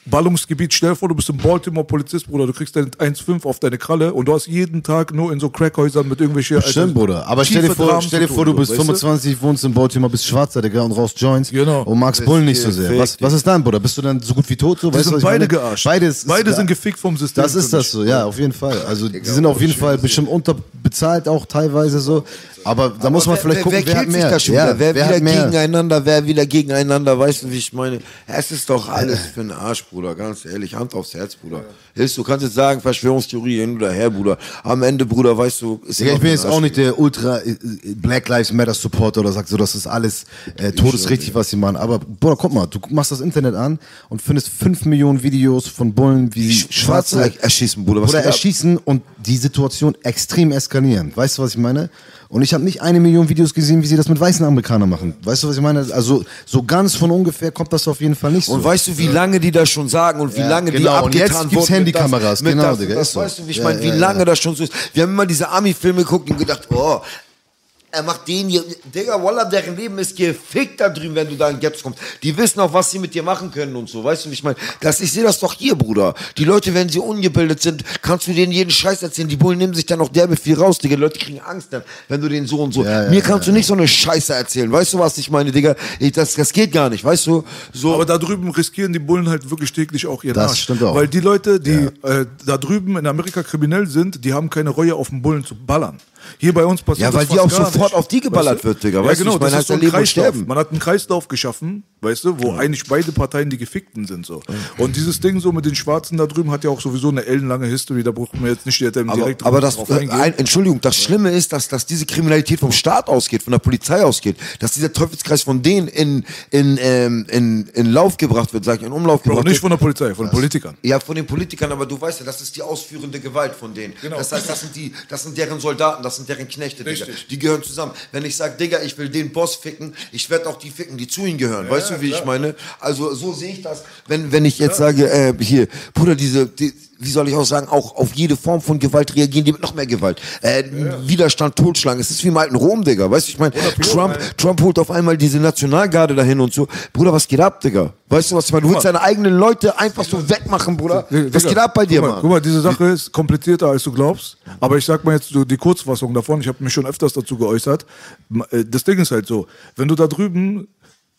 Ballungsgebiet, stell dir vor, du bist ein Baltimore Polizist, Bruder, du kriegst dein 1,5 auf deine Kralle und du hast jeden Tag nur in so Crackhäusern mit irgendwelchen Stimmt, Bruder. Aber stell dir vor, stell dir vor, du bist weißt 25, wohnst in Baltimore, bist Schwarzer, Digga, und rauchst Joints. Genau. Und magst Bullen nicht so sehr. Was, was ist dann, Bruder? Bist du dann so gut wie tot? So? Die Weißt du, sind was ich beide gearscht. Beides beide sind gefickt vom System. Das ist das so, ja, auf jeden Fall. Also, die sind auf jeden Fall bestimmt unterbezahlt auch teilweise so. Aber da muss man vielleicht gucken, wer, wer hat mehr. sich da schon ja, wieder? Wer, wer wieder gegeneinander, wer wieder gegeneinander, weißt du, wie ich meine? Es ist doch alles für den Arsch, Bruder, ganz ehrlich, Hand aufs Herz, Bruder. Hilfst du, kannst jetzt sagen, Verschwörungstheorie hin oder her, Bruder. Am Ende, Bruder, weißt du, ist immer ich bin jetzt auch nicht der Ultra äh, Black Lives Matter Supporter oder sagt so, das ist alles äh, todesrichtig, was sie machen. Aber Bruder, guck mal, du machst das Internet an und findest fünf Millionen Videos von Bullen, wie sie Schwarze Schwarze erschießen, Bruder. Was oder erschießen und die Situation extrem eskalieren. Weißt du, was ich meine? Und ich habe nicht eine Million Videos gesehen, wie sie das mit weißen Amerikanern machen. Weißt du, was ich meine? Also so ganz von ungefähr kommt das auf jeden Fall nicht so. Und weißt du, wie lange die das schon sagen und wie Ja, lange die genau. Und abgetan jetzt gibt's wurden Handykameras. das, mit Genau, das, Digga, das weißt du, wie ich Ja, meine, wie ja, lange das schon so ist. Wir haben immer diese Army-Filme geguckt und gedacht, oh, er macht den hier. Digga, Wallah, deren Leben ist gefickt da drüben, wenn du da in Gaps kommst. Die wissen auch, was sie mit dir machen können und so. Weißt du, wie ich meine? Das, ich sehe das doch hier, Bruder. Die Leute, wenn sie ungebildet sind, kannst du denen jeden Scheiß erzählen. Die Bullen nehmen sich dann auch derbe viel raus, Digga. Die Leute kriegen Angst dann, wenn du denen so und so. Ja, ja, Mir kannst du nicht so eine Scheiße erzählen. Weißt du, was ich meine, Digga? Ich, das, das geht gar nicht, weißt du? So. Aber da drüben riskieren die Bullen halt wirklich täglich auch ihren Das Arsch. stimmt auch. Weil die Leute, die äh, da drüben in Amerika kriminell sind, die haben keine Reue auf den Bullen zu ballern. Hier bei uns passiert Ja, weil das die auch sofort nicht. auf die geballert wird, Digga. Ja, Weißt du, genau, ich meine, das ist so ja ein Kreislauf. Man hat einen Kreislauf geschaffen, weißt du, wo eigentlich beide Parteien die Gefickten sind. so. Und dieses Ding so mit den Schwarzen da drüben hat ja auch sowieso eine ellenlange History, da braucht man jetzt nicht direkt Aber, direkt aber das, drauf eingehen. ein, Entschuldigung, das Schlimme ist, dass, dass diese Kriminalität vom Staat ausgeht, von der Polizei ausgeht, dass dieser Teufelskreis von denen in, in, ähm, in, in Lauf gebracht wird, sag ich, in Umlauf Bro, gebracht nicht wird. von der Polizei, von den Politikern. Ja, von den Politikern, aber du weißt ja, das ist die ausführende Gewalt von denen. Genau. Das heißt, das sind die, das sind deren Soldaten, das sind deren Knechte, Digga. Richtig. Die gehören zusammen. Wenn ich sag, Digga, ich will den Boss ficken, ich werde auch die ficken, die zu ihm gehören. weißt du, wie ich meine? Also so sehe ich das. Wenn, wenn ich jetzt sage, äh, hier, Bruder, diese, die, wie soll ich auch sagen, auch auf jede Form von Gewalt reagieren die mit noch mehr Gewalt. Äh, Widerstand, Totschlagen. Es ist wie im alten Rom, Digga. Weißt du, ich meine, Trump, Trump holt auf einmal diese Nationalgarde dahin und so. Bruder, was geht ab, Digga? Weißt du, was ich meine? Du willst deine eigenen Leute einfach so wegmachen, Bruder. Was Digga, geht ab bei dir, guck mal, Mann? Guck mal, diese Sache ist komplizierter, als du glaubst. Aber ich sag mal jetzt so die Kurzfassung davon. Ich habe mich schon öfters dazu geäußert. Äh, Das Ding ist halt so, wenn du da drüben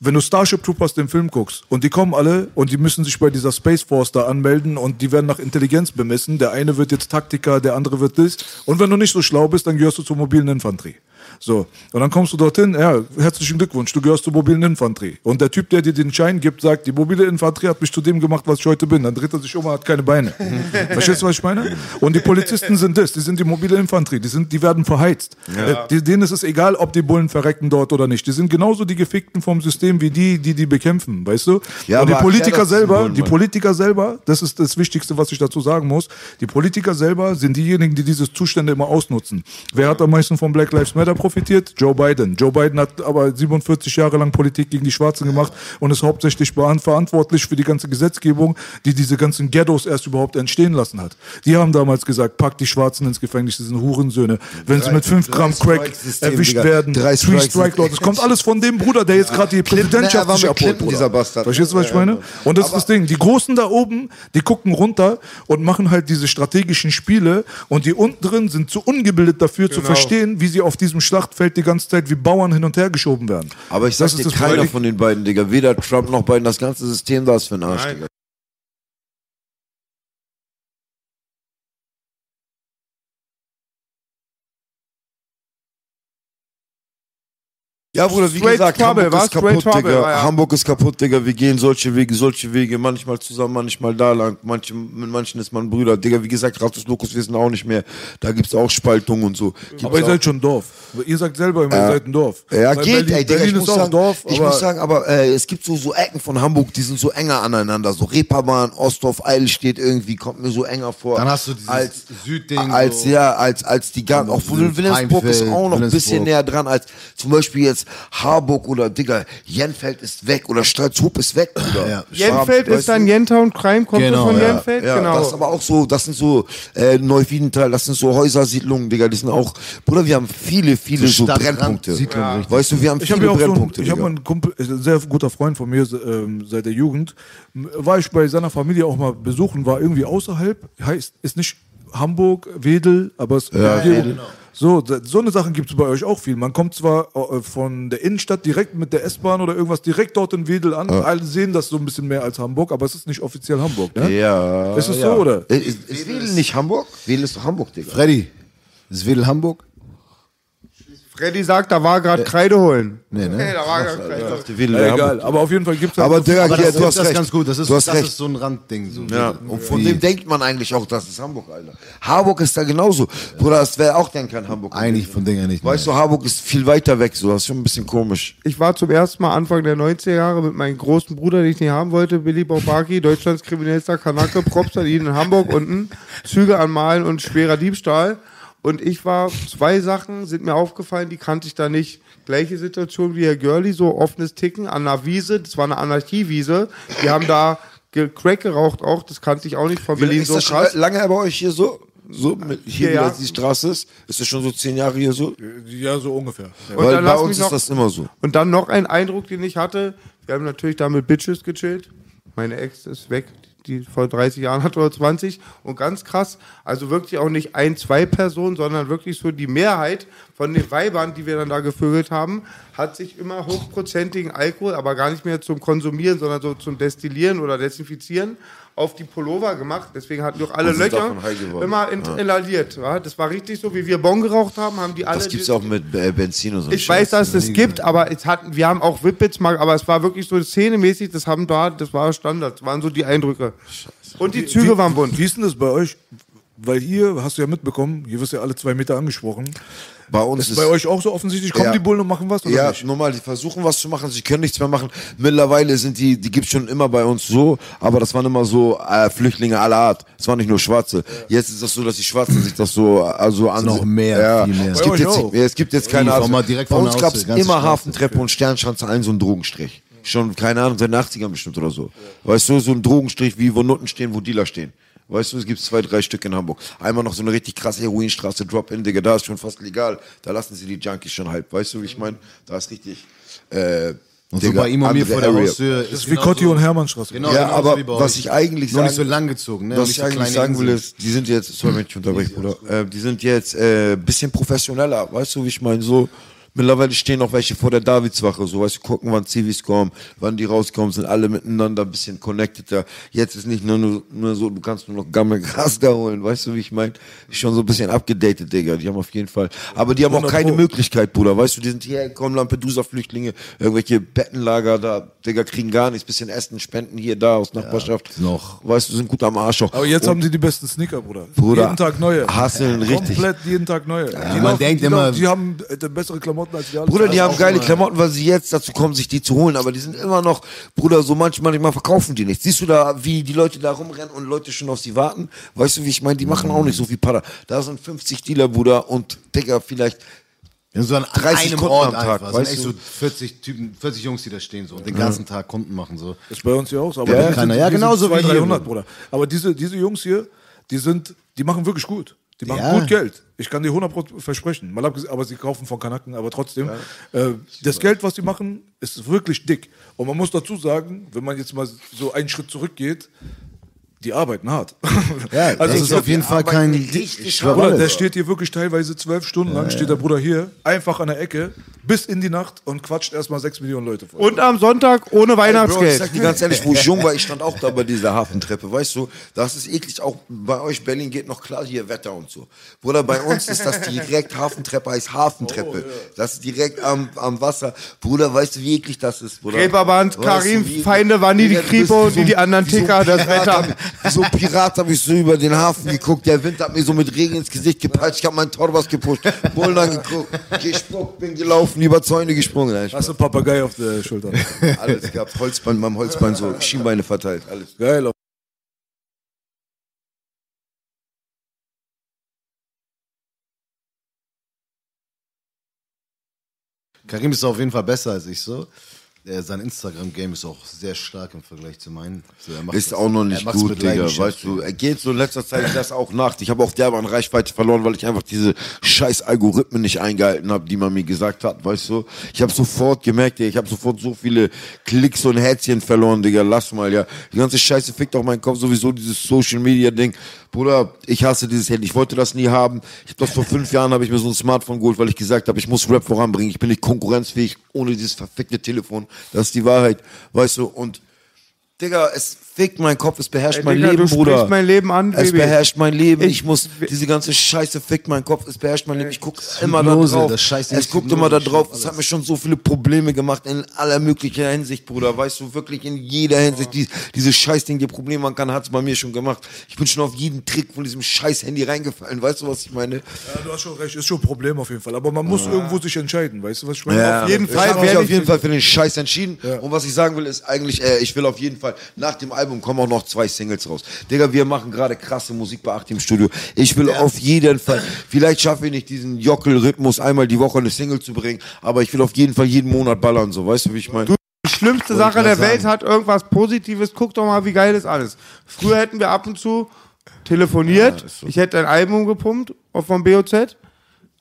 wenn du Starship Troopers den Film guckst und die kommen alle und die müssen sich bei dieser Space Force da anmelden und die werden nach Intelligenz bemessen. Der eine wird jetzt Taktiker, der andere wird das. Und wenn du nicht so schlau bist, dann gehörst du zur mobilen Infanterie. So. Und dann kommst du dorthin, ja, herzlichen Glückwunsch, du gehörst zur mobilen Infanterie. Und der Typ, der dir den Schein gibt, sagt, die mobile Infanterie hat mich zu dem gemacht, was ich heute bin. Dann dreht er sich um und hat keine Beine. Verstehst du, was ich meine? Und die Polizisten sind das, die sind die mobile Infanterie, die, sind, die werden verheizt. Äh, die, denen ist es egal, ob die Bullen verrecken dort oder nicht. Die sind genauso die Gefickten vom System wie die, die die bekämpfen, weißt du? Ja, und die Politiker selber, Bullen die. Politiker selber, das ist das Wichtigste, was ich dazu sagen muss, die Politiker selber sind diejenigen, die diese Zustände immer ausnutzen. Wer hat am meisten von Black Lives Matter profitiert? Joe Biden. Joe Biden hat aber 47 Jahre lang Politik gegen die Schwarzen gemacht und ist hauptsächlich verantwortlich für die ganze Gesetzgebung, die diese ganzen Ghettos erst überhaupt entstehen lassen hat. Die haben damals gesagt, packt die Schwarzen ins Gefängnis, das sind Hurensöhne. Wenn sie mit 5 Gramm Crack erwischt Digga. werden, Drei Three Strikes. Strike Law, das kommt alles von dem Bruder, der jetzt gerade die Präsidentschaft war sich abholt, dieser Bastard. Verstehst du, was ich Ja, ja, meine? ja. Und das ist das Ding. Die Großen da oben, die gucken runter und machen halt diese strategischen Spiele und die unten drin sind zu ungebildet dafür zu Genau. verstehen, wie sie auf diesem Schlachtfeld die ganze Zeit wie Bauern hin und her geschoben werden. Aber ich sag Das ist dir, das keiner von den beiden, Digga. Weder Trump noch Biden, das ganze System da ist für ein Arsch, Nein. Digga. Ja, Bruder, wie Straight gesagt, Trouble, Hamburg was? ist kaputt, Straight Trouble, Digga. ja. Hamburg ist kaputt, Digga. Wir gehen solche Wege, solche Wege, manchmal zusammen, manchmal da lang. Manche, mit manchen ist man Brüder. Digga, wie gesagt, Ratus Lokus, wir sind auch nicht mehr. Da gibt's auch Spaltungen und so. Gibt's Aber ihr seid schon Dorf. Ihr sagt selber immer, ihr seid ein Dorf. Ja, Weil geht, Berlin, ey, Digga, Berlin ich ist muss auch sagen, Dorf, ich aber muss sagen, aber äh, es gibt so, so Ecken von Hamburg, die sind so enger aneinander, so Reeperbahn, Ostdorf, Eidelstedt irgendwie, kommt mir so enger vor. Dann hast du dieses als, Südding Als, so. ja, als, als die ganzen, auch Wilhelm- Willensburg ist auch noch ein Wilhelmsburg. bisschen näher dran, als zum Beispiel jetzt Harburg oder, Digga, Jenfeld ist weg oder Stralshoop ist weg, Bruder. Ja. Jenfeld ist dann? Jentown Crime, kommt Genau, von ja. Jenfeld? Ja, genau. das ist aber auch so, das sind so äh, Neuwiedental, das sind so Häusersiedlungen, Digga, die sind auch, Bruder, wir haben viele, viele so, Stadtrand- Brennpunkte. Richtig. Weißt du, wir haben Ich viele habe ja auch so einen, Brennpunkte. ich habe einen Kumpel, ein sehr guter Freund von mir ähm, seit der Jugend. War ich bei seiner Familie auch mal besuchen, war irgendwie außerhalb, heißt, ist nicht Hamburg, Wedel, aber es Ja, hier- Wedel. So, so eine Sachen gibt es bei euch auch viel. Man kommt zwar äh, von der Innenstadt direkt mit der S-Bahn oder irgendwas direkt dort in Wedel an. Alle sehen das so ein bisschen mehr als Hamburg, aber es ist nicht offiziell Hamburg, ne? Ja. Ist es ja. so, oder? Äh, Ist, ist Wedel nicht Hamburg? Wedel ist doch Hamburg, Digga. Freddy, ist Wedel Hamburg? Freddy sagt, da war gerade Kreide holen. Nee, ne? Nee, da war gerade Kreide holen. Wedel, Ja, egal, aber auf jeden Fall gibt es Aber Digga, Aber ja, das, du hast das ist recht. ganz gut. Das ist, du hast das recht. ist so ein Randding. So. ja, und von Wie- dem denkt man eigentlich auch, das ist Hamburg, Alter. Harburg ist da genauso. Bruder, das wäre auch dann kein Hamburg. Eigentlich von Dingen nicht. Weißt du, Harburg ist viel weiter weg, so. Das ist schon ein bisschen komisch. Ich war zum ersten Mal Anfang der 90er Jahre mit meinem großen Bruder, den ich nicht haben wollte, Billy Baubaki, Deutschlands kriminellster Kanake, Props an ihn in Hamburg unten, Züge anmalen und schwerer Diebstahl. Und ich war, zwei Sachen sind mir aufgefallen, die kannte ich da nicht. Gleiche Situation wie Herr Görli, so offenes Ticken an einer Wiese, das war eine Anarchiewiese. Die haben da Crack geraucht auch, das kannte ich auch nicht von Berlin ist so krass. lange bei euch hier so? So, mit, hier, Ja, ja. wie die Straße ist? Ist das schon so zehn Jahre hier so? Ja, so ungefähr. Ja. Weil bei uns mich ist noch- das immer so. Und dann noch ein Eindruck, den ich hatte. Wir haben natürlich da mit Bitches gechillt. Meine Ex ist weg, die vor 30 Jahren hat oder 20. Und ganz krass, also wirklich auch nicht ein, zwei Personen, sondern wirklich so die Mehrheit von den Weibern, die wir dann da gevögelt haben, hat sich immer hochprozentigen Alkohol, aber gar nicht mehr zum Konsumieren, sondern so zum Destillieren oder Desinfizieren auf die Pullover gemacht. Deswegen hatten doch alle Und sind Löcher immer in, inhaliert. Ja? Das war richtig so, wie wir Bon geraucht haben, haben die alle... Das gibt's die- auch mit äh, Benzin und so. ich weiß, dass es gibt, aber es hatten, wir haben auch Whippets mal, aber es war wirklich so szenemäßig, das haben da, das war Standard, das waren so die Eindrücke. Und die Züge wie, waren bunt. Wie ist denn das bei euch? Weil hier, hast du ja mitbekommen, hier wirst ja alle zwei Meter angesprochen. Bei uns Ist ist bei euch auch so offensichtlich? Kommen Ja. die Bullen und machen was oder Ja, nicht? normal, die versuchen was zu machen, sie können nichts mehr machen. Mittlerweile sind die, die gibt's schon immer bei uns so, aber das waren immer so äh, Flüchtlinge aller Art. Es waren nicht nur Schwarze. Jetzt ist das so, dass die Schwarzen sich das so also ansehen. noch mehr, ja. viel mehr. Es Bei gibt jetzt, ja, es gibt jetzt keine Ahnung. kommen mal direkt Bei uns Ostsee, ganze immer. Hafentreppe und Sternschanze, allen so ein Drogenstrich. Schon, keine Ahnung, seit den 80ern bestimmt oder so. Weißt du, so ein Drogenstrich, wie wo Nutten stehen, wo Dealer stehen. Weißt du, es gibt zwei, drei Stück in Hamburg. Einmal noch so eine richtig krasse Heroinstraße, Drop-In, Digga, da ist schon fast legal. Da lassen sie die Junkies schon halb. Weißt du, wie ich meine? Da ist richtig, äh, Und so Digga, bei ihm und mir vor der Area. Haustür Das ist wie Kotti und Hermannstraße. Genau, Ja, aber wie bei was ich eigentlich sagen, nicht so lang gezogen, ne? was ich so eigentlich sagen will, ist, die sind jetzt, sorry, wenn ich unterbreche, Bruder, äh, die sind jetzt äh, bisschen professioneller, weißt du, wie ich meine, so Mittlerweile stehen auch welche vor der Davidswache, so weißt du, gucken, wann Civis kommen, wann die rauskommen, sind alle miteinander ein bisschen connected. Jetzt ist nicht nur, nur, so, du kannst nur noch Gammelgras da holen, weißt du, wie ich meine? Ist schon so ein bisschen abgedatet, Digga. Die haben auf jeden Fall, aber die haben auch keine Möglichkeit, Bruder, weißt du, die sind hierher gekommen, Lampedusa-Flüchtlinge, irgendwelche Bettenlager da, Digga, kriegen gar nichts, bisschen Essen, Spenden hier, da aus Nachbarschaft. noch. Weißt du, sind gut am Arsch auch. Aber jetzt Und- haben sie die besten Sneaker, Bruder. Bruder, jeden Tag neue. hasseln richtig. Komplett jeden Tag neue. die man denkt die immer- die haben äh, bessere Klamotten als wir alle. Bruder, die haben geile immer- Klamotten, weil sie jetzt dazu kommen, sich die zu holen, aber die sind immer noch, Bruder, so manchmal, manchmal verkaufen die nicht. Siehst du da, wie die Leute da rumrennen und Leute schon auf sie warten? Weißt du, wie ich meine? Die machen auch nicht so viel Pada. Da sind 50 Dealer, Bruder, und Digga, vielleicht Ja, so an 30 einem Kunden Ort am Tag, einfach. Sind weißt echt du? so 40 Typen, 40 Jungs, die da stehen so und den ganzen Tag Kunden machen so. Ist bei uns hier auch so. Aber Ja, keiner. Ja, genauso wie 200, hier, 300, Bruder. Bruder. Aber diese, diese Jungs hier, die sind, die machen wirklich gut. Die machen Ja. gut Geld. Ich kann dir 100% versprechen. Mal abgesehen, aber sie kaufen von Kanaken, aber trotzdem. Äh, das Geld, was sie machen, ist wirklich dick. Und man muss dazu sagen, wenn man jetzt mal so einen Schritt zurückgeht, die arbeiten hart. Ja, das ist auf jeden Fall kein richtig schwör Bruder, der steht hier wirklich teilweise zwölf Stunden lang, steht der Bruder hier, einfach an der Ecke, bis in die Nacht und quatscht erstmal sechs Millionen Leute vor. Und am Sonntag ohne Bro, ich Weihnachtsgeld. sag dir ganz ehrlich, wo ich jung war, ich stand auch da bei dieser Hafentreppe, weißt du, das ist eklig, auch bei euch Berlin geht noch klar hier Wetter und so. Bruder, bei uns ist das direkt, Hafentreppe heißt Hafentreppe, das ist direkt am, am Wasser. Bruder, weißt du, wie eklig das ist, Bruder? Reeperbahn, Weißt Karim, Feinde waren nie die Kripo nie die anderen Ticker, das Wetter. So Pirat habe ich so über den Hafen geguckt, der Wind hat mir so mit Regen ins Gesicht gepeitscht, ich habe meinen Torbas gepusht, Bullen angeguckt, gespuckt, bin gelaufen, über Zäune gesprungen. Nein, Hast du einen Papagei auf der Schulter? alles gehabt, Holzbein, beim Holzbein so Schienbeine verteilt, alles. Geil. Karim ist auf jeden Fall besser als ich so. Der, sein Instagram-Game ist auch sehr stark im Vergleich zu meinen. So, Ist das- auch noch nicht gut, Digga. Weißt du, er geht so in letzter Zeit das auch nach. Ich habe auch derbe an Reichweite verloren, weil ich einfach diese scheiß Algorithmen nicht eingehalten habe, die man mir gesagt hat, weißt du. Ich habe sofort gemerkt, ich habe sofort so viele Klicks und Herzchen verloren, Digga. Lass mal, ja. Die ganze Scheiße fickt auch meinen Kopf sowieso, dieses Social-Media-Ding. Bruder, ich hasse dieses Handy. Ich wollte das nie haben. Ich hab das vor fünf Jahren habe ich mir so ein Smartphone geholt, weil ich gesagt habe, ich muss Rap voranbringen. Ich bin nicht konkurrenzfähig ohne dieses verfickte Telefon. Das ist die Wahrheit, weißt du. Und Digga, es fickt mein Kopf, es beherrscht Ey, mein Digga, Leben, du Bruder. mein Leben an, Es Baby. beherrscht mein Leben. Ich, Ich- muss, diese ganze Scheiße fickt mein Kopf, es beherrscht mein Leben. Ich gucke immer da drauf. es guckt immer da drauf. Es hat mir schon so viele Probleme gemacht in aller möglicher Hinsicht, Bruder. Weißt du, wirklich in jeder Hinsicht. Die, dieses Scheißding, dir Probleme machen kann, hat es bei mir schon gemacht. Ich bin schon auf jeden Trick von diesem scheiß Handy reingefallen. Weißt du, was ich meine? Ja, du hast schon recht, ist schon ein Problem auf jeden Fall. Aber man muss irgendwo sich entscheiden, weißt du, was ich meine? Ja, Auf jeden ich Fall habe mich auf ich- jeden Fall für den Scheiß entschieden. Ja. Und was ich sagen will, ist eigentlich, äh, ich will auf jeden Fall, nach dem Album kommen auch noch zwei Singles raus. Digga, wir machen gerade krasse Musik bei 8 im Studio. Ich will auf jeden Fall, vielleicht schaffe ich nicht diesen Jockel-Rhythmus, einmal die Woche eine Single zu bringen, aber ich will auf jeden Fall jeden Monat ballern, so, weißt du, wie ich meine? Die schlimmste Wollte Sache der Welt hat irgendwas Positives. Guck doch mal, wie geil das alles. Früher hätten wir ab und zu telefoniert. Ich hätte ein Album gepumpt auf vom BOZ.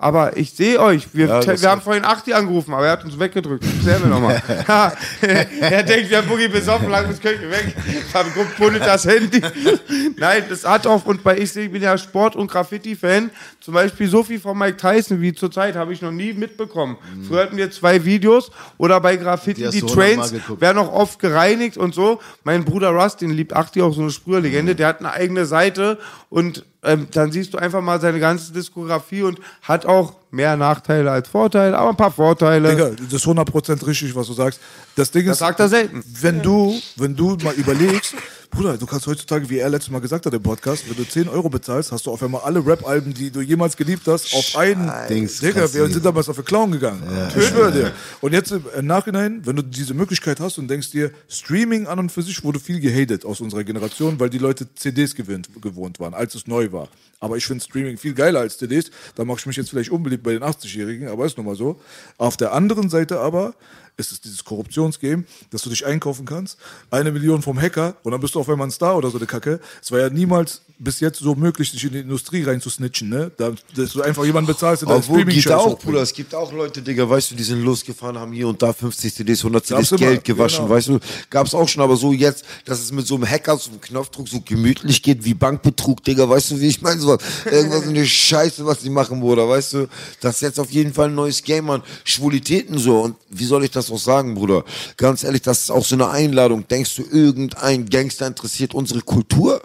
Aber ich sehe euch. Wir, Ja, wir haben vorhin 80 angerufen, aber er hat uns weggedrückt. Klär mir nochmal. er denkt, wir haben Boogie besoffen, lang bis Köche weg. Haben buddelt das Handy. Nein, das hat auch, und bei ich, ich bin ja Sport- und Graffiti-Fan, zum Beispiel so viel von Mike Tyson wie zurzeit habe ich noch nie mitbekommen. Früher hatten wir zwei Videos oder bei Graffiti Die die Trains werden auch oft gereinigt und so. Mein Bruder Russ, den liebt Achti auch so eine Sprüherlegende, der hat eine eigene Seite und ähm, dann siehst du einfach mal seine ganze Diskografie und hat auch mehr Nachteile als Vorteile, aber ein paar Vorteile. Digga, das ist 100% richtig, was du sagst. Das Ding das ist, sagt er selten. wenn du, wenn du mal überlegst, Bruder, du kannst heutzutage, wie er letztes Mal gesagt hat im Podcast, wenn du 10 Euro bezahlst, hast du auf einmal alle Rap-Alben, die du jemals geliebt hast, auf einen. Dings, Digga, wir sind damals auf den Clown gegangen. Ich schwöre dir. Und jetzt im im Nachhinein, wenn du diese Möglichkeit hast und denkst dir, Streaming an und für sich wurde viel gehatet aus unserer Generation, weil die Leute CDs gewöhnt, gewohnt waren, als es neu war. Aber ich finde Streaming viel geiler als CDs. Da mache ich mich jetzt vielleicht unbeliebt bei den 80-Jährigen, aber ist nun mal so. Auf der anderen Seite aber ist es dieses Korruptionsgame, dass du dich einkaufen kannst, eine Million vom Hacker und dann bist du auf einmal ein Star oder so eine Kacke. Es war ja niemals bis jetzt so möglich, dich in die Industrie reinzusnitchen, ne? Da, dass du einfach jemanden bezahlst, der deinen streaming geht auch, Bruder. Es gibt auch Leute, Digga, weißt du, die sind losgefahren, haben hier und da 50 CDs, 100 CDs Gab's immer, Geld gewaschen, genau. weißt du. Gab's auch schon, aber so jetzt, dass es mit so einem Hacker, so einem Knopfdruck so gemütlich geht wie Bankbetrug, Digga, weißt du, wie ich meine? So, irgendwas in der Scheiße, was die machen, Bruder, weißt du. Das ist jetzt auf jeden Fall ein neues Game, Mann. Schwulitäten so. Und wie soll ich das auch sagen, Bruder? Ganz ehrlich, das ist auch so eine Einladung. Denkst du, irgendein Gangster interessiert unsere Kultur?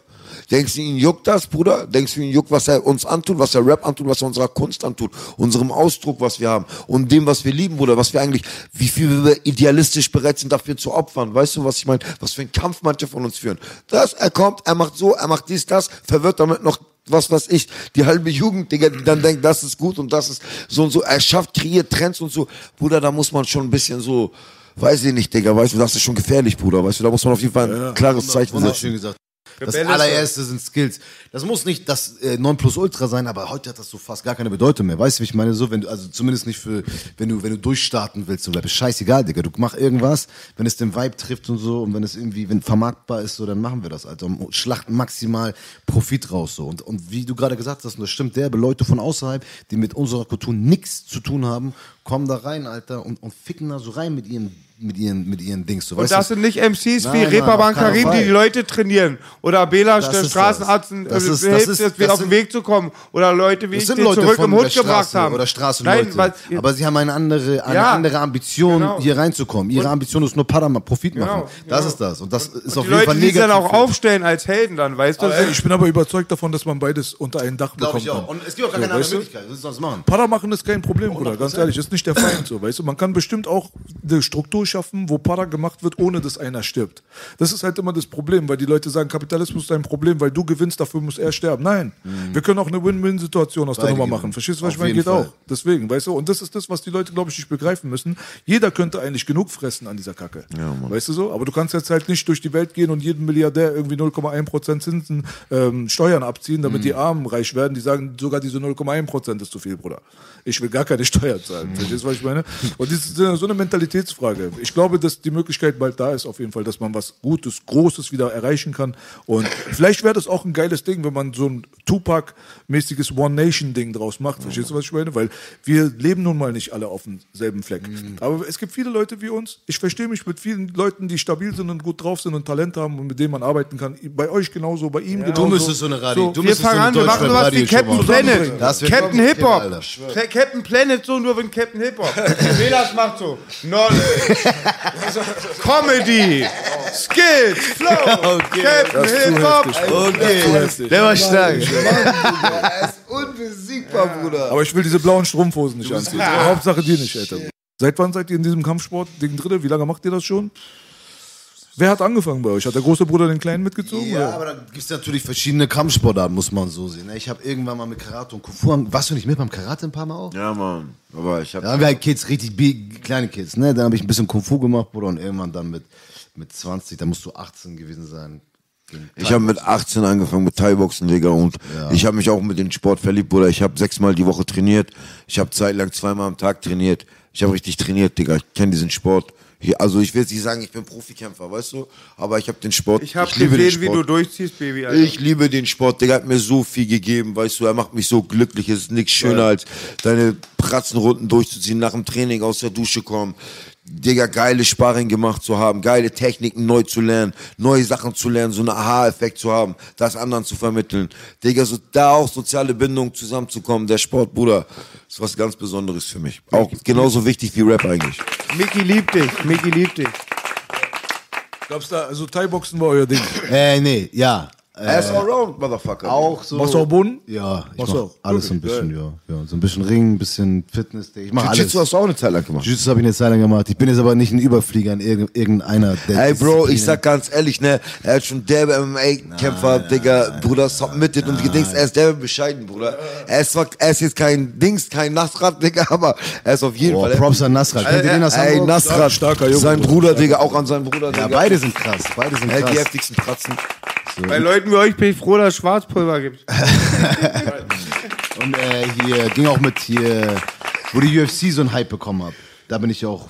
Denkst du, ihn juckt das, Bruder? Denkst du, ihn juckt, was er uns antut, was er Rap antut, was er unserer Kunst antut, unserem Ausdruck, was wir haben und dem, was wir lieben, Bruder, was wir eigentlich, wie viel wir idealistisch bereit sind, dafür zu opfern. Weißt du, was ich meine? Was für einen Kampf manche von uns führen. Das, er kommt, er macht so, er macht dies, das, verwirrt damit noch was weiß ich, die halbe Jugend, Digga, die dann denkt, das ist gut und das ist so und so. Er schafft, kreiert Trends und so. Bruder, da muss man schon ein bisschen so, weiß ich nicht, Digga, weißt du, das ist schon gefährlich, Bruder, weißt du, da muss man auf jeden Fall ein klares Zeichen Wunderschön setzen. gesagt. Das allererste sind Skills. Das muss nicht das äh, Nonplusultra sein, aber heute hat das so fast gar keine Bedeutung mehr. Weißt du, wie ich meine? So, wenn du, also zumindest nicht für, wenn du, wenn du durchstarten willst, so Rap ist scheißegal, Digga. Du mach irgendwas, wenn es den Vibe trifft und so, und wenn es irgendwie, wenn vermarktbar ist, so, dann machen wir das, Alter. Und schlachten maximal Profit raus, so. Und, und wie du gerade gesagt hast, und das stimmt derbe, Leute von außerhalb, die mit unserer Kultur nichts zu tun haben, kommen da rein, Alter, und, und ficken da so rein mit ihren, mit ihren, mit ihren Dings, so. Und weißt das du? sind nicht MCs wie Nein, Mann, Reeperbahn Karim, die die Leute trainieren. Oder Bela, Das der ist Straßenarzt, das. äh, Das ist- das hilft, ist- jetzt wieder das auf den Weg zu kommen. Oder Leute wie Das ich, sind die Leute zurück im Hut gebracht haben. oder Straßenleute. Nein, weil, aber sie haben eine andere, eine Ja, andere Ambition, genau. hier reinzukommen. Ihre Ambition ist nur Parama, Profit machen. Genau, das genau. ist das. Und das ist und auf die jeden Fall Leute, die sich dann auch aufstellen als Helden dann, weißt du? Ich bin aber überzeugt davon, dass man beides unter ein Dach Glaube bekommen ich auch. kann. Und es gibt auch gar keine andere du? Möglichkeit. Was das machen? Para machen ist kein Problem, Bruder. Ganz ehrlich, ist nicht der Feind so, weißt du. Man kann bestimmt auch eine Struktur schaffen, wo Para gemacht wird, ohne dass einer stirbt. Das ist halt immer das Problem, weil die Leute sagen, Kapitalismus ist ein Problem, weil du gewinnst, dafür muss er sterben. Nein, wir können auch eine Win-Win-Situation aus der Beide Nummer gewinnen. machen. Verstehst du, was Auf ich meine? Geht Fall. auch. Deswegen, weißt du. Und das ist das, was die Leute, glaube ich, nicht begreifen müssen. Jeder könnte eigentlich genug fressen an dieser Kacke. Weißt du so? Aber du kannst jetzt halt nicht durch die Welt gehen und jedem Milliardär irgendwie 0,1% Zinsen ähm, Steuern abziehen, damit die Armen reich werden. Die sagen, sogar diese 0,1% ist zu viel, Bruder. Ich will gar keine Steuern zahlen. Verstehst du, was ich meine? Und das ist so eine Mentalitätsfrage. Ich glaube, dass die Möglichkeit bald da ist, auf jeden Fall, dass man was Gutes, Großes wieder erreichen kann. Und vielleicht wäre das auch ein geiles Ding, wenn man so ein Tupac-mäßiges One-Nation-Ding draus macht. Verstehst du, was ich meine? Weil wir leben nun mal nicht alle auf demselben Fleck. Aber es gibt viele Leute wie uns. Ich verstehe mich mit vielen Leuten, die stabil sind und gut drauf sind und Talent haben und mit denen man arbeiten kann. Bei euch genauso, bei ihm genauso. Du müsstest so eine Radio. du wir fangen an, so wir eine machen sowas wie Captain machen. Planet. Captain Hip-Hop. Captain Planet so nur wenn Captain Hip-Hop. Velas macht so. Knowledge. Comedy. Skills. Flow. Captain Hip-Hop. Okay, der war stark. Er ist unbesiegbar, Bruder. Aber ich will diese blauen Strumpfhosen nicht anziehen. Hauptsache die nicht, Alter. Seit wann seid ihr in diesem Kampfsport-Ding drin? Wie lange macht ihr das schon? Wer hat angefangen bei euch? Hat der große Bruder den Kleinen mitgezogen? Ja, oder? aber da gibt es natürlich verschiedene Kampfsportarten, muss man so sehen. ne? Ich habe irgendwann mal mit Karate und Kung Fu. Warst du nicht mit beim Karate ein paar Mal auch? Ja, Mann. Aber ich hab. Da haben wir halt Kids, richtig big, kleine Kids, ne? Dann habe ich ein bisschen Kung Fu gemacht, Bruder, und irgendwann dann mit, mit 20, da musst du 18 gewesen sein. Ich habe mit 18 angefangen mit Thai-Boxen, Digga, und ich habe mich auch mit dem Sport verliebt, Bruder. Ich habe sechsmal die Woche trainiert. Ich habe zeitlang zweimal am Tag trainiert. Ich habe richtig trainiert, Digga. Ich kenne diesen Sport. Hier, also ich will jetzt nicht sagen, ich bin Profikämpfer, weißt du? Aber ich habe den Sport. Ich habe liebe den gesehen, wie du Sport. durchziehst, Baby. Alter. Ich liebe den Sport, Digga, hat mir so viel gegeben, weißt du, er macht mich so glücklich, es ist nichts schöner als deine Pratzenrunden durchzuziehen, nach dem Training aus der Dusche kommen, Digga, geile Sparring gemacht zu haben, geile Techniken neu zu lernen, neue Sachen zu lernen, so einen Aha-Effekt zu haben, das anderen zu vermitteln. Digga, so, da auch soziale Bindungen zusammenzukommen, der Sport, Bruder, ist was ganz Besonderes für mich. Auch genauso wichtig wie Rap eigentlich. Mickey liebt dich. Mickey liebt dich. Gab's da, also Thai-Boxen war euer Ding. Äh, nee, ja. Er ist allround, Motherfucker. Auch so. Machst du auch Boden? Ja, ich Machst mach du auch? alles so ein bisschen, ja. ja. So ein bisschen Ring, ein bisschen Fitness. Ich mach alles. Jiu-Jitsu hast du auch eine Zeit lang gemacht. Jiu-Jitsu habe ich eine Zeit lang gemacht. Ich bin jetzt aber nicht ein Überflieger in irg- irgendeiner der Ey, Bro, ich sag ganz ehrlich, ne, er hat schon derbe MMA-Kämpfer, Digga, Bruder, submitted und gedings, er ist derbe bescheiden, Bruder. Er ist zwar, er ist jetzt kein Dings, kein Nasrat, Digga, aber er ist auf jeden Boah, Fall. Props an Nasrat. Kennt ihr den aus Ey? Nasrat, Starker Junge, sein Bruder. Digga, auch an seinen Bruder, Ja, Digga. beide sind krass. Beide sind Ey, die krass. heftigsten Pratzen. Bei Leuten wie euch bin ich froh, dass es Schwarzpulver gibt. Und äh, hier ging auch mit hier, wo die UFC so einen Hype bekommen hat. Da bin ich auch,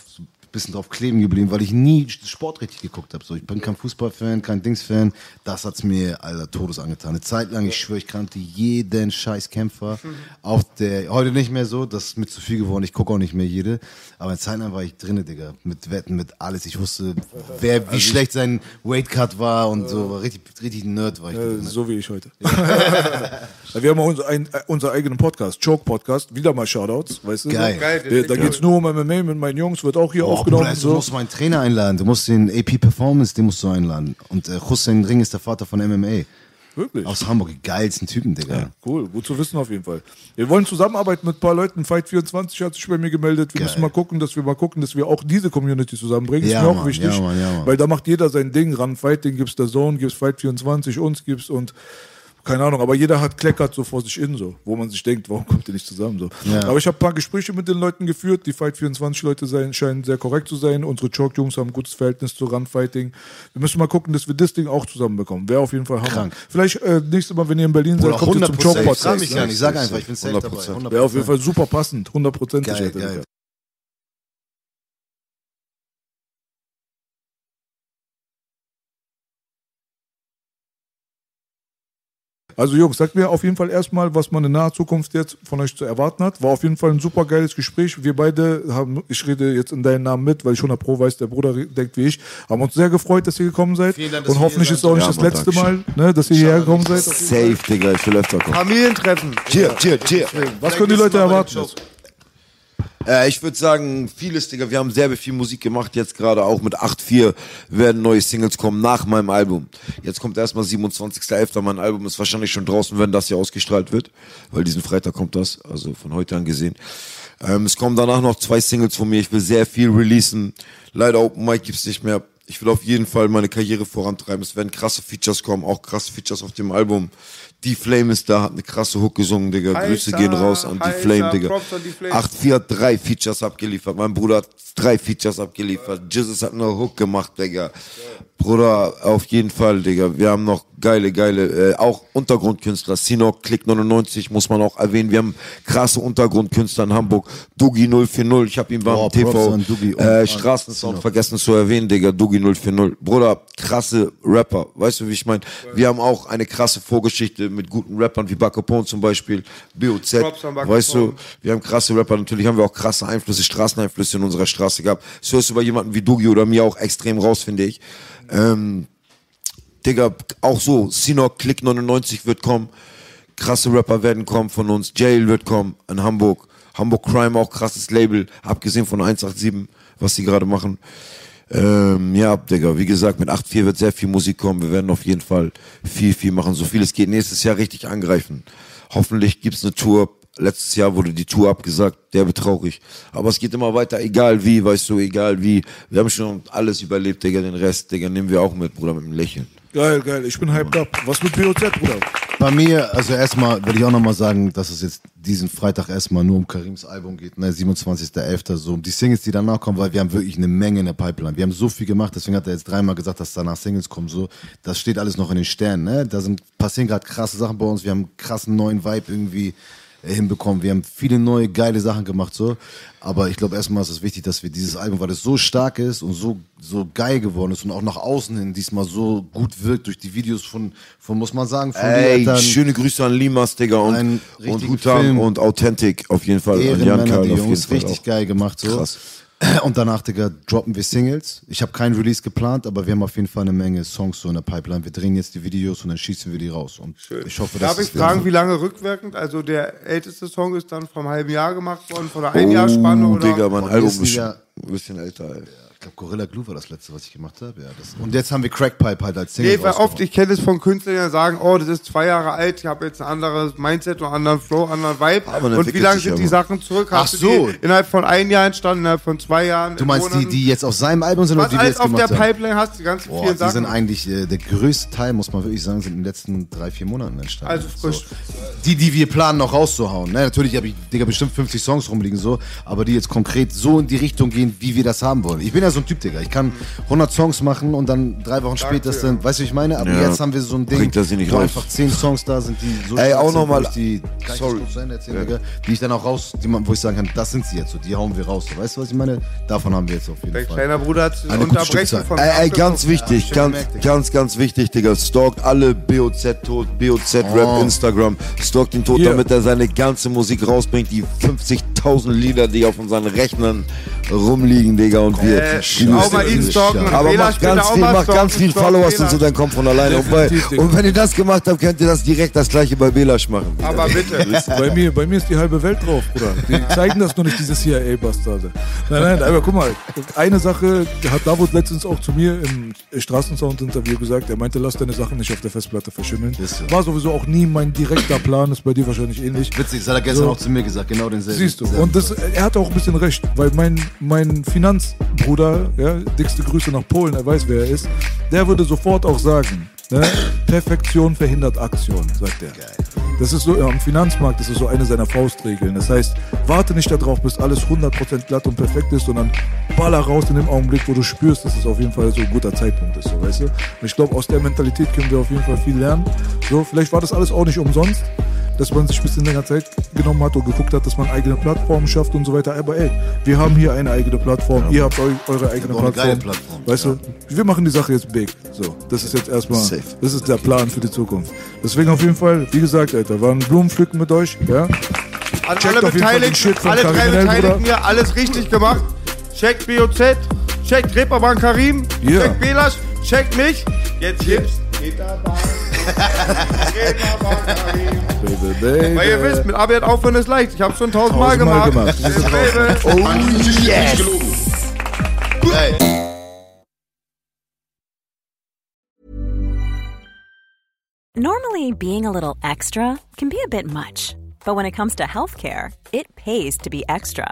bisschen drauf kleben geblieben, weil ich nie Sport richtig geguckt habe. So, ich bin kein Fußballfan, kein Dingsfan. Das hat's mir, Alter, Todes angetan. Eine Zeit lang, ich schwöre, ich kannte jeden scheiß Kämpfer. Auch der, heute nicht mehr so, das ist mir zu viel geworden. Ich gucke auch nicht mehr jede. Aber eine Zeit lang war ich drinne, Digga. Mit Wetten, mit alles. Ich wusste, wer, wie schlecht sein Weightcut war und so. War richtig, richtig Nerd war ich. Äh, drin. so wie ich heute. Ja, wir haben auch unser, ein, äh, unser eigenen Podcast, Choke Podcast, wieder mal Shoutouts, weißt du? Geil. Geil, Da, da geht's nur um MMA mit meinen Jungs, wird auch hier Oh, aufgenommen. Bruder, du so. musst meinen Trainer einladen. Du musst den AP Performance, den musst du einladen. Und äh, Hussein Ring ist der Vater von MMA. Wirklich? Aus Hamburg, die geilsten Typen, Digga. Ja, cool, gut zu wissen auf jeden Fall. Wir wollen zusammenarbeiten mit ein paar Leuten. Fight24 hat sich bei mir gemeldet. Wir Geil. müssen mal gucken, dass wir mal gucken, dass wir auch diese Community zusammenbringen. Ja, ist mir auch Mann, wichtig. ja, Mann, ja, Mann. Weil da macht jeder sein Ding. Run Fighting gibt's der Zone, gibt's Fight24, uns gibt's und keine Ahnung, aber jeder hat kleckert so vor sich in, so, wo man sich denkt, warum kommt ihr nicht zusammen? So. Ja. Aber ich habe ein paar Gespräche mit den Leuten geführt. Die Fight24-Leute sein, scheinen sehr korrekt zu sein. Unsere Choke-Jungs haben ein gutes Verhältnis zu Run-Fighting. Wir müssen mal gucken, dass wir das Ding auch zusammenbekommen. Wäre auf jeden Fall Hammer. Krank. Vielleicht äh, nächstes Mal, wenn ihr in Berlin seid, kommt ihr zum 100 Ich. Ich sag einfach, ich bin safe dabei. 100%. Wäre auf jeden Fall super passend, hundertprozentig. Also Jungs, sagt mir auf jeden Fall erstmal, was man in naher Zukunft jetzt von euch zu erwarten hat. War auf jeden Fall ein super geiles Gespräch. Wir beide haben, ich rede jetzt in deinen Namen mit, weil ich 100 Pro weiß, der Bruder denkt wie ich, haben uns sehr gefreut, dass ihr gekommen seid. Vielen Dank, dass Und hoffentlich ist es auch nicht Ja, das Mann, letzte Mal, ne, dass ihr hierher gekommen seid. Safe, Digga, ich will öfter kommen. Familientreffen. Cheer, cheer, cheer. Was können die Leute erwarten? Äh, ich würde sagen, vieles, Digga. Wir haben sehr viel Musik gemacht, jetzt gerade auch mit 8.4 werden neue Singles kommen nach meinem Album. Jetzt kommt erstmal 27.11. Mein Album ist wahrscheinlich schon draußen, wenn das hier ausgestrahlt wird, weil diesen Freitag kommt das, also von heute an gesehen. Ähm, es kommen danach noch zwei Singles von mir. Ich will sehr viel releasen. Leider Open Mic gibt's nicht mehr. Ich will auf jeden Fall meine Karriere vorantreiben. Es werden krasse Features kommen, auch krasse Features auf dem Album. Die Flame ist da, hat eine krasse Hook gesungen, Digga. Grüße Heißer, gehen raus an die Flame, Digga. Props an die Flame. 8-4 hat drei Features abgeliefert. Mein Bruder hat drei Features abgeliefert. Jesus hat eine Hook gemacht, Digga. Bruder, auf jeden Fall, Digga. Wir haben noch geile, geile, äh, auch Untergrundkünstler. Sinok, Click 99 muss man auch erwähnen. Wir haben krasse Untergrundkünstler in Hamburg. Dugi 040, ich habe ihn beim Boah, TV und äh, Straßensound vergessen zu erwähnen, Digga. Dugi 040. Bruder, krasse Rapper. Weißt du, wie ich meine? Wir haben auch eine krasse Vorgeschichte mit guten Rappern wie Bacopone zum Beispiel, BOZ. Weißt du, wir haben krasse Rapper, natürlich haben wir auch krasse Einflüsse, Straßeneinflüsse in unserer Straße gehabt. Das hörst du bei jemandem wie Dugi oder mir auch extrem raus, finde ich. Ähm, Digga, auch so, Sinok, Click 99 wird kommen. Krasse Rapper werden kommen von uns. Jail wird kommen in Hamburg. Hamburg Crime auch krasses Label, abgesehen von 187, was sie gerade machen. Ähm, ja, Digga, wie gesagt, mit 8.4 wird sehr viel Musik kommen. Wir werden auf jeden Fall viel, viel machen. So viel es geht nächstes Jahr richtig angreifen. Hoffentlich gibt's eine Tour. Letztes Jahr wurde die Tour abgesagt, der wird traurig. Aber es geht immer weiter, egal wie, weißt du, egal wie. Wir haben schon alles überlebt, Digga, den Rest, Digga, nehmen wir auch mit, Bruder, mit dem Lächeln. Geil, geil. Ich bin hyped up. Was mit BOZ, Bruder? Bei mir, also erstmal will ich auch nochmal sagen, dass es jetzt diesen Freitag erstmal nur um Karims Album geht, ne, 27.11. so um die Singles, die danach kommen, weil wir haben wirklich eine Menge in der Pipeline. Wir haben so viel gemacht, deswegen hat er jetzt dreimal gesagt, dass danach Singles kommen, so. Das steht alles noch in den Sternen, ne. Da sind, passieren gerade krasse Sachen bei uns, wir haben einen krassen neuen Vibe irgendwie hinbekommen. Wir haben viele neue geile Sachen gemacht, so. Aber ich glaube erstmal ist es wichtig, dass wir dieses Album, weil es so stark ist und so, so geil geworden ist und auch nach außen hin diesmal so gut wirkt durch die Videos von, von muss man sagen, von Ey, Eltern. schöne Grüße an Limas, Digga, und, und Film. und Authentic, auf jeden Fall. An Jan Ehrenmänner, Karl die Jungs, richtig geil gemacht. So. Krass. Und danach, Digga, droppen wir Singles. Ich habe keinen Release geplant, aber wir haben auf jeden Fall eine Menge Songs so in der Pipeline. Wir drehen jetzt die Videos und dann schießen wir die raus. Und ich hoffe, dass Darf ich fragen, wie lange rückwirkend? Also der älteste Song ist dann vom halben Jahr gemacht worden, von einer Oh, oder? Digga, mein Album ist ein bisschen älter, ey. Ich glaube, Gorilla Glue war das letzte, was ich gemacht habe. Ja, das, und jetzt haben wir Crackpipe halt als Single. Nee, weil oft, ich kenne es von Künstlern, die sagen, oh, das ist zwei Jahre alt, ich habe jetzt ein anderes Mindset und einen anderen Flow, einen anderen Vibe. Aber und wie lange sind ja die immer. Sachen zurück? Ach Hast so. innerhalb von einem Jahr entstanden, innerhalb von zwei Jahren? Du in meinst die, die jetzt auf seinem Album sind oder Was die wir jetzt auf der gemacht haben? Pipeline hast, die ganzen Boah, vielen die Sachen? sind eigentlich, äh, der größte Teil, muss man wirklich sagen, sind in den letzten drei, vier Monaten entstanden. Also frisch. So. Die, die wir planen, noch rauszuhauen. Ne? Natürlich habe ich, Digga, bestimmt 50 Songs rumliegen, so, aber die jetzt konkret so in die Richtung gehen, wie wir das haben wollen. Ich bin ja so so ein Typ, Digga. Ich kann 100 Songs machen und dann drei Wochen später sind, weißt du, wie ich meine? Aber Ja. jetzt haben wir so ein Ding, Bringt das nicht wo raus. einfach 10 Songs da sind, die so Ey, auch sind, noch mal- wo ich die, Sorry. Digga, die ich dann auch raus, die man, wo ich sagen kann, das sind sie jetzt so, die hauen wir raus. So, weißt du, was ich meine? Davon haben wir jetzt auf jeden Dein Fall. kleiner Bruder hat Eine gute Unterbrechen Stückzahl. von Ey, ey, ganz wichtig, schon ganz, gemerkt, ganz, ganz wichtig, Digga. Stalkt alle BOZ Tod, BOZ Rap Oh. Instagram. Stalkt den Tod, Yeah. damit er seine ganze Musik rausbringt. Die 50.000 Lieder, die auf unseren Rechnern rumliegen, Digga. Und wir. Äh, die auch mal ihn stalken. Aber später ganz viel, stalken, ganz viel Followers und so, dann kommt von alleine. Und, bei, und wenn ihr das gemacht habt, könnt ihr das direkt das gleiche bei Belasch machen. Aber bitte. Bei mir, bei mir ist die halbe Welt drauf, Bruder. Die zeigen das nur nicht, diese CIA-Bastarde. Nein, nein, aber guck mal, eine Sache hat Davut letztens auch zu mir im Straßensound-Interview gesagt. Er meinte, lass deine Sachen nicht auf der Festplatte verschimmeln. War sowieso auch nie mein direkter Plan, ist bei dir wahrscheinlich ähnlich. Witzig, das hat er gestern So. auch zu mir gesagt, genau denselben. Siehst du, und das, er hat auch ein bisschen recht, weil mein, mein Finanzbruder, ja, dickste Grüße nach Polen, er weiß, wer er ist, der würde sofort auch sagen, ne, Perfektion verhindert Aktion, sagt er. Das ist so, am Finanzmarkt ist es so eine seiner Faustregeln. Das heißt, warte nicht darauf, bis alles 100% glatt und perfekt ist, sondern baller raus in dem Augenblick, wo du spürst, dass es auf jeden Fall so ein guter Zeitpunkt ist, so, weißt du? Und ich glaube, aus der Mentalität können wir auf jeden Fall viel lernen. So, vielleicht war das alles auch nicht umsonst dass man sich ein bisschen länger Zeit genommen hat und geguckt hat, dass man eigene Plattformen schafft und so weiter. Aber ey, wir haben hier eine eigene Plattform, ihr habt eu eure eigene Plattform. geile Plattform, Weißt du, wir machen die Sache jetzt big. So, das ist jetzt erstmal, Safe. das ist der Plan für die Zukunft. Deswegen auf jeden Fall, wie gesagt, Alter, war ein Blumenpflücken mit euch, ja. An Checkt alle Beteiligten, alle drei Beteiligten hier, alles richtig gemacht. Checkt BOZ, checkt Reeperbahn Karim, Ja. checkt Belasch, checkt mich. Jetzt gibt's Reeperbahn. Reeperbahn Karim. Baby, baby. Weil ihr wisst, mit Arbeit aufhören ist leicht. Ich hab's schon tausendmal Tausendmal gemacht. gemacht. Baby. Oh, Normally, being a little extra can be a bit much, but when it comes to healthcare, it pays to be extra.